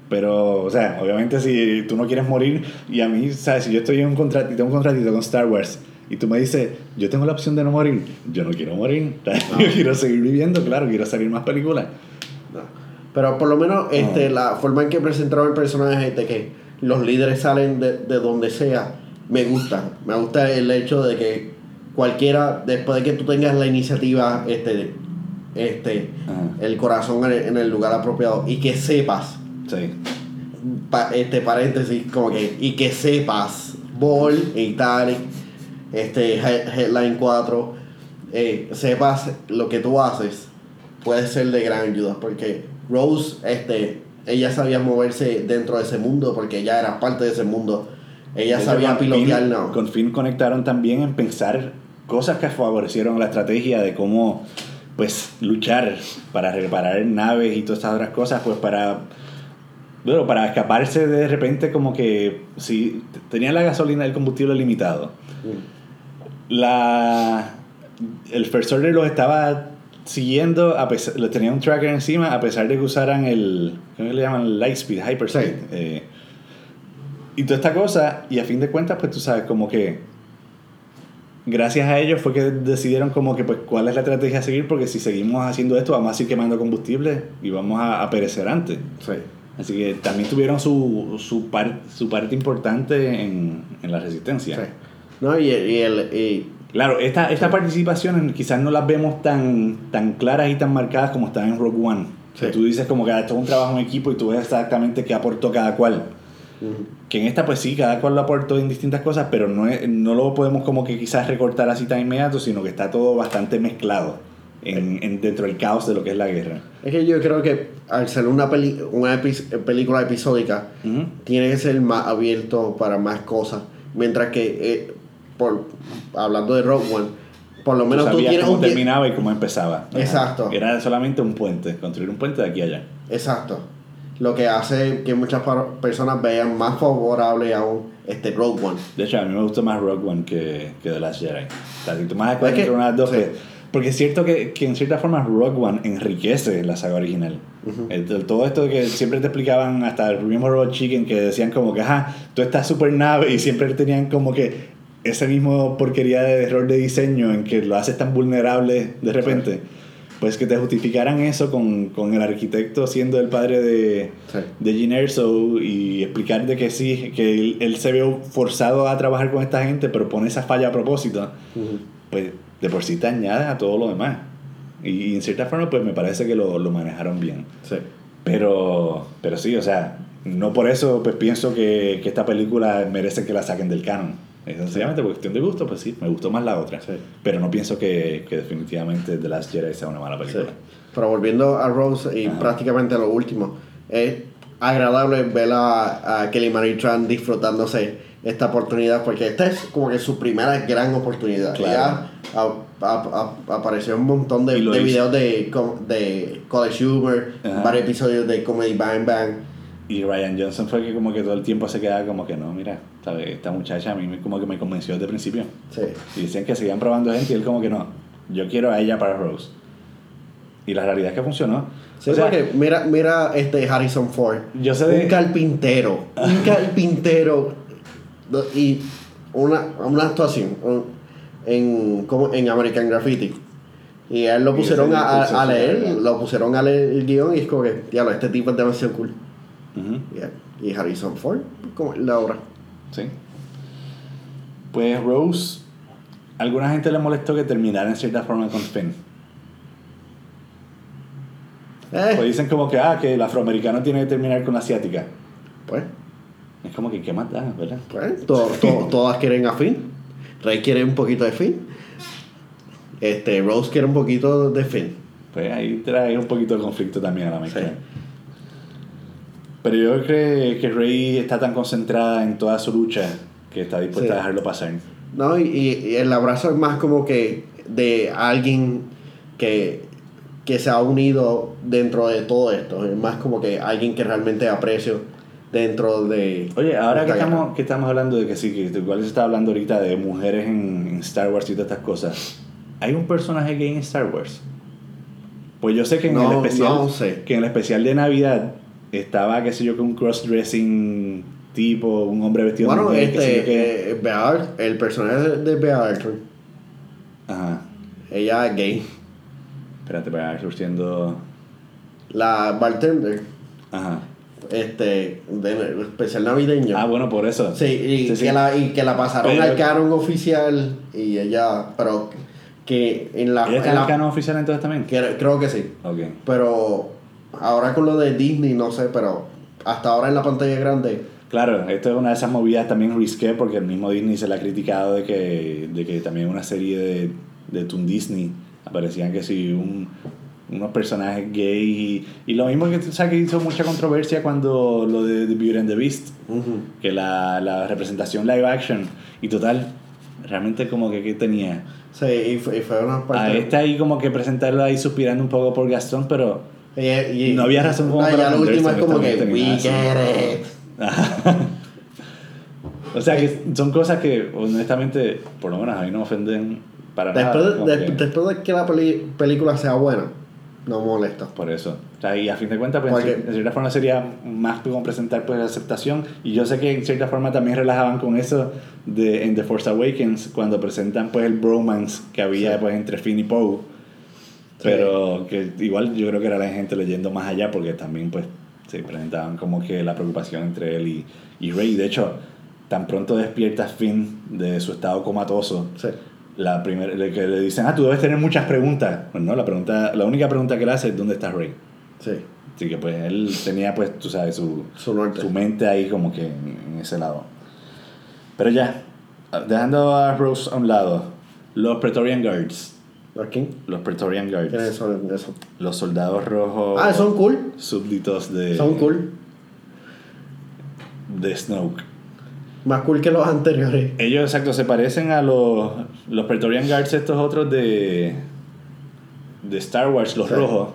Speaker 1: Pero, o sea, obviamente si tú no quieres morir y a mí, ¿sabes? Si yo estoy en un contrato, tengo un contratito con Star Wars y tú me dices, yo tengo la opción de no morir, yo no quiero morir. Yo quiero seguir viviendo, claro, quiero salir más películas.
Speaker 2: No. Pero por lo menos este, la forma en que presentaron el personaje de que los líderes salen de, de donde sea, me gusta. Me gusta el hecho de que cualquiera, después de que tú tengas la iniciativa, este, este,
Speaker 1: Ajá.
Speaker 2: el corazón en el, en el lugar apropiado y que sepas,
Speaker 1: Sí.
Speaker 2: pa- este paréntesis, como que, y que sepas, Ball, Italic, este, He- Headline 4, eh, sepas lo que tú haces, puede ser de gran ayuda, porque Rose, este, ella sabía moverse dentro de ese mundo, porque ella era parte de ese mundo, ella sabía pilotear, no.
Speaker 1: Con Finn conectaron también en pensar cosas que favorecieron la estrategia de cómo, pues, luchar para reparar naves y todas estas otras cosas, pues, para... Bueno, para escaparse de repente como que si tenían la gasolina y el combustible limitado, la el First Order los estaba siguiendo a pesar le tenía un tracker encima a pesar de que usaran el ¿cómo le llaman? Lightspeed, Hyperspeed
Speaker 2: Sí.
Speaker 1: eh, y toda esta cosa y a fin de cuentas pues tú sabes como que gracias a ellos fue que decidieron como que pues cuál es la estrategia a seguir porque si seguimos haciendo esto vamos a seguir quemando combustible y vamos a, a perecer antes
Speaker 2: Sí.
Speaker 1: Así que también tuvieron su, su, par- su parte importante en, en la resistencia
Speaker 2: Sí. No, y, y el, y-
Speaker 1: Claro, esta, estas participaciones quizás no las vemos tan, tan claras y tan marcadas como están en Rogue One.
Speaker 2: Sí.
Speaker 1: Que tú dices como que ah, esto es un trabajo en equipo y tú ves exactamente qué aportó cada cual.
Speaker 2: ujú.
Speaker 1: Que en esta pues sí, cada cual lo aportó en distintas cosas, pero no, es- no lo podemos como que quizás recortar así tan inmediato, sino que está todo bastante mezclado en, en- dentro del caos de lo que es la guerra.
Speaker 2: Es que yo creo que al ser una, peli, una epi- película episódica,
Speaker 1: Ujú.
Speaker 2: tiene que ser más abierto para más cosas. Mientras que, eh, por, hablando de Rogue One, por lo
Speaker 1: Tú
Speaker 2: menos tú,
Speaker 1: sabías
Speaker 2: tienes
Speaker 1: cómo
Speaker 2: un
Speaker 1: terminaba y cómo empezaba.
Speaker 2: Exacto.
Speaker 1: Era solamente un puente, construir un puente de aquí a allá.
Speaker 2: Exacto. Lo que hace que muchas personas vean más favorable aún este Rogue One.
Speaker 1: De hecho, a mí me gustó más Rogue One que, que The Last Jedi. O sea, si tú más
Speaker 2: que-
Speaker 1: entre dos,
Speaker 2: sí.
Speaker 1: que- porque es cierto que, que en cierta forma Rogue One enriquece la saga original.
Speaker 2: Ujú.
Speaker 1: El- el- todo esto que siempre te explicaban, hasta el mismo Robot Chicken, que decían como que, ajá, tú estás super nave y siempre tenían como que ese mismo porquería de error de diseño en que lo haces tan vulnerable de repente. Pues que te justificaran eso con, con el arquitecto siendo el padre de,
Speaker 2: Sí.
Speaker 1: de Gene Erso y explicar de que sí, que él, él se ve forzado a trabajar con esta gente, pero pone esa falla a propósito,
Speaker 2: Ujú.
Speaker 1: pues de por sí te añades a todo lo demás. Y, y en cierta forma, pues me parece que lo, lo manejaron bien.
Speaker 2: Sí.
Speaker 1: Pero, pero sí, o sea, no por eso pues pienso que, que esta película merece que la saquen del canon. Es sencillamente por cuestión de gusto, pues sí, me gustó más la otra.
Speaker 2: Sí.
Speaker 1: Pero no pienso que, que definitivamente The Last Jedi sea una mala película.
Speaker 2: Sí. Pero volviendo a Rose y
Speaker 1: Ajá.
Speaker 2: prácticamente lo último, es agradable ver a, a Kelly Marie Tran disfrutándose esta oportunidad porque esta es como que su primera gran oportunidad.
Speaker 1: Claro.
Speaker 2: Ella a- a- a- apareció un montón de, de videos de, de College Humor,
Speaker 1: Ajá.
Speaker 2: varios episodios de Comedy Bang Bang.
Speaker 1: Y Ryan Johnson fue que como que todo el tiempo se quedaba como que no, mira, ¿sabes? esta muchacha a mí me- como que me convenció desde el principio.
Speaker 2: Sí.
Speaker 1: Y decían que seguían probando gente y él como que no, yo quiero a ella para Rose. Y la realidad es que funcionó.
Speaker 2: Sí,
Speaker 1: O sea,
Speaker 2: porque mira, mira este Harrison Ford.
Speaker 1: Yo sé de-
Speaker 2: Un carpintero. Un carpintero. Y una, una actuación en, como en American Graffiti. Y a él lo pusieron a, leer,
Speaker 1: verdad.
Speaker 2: lo pusieron a leer el guion y es como que, diablo, este tipo es demasiado cool.
Speaker 1: Ujú,
Speaker 2: Y, y Harrison Ford, como la obra.
Speaker 1: sí. Pues Rose, alguna gente le molestó que terminara en cierta forma con Finn.
Speaker 2: Eh,
Speaker 1: Pues dicen como que, ah, que el afroamericano tiene que terminar con la asiática.
Speaker 2: pues,
Speaker 1: Es como que, ¿qué más da, verdad?
Speaker 2: pues, to- to- todas quieren a Finn. Rey quiere un poquito de Finn. Este, Rose quiere un poquito de Finn.
Speaker 1: Pues ahí trae un poquito de conflicto también a la mezcla.
Speaker 2: Sí.
Speaker 1: Pero yo creo que Rey está tan concentrada en toda su lucha que está dispuesta
Speaker 2: Sí.
Speaker 1: a dejarlo pasar.
Speaker 2: No, y, y el abrazo es más como que de alguien que, que se ha unido dentro de todo esto. Es más como que alguien que realmente aprecio dentro de.
Speaker 1: Oye, ahora que estamos, que estamos hablando de que sí, que igual se está hablando ahorita de mujeres en, en Star Wars y todas estas cosas, ¿hay un personaje gay en Star Wars? Pues yo sé que en el
Speaker 2: No,
Speaker 1: especial
Speaker 2: no sé.
Speaker 1: que en el especial de Navidad estaba, qué sé yo, que un cross-dressing tipo, un hombre vestido
Speaker 2: Bueno,
Speaker 1: de mujer, qué sé yo
Speaker 2: este, eh, Bea el personaje de, Bea Arthur,
Speaker 1: Ajá.
Speaker 2: ella es gay.
Speaker 1: Espérate, para surgiendo.
Speaker 2: La bartender,
Speaker 1: Ajá.
Speaker 2: Este, de especial navideño.
Speaker 1: Ah, bueno, por eso.
Speaker 2: Sí, y,
Speaker 1: Sí, sí.
Speaker 2: Que la, y que la pasaron
Speaker 1: Pero-
Speaker 2: al canon oficial y ella, pero que en la...
Speaker 1: ¿Ella está
Speaker 2: en la-
Speaker 1: el canon oficial entonces también?
Speaker 2: que- creo que sí.
Speaker 1: Ok.
Speaker 2: Pero ahora con lo de Disney, no sé, pero hasta ahora en la pantalla grande,
Speaker 1: Claro, esto es una de esas movidas también risqué porque el mismo Disney se le ha criticado de que, de que también una serie de, de Toon Disney aparecían que sí, un, unos personajes gay y, y lo mismo que, ¿sabes? que hizo mucha controversia cuando lo de The Beauty and the Beast, que la, la representación live action y total, realmente como que ¿qué tenía?
Speaker 2: sí, y fue, y fue una parte...
Speaker 1: A esta ahí como que presentarlo ahí suspirando un poco por Gastón, pero
Speaker 2: y-
Speaker 1: no había razón como
Speaker 2: no,
Speaker 1: para
Speaker 2: ya lo último es como que, we
Speaker 1: ni nada así".
Speaker 2: get it.
Speaker 1: o sea que son cosas que honestamente, por lo menos a mí no me ofenden para
Speaker 2: Después,
Speaker 1: nada.
Speaker 2: de-
Speaker 1: que-
Speaker 2: después de que la peli- película sea buena, no molesta.
Speaker 1: por eso. O sea, y a fin de cuentas, pues,
Speaker 2: Porque-
Speaker 1: cierta forma sería más como presentar pues aceptación. Y yo sé que en cierta forma también relajaban con eso de en The Force Awakens, cuando presentan pues el bromance que había
Speaker 2: Sí.
Speaker 1: pues entre Finn y Poe. Pero que igual yo creo que era la gente leyendo más allá porque también pues se presentaban como que la preocupación entre él y, y Rey. De hecho, tan pronto despierta Finn de su estado comatoso,
Speaker 2: Sí.
Speaker 1: La primera le, que le dicen, ah, tú debes tener muchas preguntas. Pues no, la, pregunta, la única pregunta que le hace es, ¿dónde está Rey?
Speaker 2: Sí,
Speaker 1: Así que pues él tenía pues, tú sabes, su,
Speaker 2: su
Speaker 1: mente ahí como que en, ese lado. Pero ya, dejando a Rose a un lado, los Praetorian Guards.
Speaker 2: ¿Aquí?
Speaker 1: Los Praetorian
Speaker 2: ¿Quiénes
Speaker 1: Guards.
Speaker 2: son?
Speaker 1: Los soldados rojos.
Speaker 2: Ah, son cool.
Speaker 1: Súbditos de,
Speaker 2: Son cool.
Speaker 1: de Snoke.
Speaker 2: Más cool que los anteriores.
Speaker 1: Ellos, exacto, se parecen a los, los Praetorian Guards, estos otros de, de Star Wars, los
Speaker 2: Sí.
Speaker 1: rojos.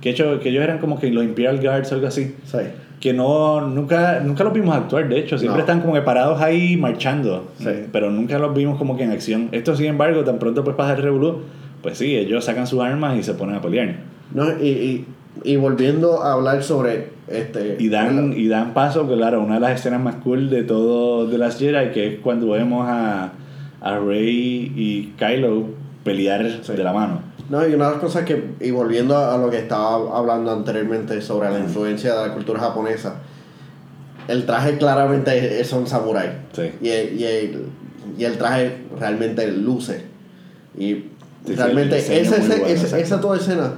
Speaker 1: Que, hecho, que ellos eran como que los Imperial Guards o algo así.
Speaker 2: Sí.
Speaker 1: Que no, nunca, nunca los vimos actuar, de hecho, siempre
Speaker 2: No.
Speaker 1: están como que parados ahí marchando.
Speaker 2: Sí.
Speaker 1: Pero nunca los vimos como que en acción. Esto, sin embargo, tan pronto pues pasa el revolú, pues sí, ellos sacan sus armas y se ponen a pelear.
Speaker 2: No, y, y, y volviendo a hablar sobre este.
Speaker 1: Y dan, y dan paso, claro, una de las escenas más cool de todo de las Jedi, que es cuando vemos a, a Rey y Kylo pelear
Speaker 2: Sí.
Speaker 1: de la mano.
Speaker 2: No, y una de las cosas que, y volviendo a lo que estaba hablando anteriormente sobre la influencia de la cultura japonesa, el traje claramente es un samurái.
Speaker 1: Sí.
Speaker 2: Y el, y, el, y el traje realmente luce. Y
Speaker 1: sí,
Speaker 2: realmente
Speaker 1: diseño
Speaker 2: esa,
Speaker 1: muy
Speaker 2: esa,
Speaker 1: bueno,
Speaker 2: esa,
Speaker 1: exacto.
Speaker 2: esa toda escena,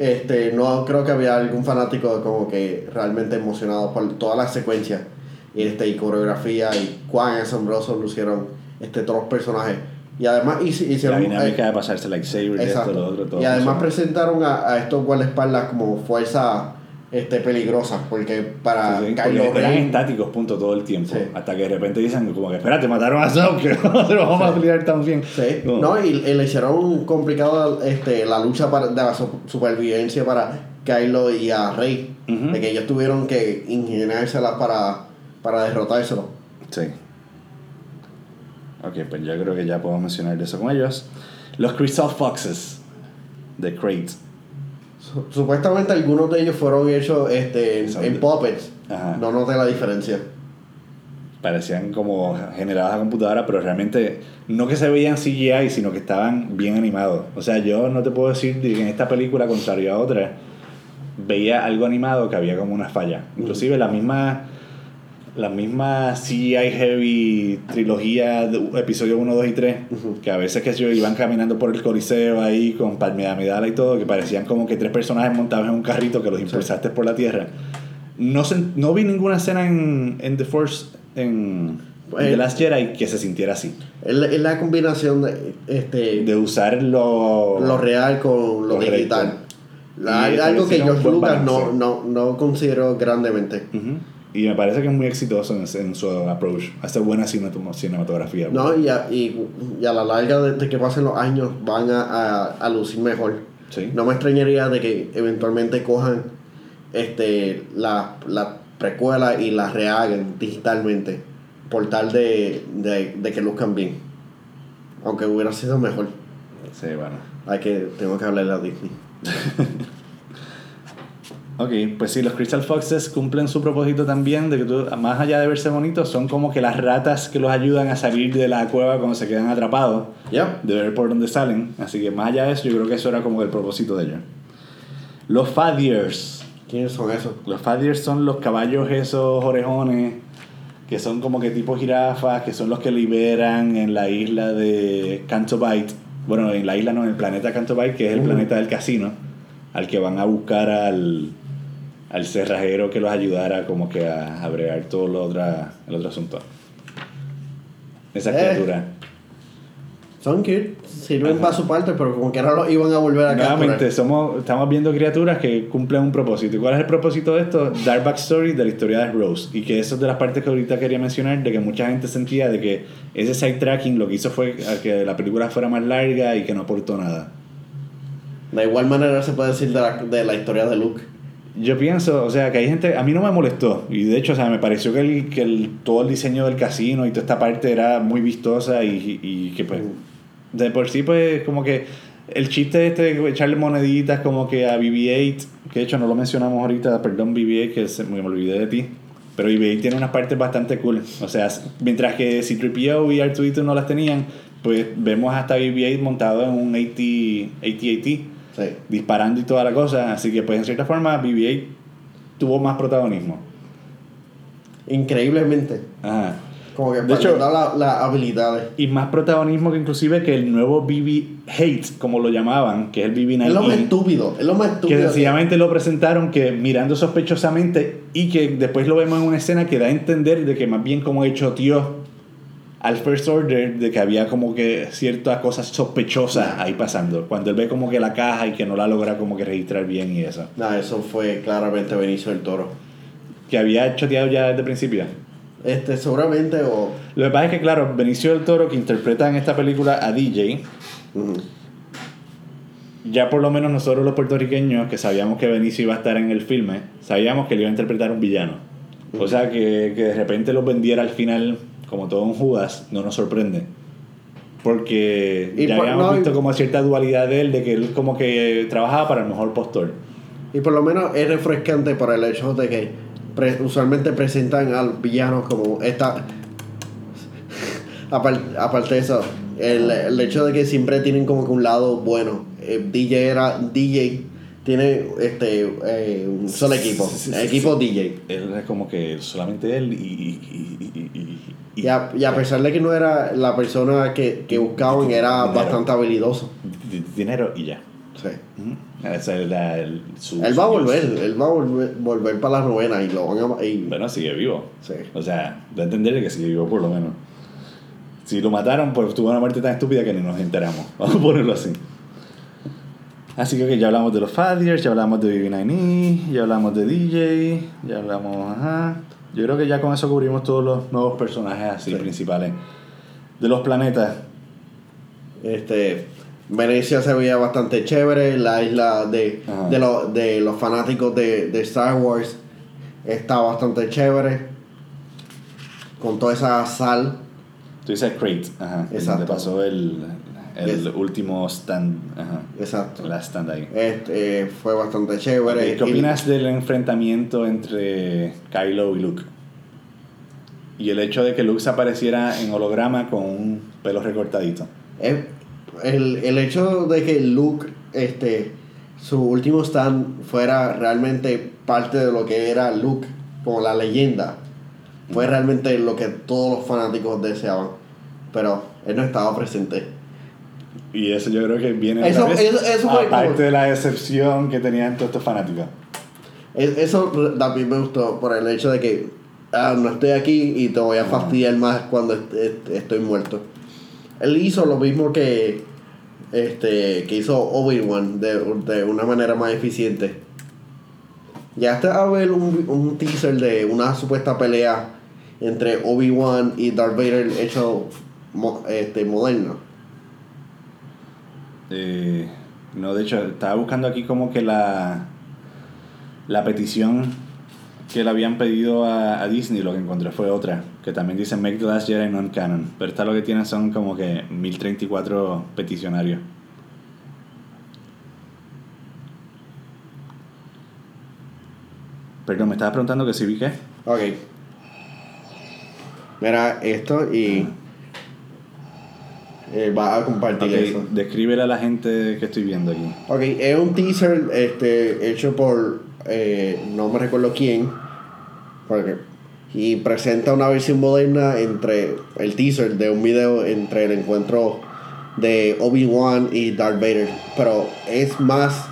Speaker 2: este, no creo que había algún fanático como que realmente emocionado por toda la secuencia y, este, y coreografía y cuán asombrosos lucieron este, todos los personajes Y además hici-
Speaker 1: La
Speaker 2: hicieron...
Speaker 1: dinámica
Speaker 2: eh,
Speaker 1: de pasarse lightsaber, esto,
Speaker 2: exacto.
Speaker 1: lo otro, todo.
Speaker 2: y además presentaron a, a estos guardaespaldas como fuerza este, peligrosa, porque para
Speaker 1: Sí, sí,
Speaker 2: Kylo
Speaker 1: porque
Speaker 2: Ren...
Speaker 1: estáticos, punto, todo el tiempo.
Speaker 2: Sí.
Speaker 1: Hasta que de repente dicen, como que, espérate, mataron a Snoke, que no se lo vamos a pelear.
Speaker 2: Sí,
Speaker 1: Como-
Speaker 2: no, y, y le hicieron complicada este, la lucha para, de la su- supervivencia para Kylo y a Rey.
Speaker 1: Ujú.
Speaker 2: De que ellos tuvieron que ingeniárselas para, para derrotárselo.
Speaker 1: Sí. Ok, pues yo creo que ya puedo mencionar eso con ellos. Los Crystal Foxes de Crate.
Speaker 2: Su- Supuestamente algunos de ellos fueron hechos este, en, puppets.
Speaker 1: Ajá.
Speaker 2: No noté la diferencia.
Speaker 1: Parecían como generadas a computadora, pero realmente no que se veían CGI, sino que estaban bien animados. O sea, yo no te puedo decir de que en esta película, contrario a otra, veía algo animado que había como una falla. Inclusive la misma la misma CGI heavy trilogía de episodio 1, 2 y 3,
Speaker 2: Ujú.
Speaker 1: que a veces que yo iban caminando por el coliseo ahí con Palmeda Medala y todo, que parecían como que tres personajes montados en un carrito que los impulsaste por la tierra. No, se- no vi ninguna escena en, en The Force, en, en
Speaker 2: Pues-
Speaker 1: The Last Jedi, que se sintiera así.
Speaker 2: Es la, combinación de, este,
Speaker 1: De usar lo,
Speaker 2: lo real con lo digital. La- algo que George Lucas no, no, no consideró grandemente.
Speaker 1: Y me parece que es muy exitoso en, en su approach. Hace buena cinemat- cinematografía.
Speaker 2: No, y a, y, y a la larga de, de que pasen los años van a, a, a lucir mejor.
Speaker 1: Sí.
Speaker 2: No me extrañaría de que eventualmente cojan este la, la precuela y la rehagan digitalmente por tal de, de, de que luzcan bien. Aunque hubiera sido mejor.
Speaker 1: Sí, bueno.
Speaker 2: Hay que, tengo que hablarle a Disney.
Speaker 1: Ok, pues sí, los Crystal Foxes cumplen su propósito también de que tú, más allá de verse bonitos, son como que las ratas que los ayudan a salir de la cueva cuando se quedan atrapados,
Speaker 2: Ya.
Speaker 1: de ver por dónde salen. Así que más allá de eso, yo creo que eso era como el propósito de ellos. Los Fadiers.
Speaker 2: ¿Quiénes son esos?
Speaker 1: Los Fadiers son los caballos esos orejones, que son como que tipo jirafas, que son los que liberan en la isla de Canto Bight. Bueno, en la isla no, en el planeta Canto Bight, que es el
Speaker 2: Ujú.
Speaker 1: planeta del casino, al que van a buscar al, al cerrajero que los ayudara como que a, a bregar todo lo otra, el otro asunto. Esa
Speaker 2: Eh.
Speaker 1: criatura.
Speaker 2: Son cute, sirven
Speaker 1: Ajá.
Speaker 2: para su parte, pero como que ahora los iban a volver a
Speaker 1: Nuevamente, somos, estamos viendo criaturas que cumplen un propósito. ¿Y cuál es el propósito de esto? Dar backstory de la historia de Rose. Y que eso es de las partes que ahorita quería mencionar, de que mucha gente sentía de que ese side tracking lo que hizo fue a que la película fuera más larga y que no aportó nada.
Speaker 2: De igual manera se puede decir de la, de la historia de Luke.
Speaker 1: Yo pienso, o sea, que hay gente, a mí no me molestó. Y de hecho, o sea, me pareció que, el, que el, todo el diseño del casino y toda esta parte era muy vistosa y, y que pues, de por sí, pues, como que el chiste este de echarle moneditas como que a BB-8, que de hecho no lo mencionamos ahorita, perdón BB-8, que se, me olvidé de ti. Pero BB-8 tiene unas partes bastante cool. O sea, mientras que C-3PO y R2-D2 no las tenían, pues vemos hasta BB-8 montado en un AT, AT-AT
Speaker 2: Sí.
Speaker 1: disparando y toda la cosa. Así que, pues, en cierta forma, BB-8 tuvo más protagonismo.
Speaker 2: Increíblemente.
Speaker 1: Ajá.
Speaker 2: Como que
Speaker 1: De hecho-
Speaker 2: dar la- las habilidades.
Speaker 1: Y más protagonismo que inclusive que el nuevo BB-8, como lo llamaban, que es el
Speaker 2: Es lo más
Speaker 1: BB-9.
Speaker 2: estúpido. Es lo más
Speaker 1: Que
Speaker 2: estúpido.
Speaker 1: sencillamente lo presentaron que mirando sospechosamente y que después lo vemos en una escena que da a entender de que más bien como hecho tío al First Order de que había como que ciertas cosas sospechosas ahí pasando. Cuando él ve como que la caja y que no la logra como que registrar bien y eso.
Speaker 2: Nah, eso fue claramente Benicio del Toro.
Speaker 1: Que había choteado ya desde el principio.
Speaker 2: Este, seguramente o.
Speaker 1: Lo que pasa es que, claro, Benicio del Toro, que interpreta en esta película a DJ, ya por lo menos nosotros los puertorriqueños, que sabíamos que Benicio iba a estar en el filme, sabíamos que le iba a interpretar un villano. O sea, que, que de repente los vendiera al final como todo un Judas, no nos sorprende. Porque
Speaker 2: Y
Speaker 1: ya
Speaker 2: por-
Speaker 1: habíamos
Speaker 2: no,
Speaker 1: visto como cierta dualidad de él, de que él como que trabajaba para el mejor postor.
Speaker 2: Y por lo menos es refrescante para el hecho de que pre- usualmente presentan al villano como esta. Apar- aparte de eso, el, el hecho de que siempre tienen como que un lado bueno. Eh, DJ era DJ, tiene este eh, un solo equipo,
Speaker 1: Sí,
Speaker 2: equipo. DJ.
Speaker 1: Él es como que solamente él y... y, y, y- y-
Speaker 2: Y a, y a pesar de que no era la persona que, que buscaban, era
Speaker 1: Dinero.
Speaker 2: bastante habilidoso.
Speaker 1: di- dinero y ya.
Speaker 2: Sí.
Speaker 1: Esa es la- el- su-
Speaker 2: Él va a
Speaker 1: su-
Speaker 2: volver, él va a volver, volver para la novena y lo van a. y-
Speaker 1: Bueno, sigue vivo.
Speaker 2: sí.
Speaker 1: O sea, da a entender que sigue vivo por lo menos. Si lo mataron, pues tuvo una muerte tan estúpida que ni nos enteramos. Vamos a ponerlo así. Así que ya hablamos de los Fadiers, ya hablamos de BB9E, ya hablamos de DJ, ya hablamos, ajá. Yo creo que ya con eso cubrimos todos los nuevos personajes así
Speaker 2: Sí.
Speaker 1: principales. De los planetas,
Speaker 2: Este, Venecia se veía bastante chévere, la isla de, de, lo- de los fanáticos de, de Star Wars está bastante chévere. Con toda esa sal.
Speaker 1: tú dices Crate, ajá.
Speaker 2: Exacto.
Speaker 1: Donde pasó el, el último stand, ajá.
Speaker 2: Exacto.
Speaker 1: La stand ahí.
Speaker 2: Este, fue bastante chévere.
Speaker 1: ¿Qué
Speaker 2: Y-
Speaker 1: opinas del enfrentamiento entre Kylo y Luke? Y el hecho de que Luke se apareciera en holograma con un pelo recortadito.
Speaker 2: Es- el, el hecho de que Luke, este, su último stand fuera realmente parte de lo que era Luke, como la leyenda, fue realmente lo que todos los fanáticos deseaban. Pero él no estaba presente.
Speaker 1: Y eso yo creo que viene
Speaker 2: Eso-
Speaker 1: otra vez,
Speaker 2: eso- eso fue
Speaker 1: aparte
Speaker 2: como-
Speaker 1: de la decepción que tenían todos estos fanáticos.
Speaker 2: Es- Eso también me gustó por el hecho de que ah, no estoy aquí y te voy a fastidiar más cuando est- est- estoy muerto. Él hizo lo mismo que este que hizo Obi-Wan de, de una manera más eficiente. Ya hasta a ver un, un teaser de una supuesta pelea entre Obi-Wan y Darth Vader hecho mo- este, moderno.
Speaker 1: Eh, no, de hecho, estaba buscando aquí como que la, la petición que le habían pedido a, a Disney, lo que encontré fue otra, que también dice Make the Last Jedi non-canon. Pero esta lo que tiene son como que 1034 peticionarios. Perdón, me estabas preguntando que si vi qué.
Speaker 2: Ok. Mira esto y eh, va a compartir eso.
Speaker 1: Ok, descríbele a la gente que estoy viendo aquí.
Speaker 2: Ok, es un teaser este, hecho por eh, no me recuerdo quién. porque- y presenta una versión moderna entre el teaser de un video entre el encuentro de Obi-Wan y Darth Vader. Pero es más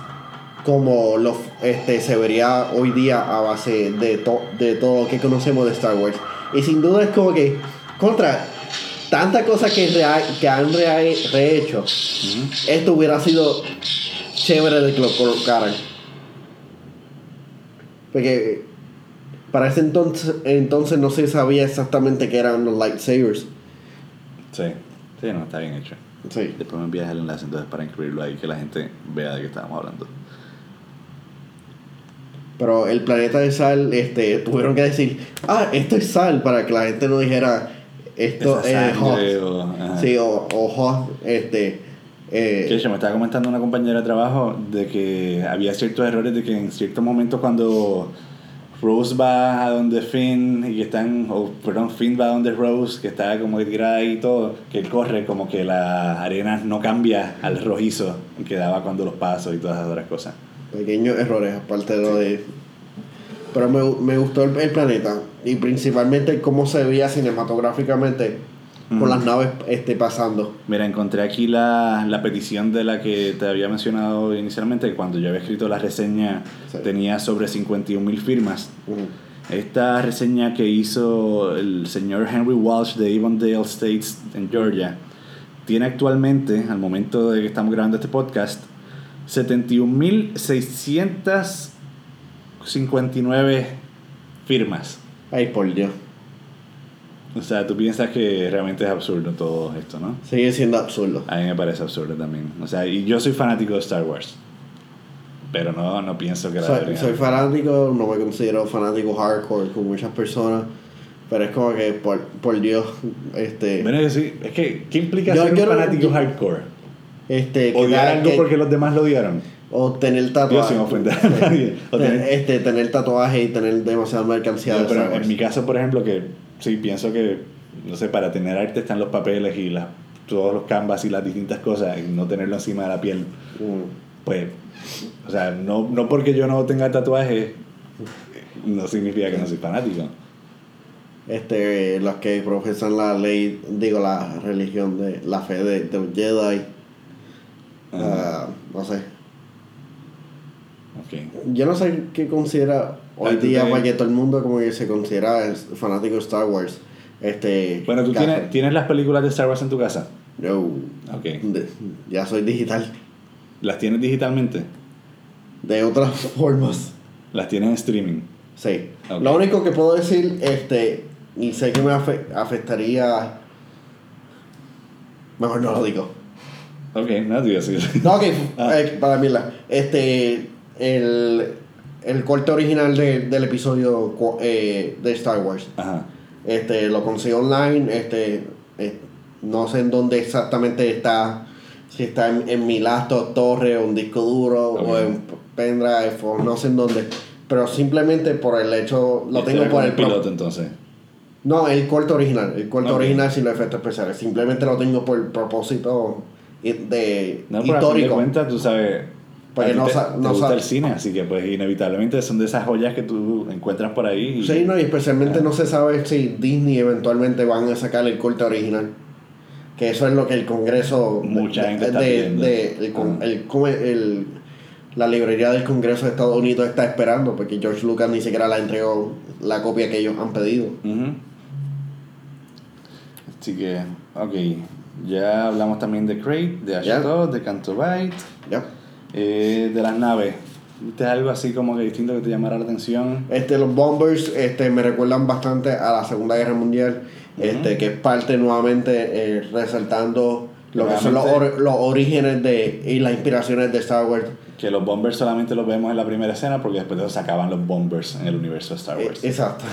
Speaker 2: como lo este, se vería hoy día a base de, to- de todo lo que conocemos de Star Wars. Y sin duda es como que contra tanta cosa que, rea- que han rea- rehecho esto hubiera sido chévere de que lo colocaran. Porque para ese entonces, entonces no se sabía exactamente qué eran los lightsabers.
Speaker 1: Sí, sí, no, está bien hecho.
Speaker 2: Sí.
Speaker 1: Después me envías el enlace entonces para incluirlo ahí, que la gente vea de qué estábamos hablando.
Speaker 2: Pero el planeta de sal, este, tuvieron que decir, ah, esto es sal, para que la gente no dijera, esto es
Speaker 1: o-.
Speaker 2: Sí, o, o hot, este. eh,
Speaker 1: Que hecho, me estaba comentando una compañera de trabajo de que había ciertos errores de que en ciertos momentos cuando Rose va a donde Finn y que están, o perdón, Finn va a donde Rose, que está como tirada ahí y todo, que él corre como que la arena no cambia al rojizo que daba cuando los pasos y todas esas otras cosas.
Speaker 2: pequeños errores, aparte de lo de. Pero me, me gustó el, el planeta y principalmente cómo se veía cinematográficamente con
Speaker 1: Ujú.
Speaker 2: las naves este, pasando.
Speaker 1: Mira, encontré aquí la, la petición de la que te había mencionado inicialmente, cuando yo había escrito la reseña
Speaker 2: Sí.
Speaker 1: tenía sobre 51 mil firmas. Esta reseña que hizo el señor Henry Walsh de Avondale States en Georgia tiene actualmente, al momento de que estamos grabando este podcast, 71.659 firmas.
Speaker 2: Ay, por Dios.
Speaker 1: O sea, tú piensas que realmente es absurdo todo esto, ¿no?
Speaker 2: Sigue siendo absurdo.
Speaker 1: A mí me parece absurdo también. O sea, y yo soy fanático de Star Wars. Pero no, no pienso que la
Speaker 2: Soy, soy fanático, no me considero fanático hardcore con muchas personas. Pero es como que, por, por Dios, este.
Speaker 1: Bueno, es que, ¿qué implica
Speaker 2: Yo-
Speaker 1: ser
Speaker 2: yo
Speaker 1: un
Speaker 2: no-
Speaker 1: fanático
Speaker 2: yo-
Speaker 1: hardcore?
Speaker 2: este
Speaker 1: Odiar algo
Speaker 2: que-
Speaker 1: porque los demás lo odiaron.
Speaker 2: O tener
Speaker 1: Digo,
Speaker 2: tatuajes.
Speaker 1: sin ofender a nadie. O tener-
Speaker 2: Este, tener tatuajes y tener demasiada mercancía
Speaker 1: No,
Speaker 2: de
Speaker 1: pero en mi caso, por ejemplo, que sí pienso que, no sé, para tener arte están los papeles y las, todos los canvas y las distintas cosas, y no tenerlo encima de la piel,
Speaker 2: Mm.
Speaker 1: pues, o sea, no, no porque yo no tenga tatuajes, no significa que no soy fanático.
Speaker 2: este, los que profesan la ley, digo, la religión de la fe de, de Jedi, ah, no sé.
Speaker 1: Ok.
Speaker 2: Yo no sé qué considera hoy día, para que todo el mundo como que se considera fanático de Star Wars. Este,
Speaker 1: Bueno, ¿tú tienes, tienes las películas de Star Wars en tu casa?
Speaker 2: No,
Speaker 1: Ok.
Speaker 2: de- ya soy digital.
Speaker 1: ¿Las tienes digitalmente?
Speaker 2: De otras formas.
Speaker 1: ¿Las tienes en streaming?
Speaker 2: Sí. Lo único que puedo decir, este, y sé que me afe- afectaría. Mejor no lo digo.
Speaker 1: Ok, no, tío, sí.
Speaker 2: No, ok,
Speaker 1: Ah.
Speaker 2: eh, para mí la. Este. El, el corte original de- del episodio eh, de Star Wars.
Speaker 1: Ajá.
Speaker 2: Este, lo conseguí online. Este, eh, no sé en dónde exactamente está. Si está en, en mi laptop, torre, un disco duro, o en pendrive, o no sé en dónde. Pero simplemente por el hecho. Lo
Speaker 1: Este
Speaker 2: tengo por el pro-
Speaker 1: piloto entonces.
Speaker 2: No, el corte original. El corte original sin los efectos especiales. Simplemente lo tengo por propósito i- de
Speaker 1: No, pero a fin de
Speaker 2: histórico.
Speaker 1: tú sabes.
Speaker 2: Porque no
Speaker 1: te,
Speaker 2: sa-
Speaker 1: te
Speaker 2: no
Speaker 1: gusta el cine, así que pues inevitablemente son de esas joyas que tú encuentras por ahí. y-
Speaker 2: Sí, no, y especialmente
Speaker 1: Ah.
Speaker 2: no se sabe si Disney eventualmente van a sacar el corte original. Que eso es lo que el Congreso.
Speaker 1: Mucha
Speaker 2: de-
Speaker 1: gente está
Speaker 2: de-
Speaker 1: pidiendo.
Speaker 2: de- el
Speaker 1: Ah.
Speaker 2: el- el- la librería del Congreso de Estados Unidos está esperando, porque George Lucas ni siquiera la entregó la copia que ellos han pedido.
Speaker 1: Ujú. Así que, ok. Ya hablamos también de Crate, de
Speaker 2: Ya.
Speaker 1: Ashtot, de Canto Bight,
Speaker 2: ¿Ya?
Speaker 1: Eh, de las naves. ¿Viste algo así como que distinto que te llamara la atención?
Speaker 2: Este, los bombers este, me recuerdan bastante a la Segunda Guerra Mundial, este, que es parte nuevamente eh, resaltando lo que son los, or- los orígenes de, y las inspiraciones de Star Wars.
Speaker 1: Que los bombers solamente los vemos en la primera escena porque después de eso se acaban los bombers en el universo de Star Wars.
Speaker 2: Eh, exacto.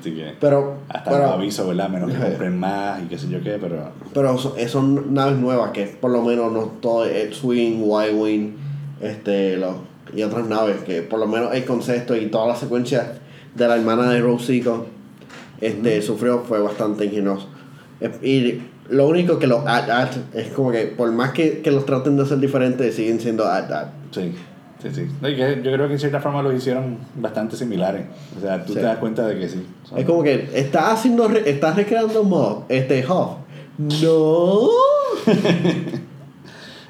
Speaker 1: Así que,
Speaker 2: Pero,
Speaker 1: hasta
Speaker 2: pero,
Speaker 1: los aviso, ¿verdad? Menos que compren más y qué sé yo qué, pero...
Speaker 2: pero son, son naves nuevas que por lo menos no todo X-Wing, Y-Wing este, los- y otras naves que por lo menos el concepto y toda la secuencia de la hermana de Rosico este, sufrió fue bastante ingenioso. Eh, Y lo único que los ad-ad es como que por más que, que los traten de hacer diferentes siguen siendo ad-ad.
Speaker 1: Sí, sí, sí. Que yo creo que en cierta forma los hicieron bastante similares. O sea, tú
Speaker 2: Sí.
Speaker 1: te das cuenta de que sí. son-
Speaker 2: Es como que está haciendo, re- está recreando Mob, este Hoff. No.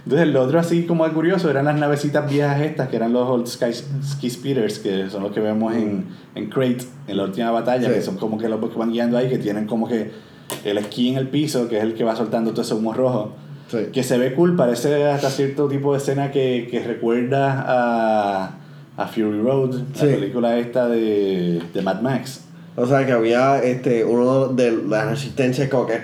Speaker 1: Entonces, lo otro así como curioso eran las navecitas viejas estas, que eran los Old Sky, Ski Speeders, que son los que vemos en, en Crate, en la última batalla,
Speaker 2: Sí.
Speaker 1: que son como que los que van guiando ahí, que tienen como que el esquí en el piso, que es el que va soltando todo ese humo rojo.
Speaker 2: Sí.
Speaker 1: Que se ve cool, parece hasta cierto tipo de escena que, que recuerda a, a Fury Road,
Speaker 2: Sí.
Speaker 1: la película esta de, de Mad Max.
Speaker 2: O sea que había este uno de la resistencia como que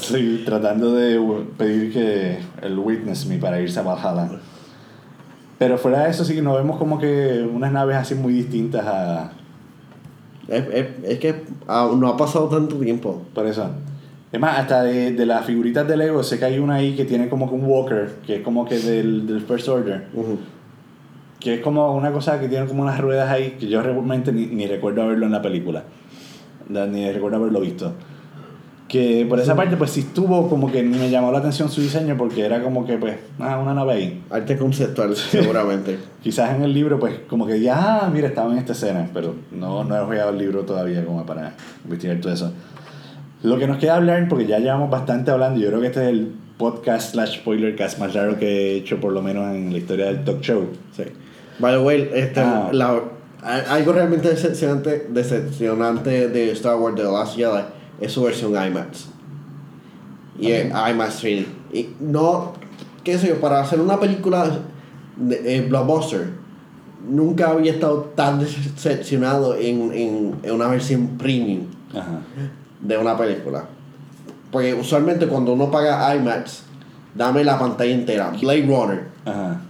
Speaker 1: Sí, tratando de pedir que el Witness Me para irse a Valhalla. Pero fuera de eso sí que nos vemos como que unas naves así muy distintas a...
Speaker 2: es, es, es que ah, no ha pasado tanto tiempo.
Speaker 1: Por eso. Es más, hasta de, de las figuritas de Lego, sé que hay una ahí que tiene como que un walker, que es como que del, del First Order. Que es como una cosa que tiene como unas ruedas ahí, que yo realmente ni, ni recuerdo haberlo en la película. Ni recuerdo haberlo visto. Que por esa parte, pues sí estuvo como que me llamó la atención su diseño, porque era como que, pues, ah, una nave ahí.
Speaker 2: Arte conceptual, seguramente.
Speaker 1: Quizás en el libro, pues, como que ya, ah, mira, estaba en esta escena, pero no, no he jugado el libro todavía como para investigar todo eso. Lo que nos queda hablar, porque ya llevamos bastante hablando, yo creo que este es el podcast slash spoilercast más largo que he hecho, por lo menos en la historia del talk show.
Speaker 2: Sí. By the way, este,
Speaker 1: Ah.
Speaker 2: la- algo realmente decepcionante, decepcionante de Star Wars The Last Jedi es su versión IMAX. Y es IMAX 3D. Y no, qué sé yo, para hacer una película de, eh, blockbuster, nunca había estado tan decepcionado en, en, en una versión premium
Speaker 1: Ajá.
Speaker 2: de una película. Porque usualmente cuando uno paga IMAX, dame la pantalla entera. Blade Runner.
Speaker 1: Ajá.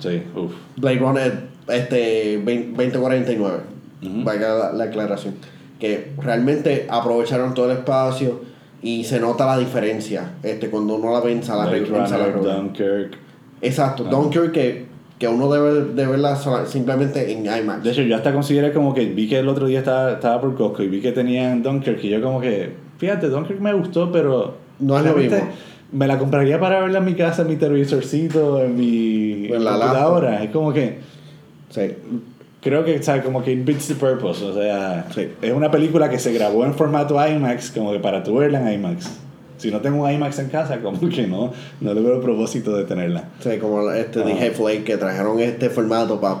Speaker 1: Sí, uff.
Speaker 2: Blade Runner este, 20- 2049.
Speaker 1: Ujú.
Speaker 2: Valga la, la aclaración. Que realmente aprovecharon todo el espacio y se nota la diferencia este, cuando uno la ve en sala,
Speaker 1: Blade
Speaker 2: en sala
Speaker 1: Runner,
Speaker 2: regular.
Speaker 1: Dunkirk.
Speaker 2: Exacto,
Speaker 1: Ah.
Speaker 2: Dunkirk que, que uno debe de verla simplemente en IMAX.
Speaker 1: De hecho, yo hasta consideré como que vi que el otro día estaba, estaba por Costco y vi que tenían Dunkirk y yo como que, fíjate, Dunkirk me gustó, pero...
Speaker 2: No es lo mismo.
Speaker 1: Me la compraría para verla en mi casa, en mi televisorcito, en mi
Speaker 2: En la
Speaker 1: computadora. Es como que...
Speaker 2: Sí.
Speaker 1: Creo que, ¿sabes? Como que it beats the purpose. O sea, es una película que se grabó en formato IMAX, como que para tú verla en IMAX. Si no tengo un IMAX en casa, como que no, no le veo el propósito de tenerla.
Speaker 2: Sí, como este
Speaker 1: Ah.
Speaker 2: dije Flake que trajeron este formato para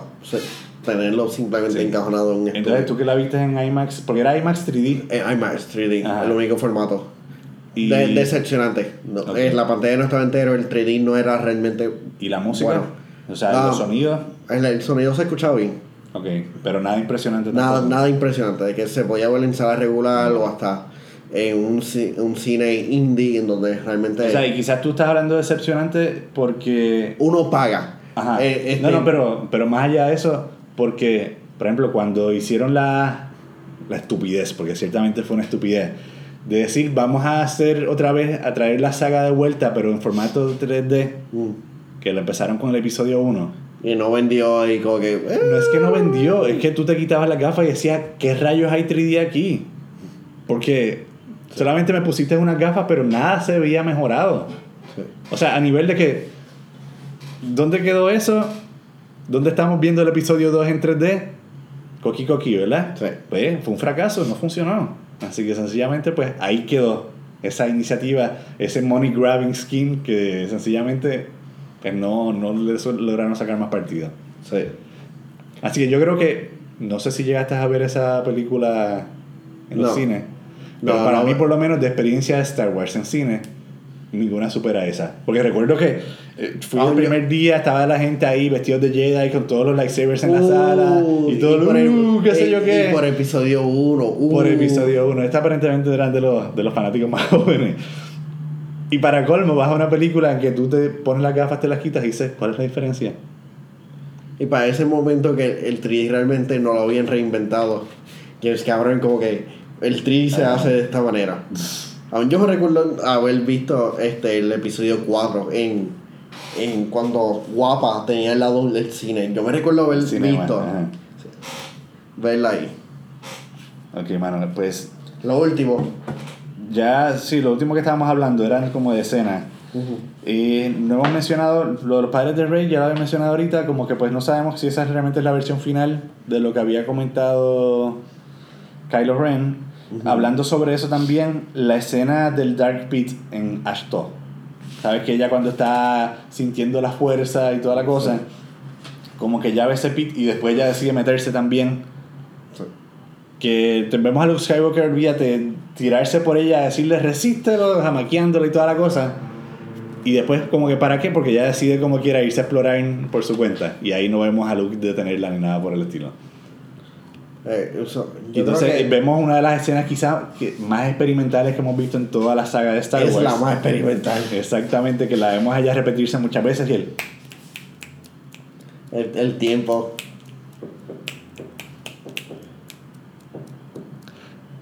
Speaker 2: tenerlo simplemente
Speaker 1: Sí.
Speaker 2: encajonado en un
Speaker 1: Entonces tú que la viste en IMAX, porque era IMAX 3D.
Speaker 2: Eh, IMAX 3D,
Speaker 1: Ajá.
Speaker 2: el único formato.
Speaker 1: Y,
Speaker 2: De- decepcionante. No,
Speaker 1: Ok.
Speaker 2: eh, la pantalla no estaba entero, el 3D no era realmente.
Speaker 1: y la música,
Speaker 2: Bueno.
Speaker 1: o sea, los sonidos,
Speaker 2: El, el sonido se escuchaba bien.
Speaker 1: Ok, pero nada impresionante
Speaker 2: Nada,
Speaker 1: tampoco.
Speaker 2: nada impresionante, de que se podía ver en sala regular o hasta en un, un cine indie en donde realmente
Speaker 1: O sea, y quizás tú estás hablando de decepcionante porque
Speaker 2: uno paga.
Speaker 1: Ajá.
Speaker 2: Eh, este-
Speaker 1: No, no, pero, pero más allá de eso, porque, por ejemplo, cuando hicieron la, la estupidez, porque ciertamente fue una estupidez, de decir, vamos a hacer otra vez, a traer la saga de vuelta, pero en formato 3D,
Speaker 2: Mm.
Speaker 1: que lo empezaron con el episodio 1.
Speaker 2: Y no vendió y como que. eh,
Speaker 1: No es que no vendió, es que tú te quitabas las gafas y decías, ¿qué rayos hay 3D aquí? Porque solamente me pusiste unas gafas, pero nada se veía mejorado.
Speaker 2: sí.
Speaker 1: O sea, a nivel de que. ¿Dónde quedó eso? ¿Dónde estamos viendo el episodio 2 en 3D? Coqui Coqui, ¿verdad?
Speaker 2: Sí.
Speaker 1: Pues fue un fracaso, no funcionó. Así que sencillamente, pues ahí quedó esa iniciativa, ese money grabbing scheme que sencillamente no, no le so- lograron sacar más partido.
Speaker 2: Sí.
Speaker 1: Así que yo creo que. No sé si llegaste a ver esa película en los
Speaker 2: No.
Speaker 1: cines. Pero
Speaker 2: No,
Speaker 1: para mí, por lo menos, de experiencia de Star Wars en cine, ninguna supera esa. Porque recuerdo que eh, fui
Speaker 2: Ah,
Speaker 1: el
Speaker 2: yo-
Speaker 1: primer día, estaba la gente ahí vestidos de Jedi con todos los lightsabers en la
Speaker 2: Uh,
Speaker 1: sala y todo,
Speaker 2: por el-
Speaker 1: uh, qué sé
Speaker 2: y-
Speaker 1: yo qué.
Speaker 2: y por episodio 1.
Speaker 1: Por episodio 1. Esta aparentemente eran de los, de los fanáticos más jóvenes. Y para colmo, vas a una película en que tú te pones las gafas, te las quitas y dices, ¿cuál es la diferencia?
Speaker 2: Y para ese momento que el 3D realmente no lo habían reinventado, James Cameron como que el 3D se
Speaker 1: Ah.
Speaker 2: hace de esta manera. Aún yo me recuerdo haber visto este el episodio 4 en, en cuando Guapa tenía el lado del cine. Yo me recuerdo haber
Speaker 1: Cinema,
Speaker 2: visto verla ahí.
Speaker 1: Ok, mano, pues
Speaker 2: Lo último.
Speaker 1: Ya, sí, lo último que estábamos hablando eran como de escena.
Speaker 2: Ujú.
Speaker 1: Y no hemos mencionado, lo de los padres de Rey ya lo había mencionado ahorita, como que pues no sabemos si esa realmente es la versión final de lo que había comentado Kylo Ren.
Speaker 2: Ujú.
Speaker 1: Hablando sobre eso también, la escena del Dark Pit en Ashto. Sabes que ella cuando está sintiendo la fuerza y toda la cosa,
Speaker 2: Sí.
Speaker 1: como que ya ve ese pit y después ella decide meterse también.
Speaker 2: Sí.
Speaker 1: Que te- vemos a Luke Skywalker, olvídate, tirarse por ella, decirle resístelo, jamaqueándola y toda la cosa. Y después, como que para qué, porque ella decide como quiera irse a explorar por su cuenta. Y ahí no vemos a Luke detenerla ni nada por el estilo.
Speaker 2: Eh,
Speaker 1: entonces
Speaker 2: que
Speaker 1: vemos una de las escenas quizás más experimentales que hemos visto en toda la saga de Star
Speaker 2: es
Speaker 1: Wars.
Speaker 2: la más experimental.
Speaker 1: Exactamente, que la vemos a ella repetirse muchas veces y.
Speaker 2: El, el tiempo.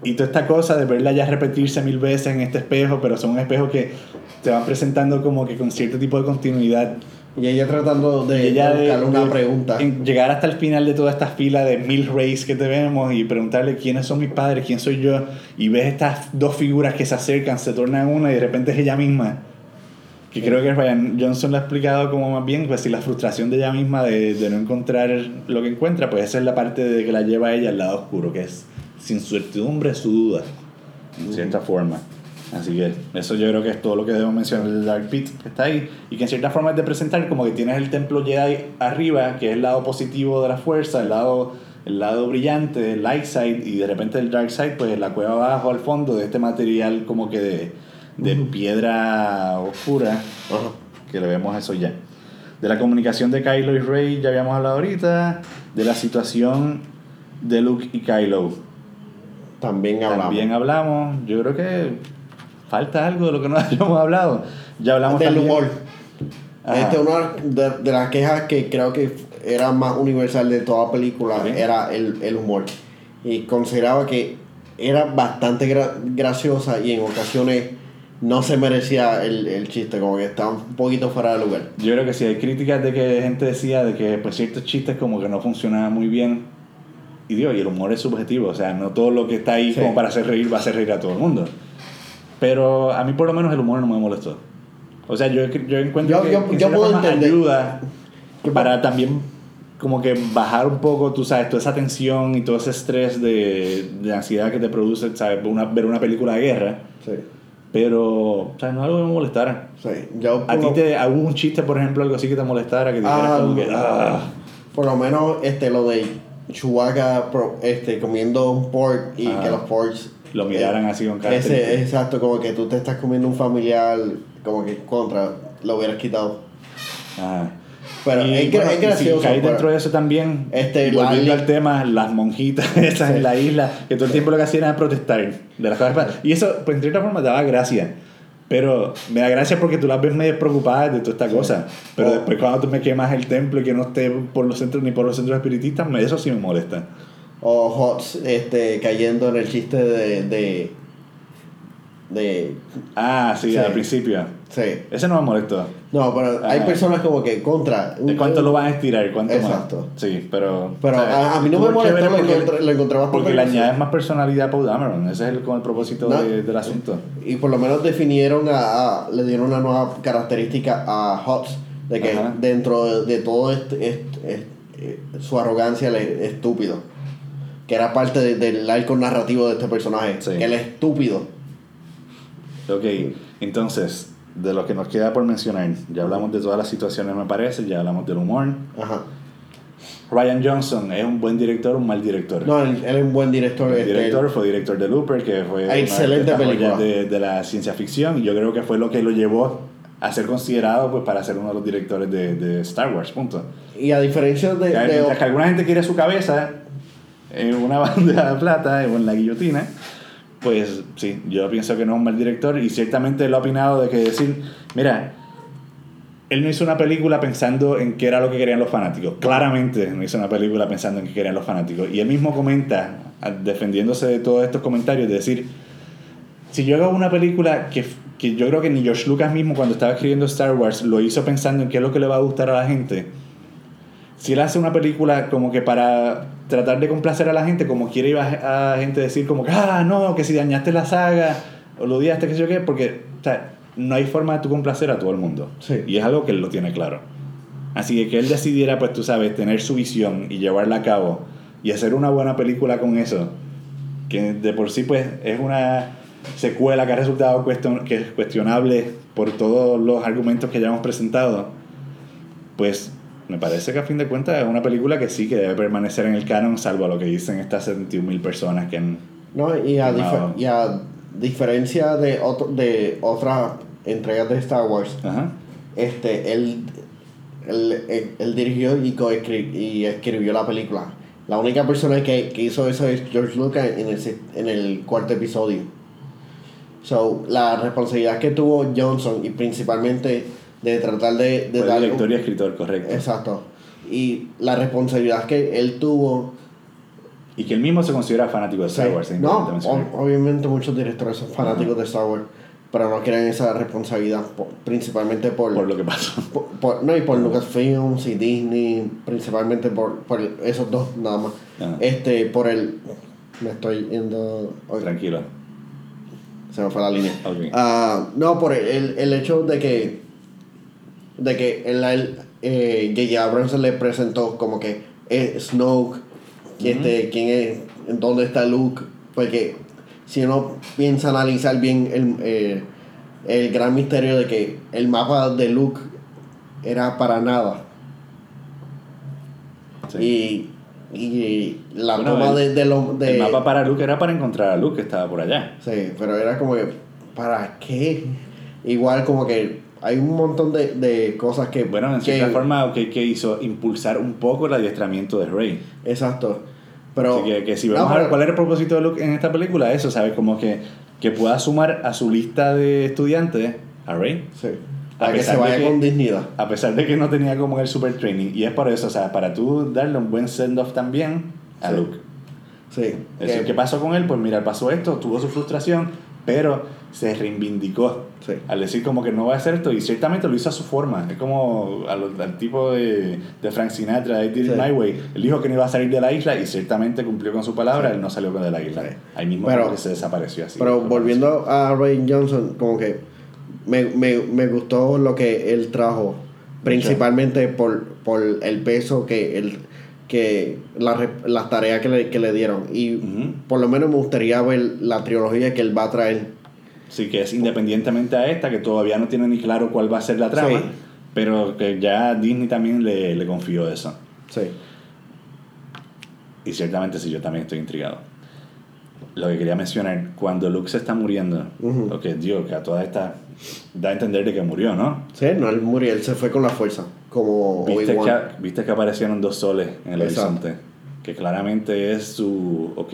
Speaker 1: Y toda esta cosa de verla ya repetirse mil veces en este espejo, pero son espejos que te van presentando como que con cierto tipo de continuidad.
Speaker 2: Y ella tratando de,
Speaker 1: ella
Speaker 2: de- buscar una
Speaker 1: de-
Speaker 2: pregunta.
Speaker 1: llegar hasta el final de toda esta fila de mil rays que te vemos y preguntarle quiénes son mis padres, quién soy yo, y ves estas dos figuras que se acercan, se tornan una y de repente es ella misma. Que creo que Ryan Johnson lo ha explicado como más bien, pues si la frustración de ella misma de, de no encontrar lo que encuentra, pues esa es la parte de que la lleva a ella al lado oscuro, que es sin certidumbre su duda, en cierta forma. Así que eso yo creo que es todo lo que debo mencionar del Dark Pit que está ahí y que en cierta forma es de presentar como que tienes el templo Jedi arriba, que es el lado positivo de la fuerza, el lado, el lado brillante, el light side y de repente el dark side, pues la cueva abajo al fondo de este material como que de, de piedra oscura, que le vemos eso ya. De la comunicación de Kylo y Rey ya habíamos hablado ahorita, de la situación de Luke y Kylo.
Speaker 2: También hablamos.
Speaker 1: También hablamos, yo creo que falta algo de lo que no hayamos hablado. Ya hablamos
Speaker 2: del
Speaker 1: también-
Speaker 2: humor.
Speaker 1: Ajá.
Speaker 2: Este, una de, de las quejas que creo que era más universal de toda película era el, el humor. Y consideraba que era bastante gra- graciosa y en ocasiones no se merecía el, el chiste, como que estaba un poquito fuera de lugar.
Speaker 1: Yo creo que sí, hay críticas de que gente decía de que pues ciertos chistes como que no funcionaban muy bien. Y digo, y el humor es subjetivo, o sea, no todo lo que está ahí
Speaker 2: Sí.
Speaker 1: como para hacer reír va a hacer reír a todo el mundo. Pero a mí por lo menos el humor no me molestó. O sea, yo, yo encuentro
Speaker 2: Yo-
Speaker 1: que,
Speaker 2: yo-
Speaker 1: en
Speaker 2: yo puedo
Speaker 1: ayuda para también como que bajar un poco, tú sabes, toda esa tensión y todo ese estrés de, de ansiedad que te produce, ¿sabes? Una, ver una película de guerra.
Speaker 2: Sí,
Speaker 1: Pero, o sea, no es algo que me molestara.
Speaker 2: sí. Yo
Speaker 1: ¿A ti te, hubo un chiste, por ejemplo, algo así que te molestara? Que dijeras
Speaker 2: Ah,
Speaker 1: como que, ah,
Speaker 2: por lo menos este lo de Chewbacca pro- este, comiendo un pork y
Speaker 1: Ajá.
Speaker 2: que los porks
Speaker 1: Lo miraran así con cara
Speaker 2: ese exacto como que tú te estás comiendo un familiar como que contra lo hubieras quitado
Speaker 1: Ajá.
Speaker 2: pero
Speaker 1: Y,
Speaker 2: es,
Speaker 1: bueno,
Speaker 2: es gracioso
Speaker 1: Si
Speaker 2: pero-
Speaker 1: dentro de eso también,
Speaker 2: Este,
Speaker 1: volviendo al tema, las monjitas esas en la isla, que todo el tiempo lo que hacían era protestar de las cosas. Y eso, pues, en cierta forma, daba gracia. Pero me da gracia porque tú las ves medio preocupadas de toda esta cosa. Pero
Speaker 2: Oh.
Speaker 1: después, cuando tú me quemas el templo y que no esté por los centros ni por los centros espiritistas, eso sí me molesta.
Speaker 2: o Hots este cayendo en el chiste de de, de
Speaker 1: Ah, sí,
Speaker 2: Sí.
Speaker 1: al principio.
Speaker 2: sí
Speaker 1: Ese no me molestó.
Speaker 2: no pero hay personas como que contra
Speaker 1: ¿De cuánto lo van a estirar? ¿Cuánto
Speaker 2: Exacto.
Speaker 1: más? Sí, pero.
Speaker 2: pero a, a mí no me molestó lo
Speaker 1: porque-
Speaker 2: encontré, lo
Speaker 1: Porque le añades más personalidad a Paul Dameron. Ese es el, como el propósito
Speaker 2: No.
Speaker 1: de- del asunto.
Speaker 2: Y por lo menos definieron a, a- le dieron una nueva característica a Hots de que
Speaker 1: Ajá.
Speaker 2: dentro de, de todo este, este- este- eh, su arrogancia él es estúpido. Que era parte de- del arco narrativo de este personaje.
Speaker 1: Sí.
Speaker 2: Es estúpido.
Speaker 1: Ok, entonces, de lo que nos queda por mencionar, ya hablamos de todas las situaciones, me parece, ya hablamos del humor.
Speaker 2: Ajá.
Speaker 1: Ryan Johnson es un buen director o un mal director.
Speaker 2: No, él, él es un buen director.
Speaker 1: El
Speaker 2: este,
Speaker 1: director fue director de Looper, que fue una
Speaker 2: Excelente
Speaker 1: de estas
Speaker 2: película.
Speaker 1: de, de la ciencia ficción, y yo creo que fue lo que lo llevó a ser considerado pues, para ser uno de los directores de, de Star Wars, punto.
Speaker 2: Y a diferencia de...
Speaker 1: Que,
Speaker 2: de-
Speaker 1: que alguna gente quiere su cabeza en una bandeja de plata o en la guillotina, pues sí, yo pienso que no es un mal director y ciertamente lo ha opinado de que decir, mira, él no hizo una película pensando en qué era lo que querían los fanáticos. Claramente no hizo una película pensando en qué querían los fanáticos. Y él mismo comenta, defendiéndose de todos estos comentarios, de decir, si yo hago una película que, que yo creo que ni George Lucas mismo cuando estaba escribiendo Star Wars lo hizo pensando en qué es lo que le va a gustar a la gente, si él hace una película como que para tratar de complacer a la gente, como quiere ir a, a gente decir como que, ah, no, que si dañaste la saga o lo odiaste, que sé yo qué, porque o sea, no hay forma de tú complacer a todo el mundo.
Speaker 2: Sí.
Speaker 1: Y es algo que él lo tiene claro. Así que que él decidiera, pues tú sabes, tener su visión y llevarla a cabo y hacer una buena película con eso, que de por sí pues es una secuela que ha resultado cuestion- que es cuestionable por todos los argumentos que ya hemos presentado, pues me parece que a fin de cuentas es una película que sí que debe permanecer en el canon, salvo lo que dicen estas 71.000 personas que han...
Speaker 2: No, y a,
Speaker 1: Quemado.
Speaker 2: difer- y a diferencia de, otro, de otras entregas de Star Wars,
Speaker 1: Ajá.
Speaker 2: este, él, él, él- él dirigió y, coescri- y escribió la película. La única persona que, que hizo eso es George Lucas en el, en el cuarto episodio. So, la responsabilidad que tuvo Johnson y principalmente de tratar de, de
Speaker 1: director
Speaker 2: un-
Speaker 1: y escritor, correcto.
Speaker 2: Exacto. Y la responsabilidad que él tuvo
Speaker 1: Y que él mismo se considera fanático de Star
Speaker 2: Sí.
Speaker 1: Wars.
Speaker 2: No,
Speaker 1: importante mencionar.
Speaker 2: ob- obviamente muchos directores son fanáticos de Star Wars, pero no quieren esa responsabilidad, po- principalmente por,
Speaker 1: por lo que pasó.
Speaker 2: por- por- no, y por Lucasfilms y Disney, principalmente por, por esos dos nada más. Este, por el... Me estoy yendo... oye,
Speaker 1: Tranquilo.
Speaker 2: se me fue la línea.
Speaker 1: Ok.
Speaker 2: Ah, no, por el, el, el hecho de que... De que el, el, eh, J.J. Abrams le presentó como que es Snoke, que este, quién es, en dónde está Luke, porque si uno piensa analizar bien el, eh, el gran misterio de que el mapa de Luke era para nada
Speaker 1: Sí.
Speaker 2: y, y la
Speaker 1: Bueno,
Speaker 2: toma
Speaker 1: el-
Speaker 2: de, de lo de
Speaker 1: El mapa para Luke era para encontrar a Luke que estaba por allá.
Speaker 2: sí pero era como que para qué igual como que hay un montón de, de cosas que
Speaker 1: Bueno, en
Speaker 2: que-
Speaker 1: cierta forma, que, que hizo impulsar un poco el adiestramiento de Rey.
Speaker 2: exacto pero
Speaker 1: Así que, que si
Speaker 2: no,
Speaker 1: vamos a ver
Speaker 2: pero-
Speaker 1: cuál era el propósito de Luke en esta película, eso, ¿sabes? Como que, que pueda sumar a su lista de estudiantes a Rey.
Speaker 2: sí
Speaker 1: A
Speaker 2: que se vaya
Speaker 1: que-
Speaker 2: con dignidad
Speaker 1: A pesar de que no tenía como el super training. Y es por eso, o sea, para tú darle un buen send-off también a
Speaker 2: Sí.
Speaker 1: Luke.
Speaker 2: sí
Speaker 1: Es decir, ¿qué pasó con él? Pues mira, pasó esto, tuvo su frustración, pero se reivindicó.
Speaker 2: Sí.
Speaker 1: Al decir como que no va a hacer esto, y ciertamente lo hizo a su forma. Es como al, al tipo de, de Frank Sinatra, I Did It
Speaker 2: Sí.
Speaker 1: My Way. Él dijo que no iba a salir de la isla y ciertamente cumplió con su palabra,
Speaker 2: Sí.
Speaker 1: él no salió de la isla. Ahí mismo
Speaker 2: Pero-
Speaker 1: como que se desapareció así.
Speaker 2: Pero volviendo a Ray Johnson, como que me, me, me gustó lo que él trajo, principalmente por, por el peso que él que la las tareas que le, que le dieron y
Speaker 1: Ujú.
Speaker 2: por lo menos me gustaría ver la trilogía que él va a traer
Speaker 1: Sí, que es independientemente a esta, que todavía no tiene ni claro cuál va a ser la trama,
Speaker 2: Sí.
Speaker 1: pero que ya Disney también le, le confió eso.
Speaker 2: Sí.
Speaker 1: Y ciertamente sí, yo también estoy intrigado. Lo que quería mencionar, cuando Luke se está muriendo,
Speaker 2: Ujú.
Speaker 1: ok, digo que a toda esta da a entender de que murió, ¿no?
Speaker 2: Sí, no, él murió, él se fue con la fuerza. Como
Speaker 1: ¿Viste que, viste que aparecieron dos soles en el
Speaker 2: Exacto.
Speaker 1: horizonte. Que claramente es su. Ok.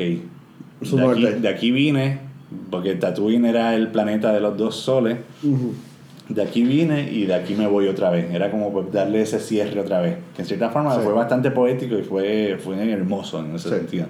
Speaker 2: Su
Speaker 1: de, aquí, de aquí vine, porque Tatooine era el planeta de los dos soles. De aquí vine y de aquí me voy otra vez. Era como pues, darle ese cierre otra vez. Que en cierta forma
Speaker 2: Sí.
Speaker 1: fue bastante poético y fue, fue hermoso en ese
Speaker 2: Sí.
Speaker 1: sentido.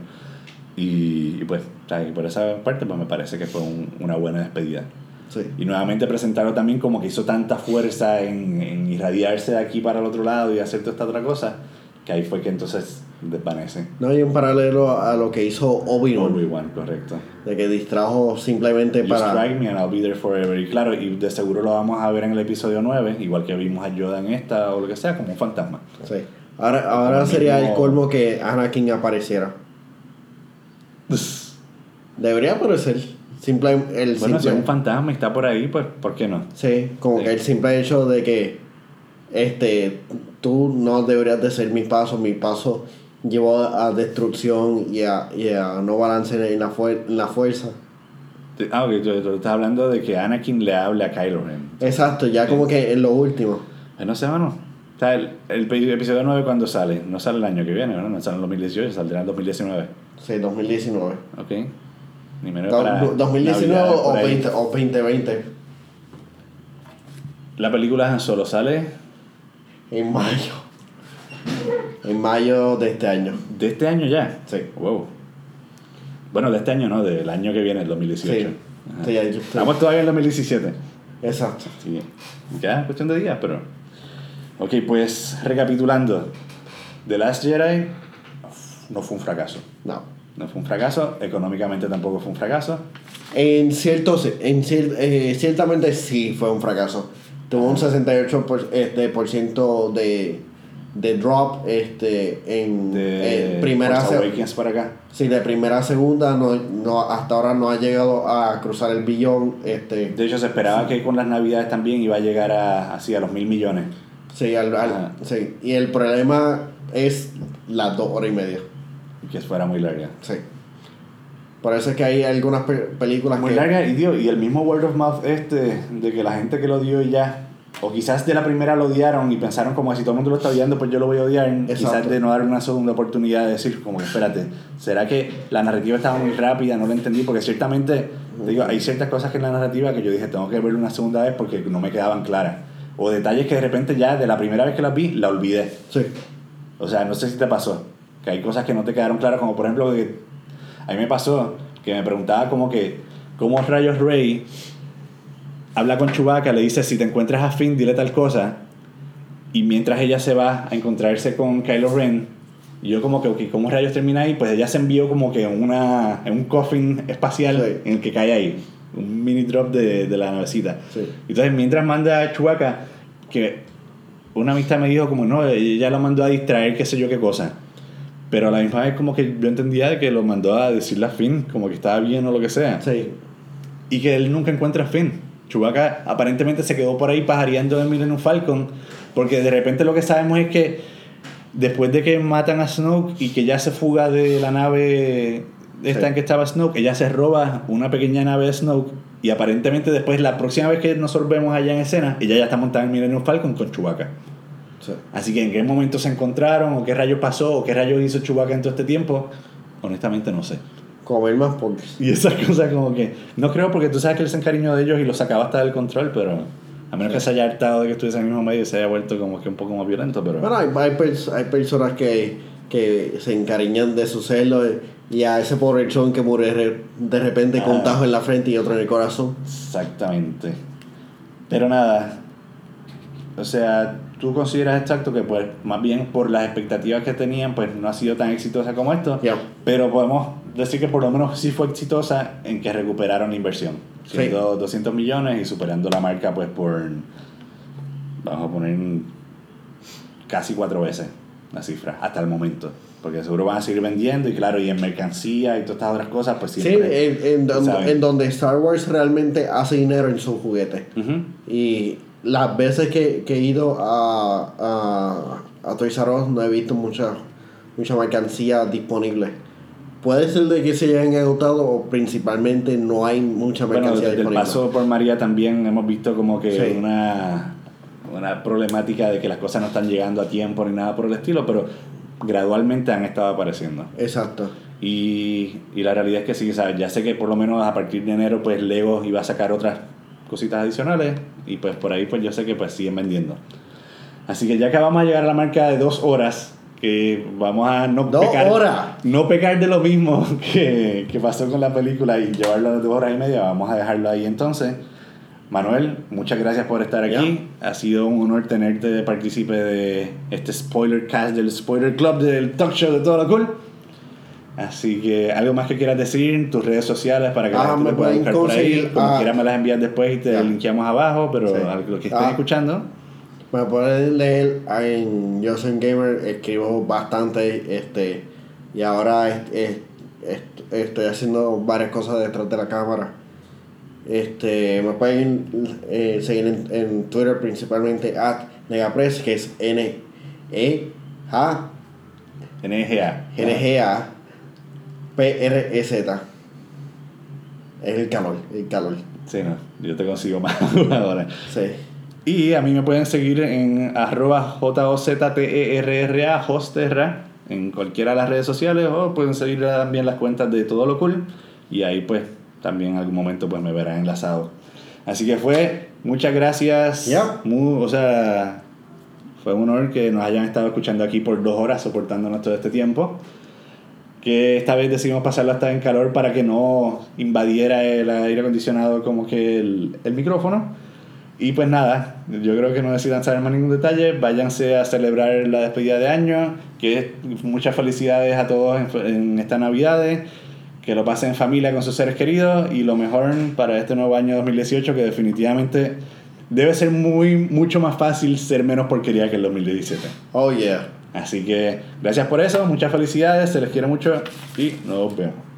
Speaker 1: Y, y pues, y por esa parte, pues me parece que fue un- una buena despedida.
Speaker 2: Sí.
Speaker 1: Y nuevamente presentarlo también como que hizo tanta fuerza en, en irradiarse de aquí para el otro lado y hacer toda esta otra cosa, que ahí fue que entonces desvanece.
Speaker 2: No hay un paralelo a lo que hizo Obi-Wan.
Speaker 1: Obi-Wan, correcto.
Speaker 2: De que distrajo simplemente
Speaker 1: You
Speaker 2: para.
Speaker 1: strike me and I'll be there forever. Y claro, y de seguro lo vamos a ver en el episodio 9, igual que vimos a Yoda en esta o lo que sea, como un fantasma.
Speaker 2: Sí. Ahora, ahora sería el colmo que Anakin apareciera. Debería aparecer. Simple, el
Speaker 1: Bueno, si es un fantasma y está por ahí, pues, ¿por qué no?
Speaker 2: Sí, como
Speaker 1: Sí.
Speaker 2: que el simple hecho de que este tú no deberías de ser mi paso, mi paso llevó a destrucción y a, y a no balance en la, fuer- en la fuerza.
Speaker 1: Ah, ok, tú, tú estás hablando de que Anakin le hable a Kylo Ren.
Speaker 2: Exacto, ya como que en lo último.
Speaker 1: Eh, No sé, mano. O sea, el, el episodio 9 cuando sale, no sale el año que viene, ¿no? No sale en 2018, saldrá en 2019.
Speaker 2: Sí, 2019.
Speaker 1: Ok. Ni menos
Speaker 2: Do-
Speaker 1: para
Speaker 2: 2019
Speaker 1: Navidad,
Speaker 2: o,
Speaker 1: por ahí.
Speaker 2: 20, o 2020.
Speaker 1: La película Solo sale
Speaker 2: En mayo. En mayo de este año.
Speaker 1: de este año ya.
Speaker 2: Sí.
Speaker 1: Wow. Bueno, de este año no, del año que viene, el 2018.
Speaker 2: Sí. Sí, ya- yo-
Speaker 1: Estamos todavía en 2017.
Speaker 2: Exacto.
Speaker 1: Sí. Ya, cuestión de días, pero. Ok, pues recapitulando. The Last Jedi no fue un fracaso.
Speaker 2: No.
Speaker 1: No fue un fracaso, económicamente tampoco fue un fracaso.
Speaker 2: En cierto, en cier- eh, ciertamente sí fue un fracaso. Tuvo un 68% por, este, por ciento de, de drop este, en
Speaker 1: De
Speaker 2: eh, primera
Speaker 1: para acá.
Speaker 2: sí, de primera a segunda no, no, hasta ahora no ha llegado a cruzar el billón. Este,
Speaker 1: De hecho, se esperaba que con las navidades también iba a llegar a, así a los mil millones.
Speaker 2: sí, al- al- sí. Y el problema es las dos horas y media.
Speaker 1: Y que fuera muy larga.
Speaker 2: Sí. Por eso es que hay algunas pe- películas
Speaker 1: Muy
Speaker 2: que...
Speaker 1: larga y, tío, y el mismo word of mouth este, de que la gente que lo y ya, o quizás de la primera lo odiaron y pensaron como si todo el mundo lo está odiando, pues yo lo voy a odiar. Quizás de no dar una segunda oportunidad de decir, como que espérate, ¿será que la narrativa estaba muy rápida? No la entendí, porque ciertamente, te digo, hay ciertas cosas que en la narrativa que yo dije, tengo que verla una segunda vez porque no me quedaban claras. O detalles que de repente ya de la primera vez que las vi, la olvidé.
Speaker 2: Sí.
Speaker 1: O sea, no sé si te pasó. Que hay cosas que no te quedaron claras, como por ejemplo, que a mí me pasó que me preguntaba como que, ¿cómo rayos Rey habla con Chewbacca, le dice, si te encuentras a Finn, dile tal cosa? Y mientras ella se va a encontrarse con Kylo Ren, yo como que, ok, ¿cómo rayos termina ahí? Pues ella se envió como que en, una, en un coffin espacial
Speaker 2: Sí.
Speaker 1: en el que cae ahí. Un mini drop de, de la navecita.
Speaker 2: Sí.
Speaker 1: Entonces, mientras manda a Chewbacca, que una amistad me dijo como, no, ella lo mandó a distraer, qué sé yo qué cosa. Pero a la misma vez como que yo entendía que lo mandó a decirle a Finn, como que estaba bien o lo que sea.
Speaker 2: Sí.
Speaker 1: Y que él nunca encuentra a Finn. Chewbacca aparentemente se quedó por ahí pajareando en Millennium Falcon, porque de repente lo que sabemos es que después de que matan a Snoke y que ya se fuga de la nave esta
Speaker 2: Sí.
Speaker 1: en que estaba Snoke, ella se roba una pequeña nave de Snoke y aparentemente después la próxima vez que nosotros vemos allá en escena, ella ya está montada en Millennium Falcon con Chewbacca.
Speaker 2: Sí.
Speaker 1: Así que en qué momento se encontraron, o qué rayos pasó, o qué rayos hizo Chewbacca en todo este tiempo, honestamente no sé.
Speaker 2: Comer más.
Speaker 1: Y esas cosas como que... No creo porque tú sabes que él se encariñó de ellos y los sacaba hasta del control, pero... A menos que se haya hartado de que estuviese en el mismo medio y se haya vuelto como que un poco más violento, pero...
Speaker 2: Bueno, hay, hay, pers- hay personas que, que se encariñan de su celo y a ese pobrechón que muere re- de repente con un
Speaker 1: Ah.
Speaker 2: tajo en la frente y otro en el corazón.
Speaker 1: Exactamente. Pero nada. O sea, tú consideras exacto que pues más bien por las expectativas que tenían pues no ha sido tan exitosa como esto.
Speaker 2: Ya.
Speaker 1: Pero podemos decir que por lo menos sí fue exitosa en que recuperaron la inversión.
Speaker 2: Sí.
Speaker 1: Siendo 200 millones y superando la marca pues por, vamos a poner casi cuatro veces la cifra hasta el momento. Porque seguro van a seguir vendiendo y claro, y en mercancía y todas estas otras cosas pues
Speaker 2: Sí,
Speaker 1: siempre...
Speaker 2: en, en, don-
Speaker 1: ¿saben?
Speaker 2: en donde Star Wars realmente hace dinero en sus juguetes. Y las veces que, que he ido a, a, a Toys R Us no he visto mucha, mucha mercancía disponible. Puede ser de que se hayan agotado o principalmente no hay mucha
Speaker 1: Bueno,
Speaker 2: mercancía
Speaker 1: desde el paso por María también hemos visto como que
Speaker 2: Sí.
Speaker 1: una, una problemática de que las cosas no están llegando a tiempo ni nada por el estilo, pero gradualmente han estado apareciendo.
Speaker 2: Exacto.
Speaker 1: Y, y la realidad es que sí, ¿sabes? ya sé que por lo menos a partir de enero pues Lego iba a sacar otras cositas adicionales y pues por ahí pues yo sé que pues siguen vendiendo. Así que ya que vamos a llegar a la marca de dos horas, que vamos a no
Speaker 2: ¡Dos
Speaker 1: pecar,
Speaker 2: horas!
Speaker 1: no pecar de lo mismo que, que pasó con la película y llevarlo a dos horas y media, vamos a dejarlo ahí entonces. Manuel, muchas gracias por estar aquí. Ha sido un honor tenerte de partícipe de este spoiler cast del Spoiler Club del talk show de todo lo cool. Así que algo más que quieras decir, tus redes sociales para que la
Speaker 2: Ah,
Speaker 1: gente
Speaker 2: me
Speaker 1: te pueda buscar por ahí. Como
Speaker 2: ah,
Speaker 1: quieras me las envías después y te
Speaker 2: ya.
Speaker 1: linkeamos abajo, pero
Speaker 2: Sí.
Speaker 1: a los que estén
Speaker 2: Ah.
Speaker 1: escuchando,
Speaker 2: Me pueden leer en Yo Soy Gamer, escribo bastante, este, y ahora es- es- est- estoy haciendo varias cosas detrás de la cámara. Este, me pueden eh, seguir en, en Twitter principalmente at Negapress, que es N E G
Speaker 1: NGA.
Speaker 2: N G A P R E Z. Es el calor, el calor.
Speaker 1: Sí, no, yo te consigo más ahora.
Speaker 2: Sí.
Speaker 1: Y a mí me pueden seguir en arroba J-O-Z-T-E-R-R-A, Hosterra, en cualquiera de las redes sociales, o pueden seguir también las cuentas de Todo Lo Cool, y ahí pues también en algún momento pues me verán enlazado. Así que fue, muchas gracias.
Speaker 2: Ya.
Speaker 1: Muy, o sea, fue un honor que nos hayan estado escuchando aquí por dos horas, soportándonos todo este tiempo. Que esta vez decidimos pasarlo hasta en calor para que no invadiera el aire acondicionado como que el, el micrófono. Y pues nada, yo creo que no necesitan saber más ningún detalle. Váyanse a celebrar la despedida de año. Que muchas felicidades a todos en, en estas navidades. Que lo pasen en familia con sus seres queridos. Y lo mejor para este nuevo año 2018, que definitivamente debe ser muy, mucho más fácil ser menos porquería que el 2017.
Speaker 2: Oh yeah.
Speaker 1: Así que gracias por eso, muchas felicidades, se les quiere mucho y nos vemos.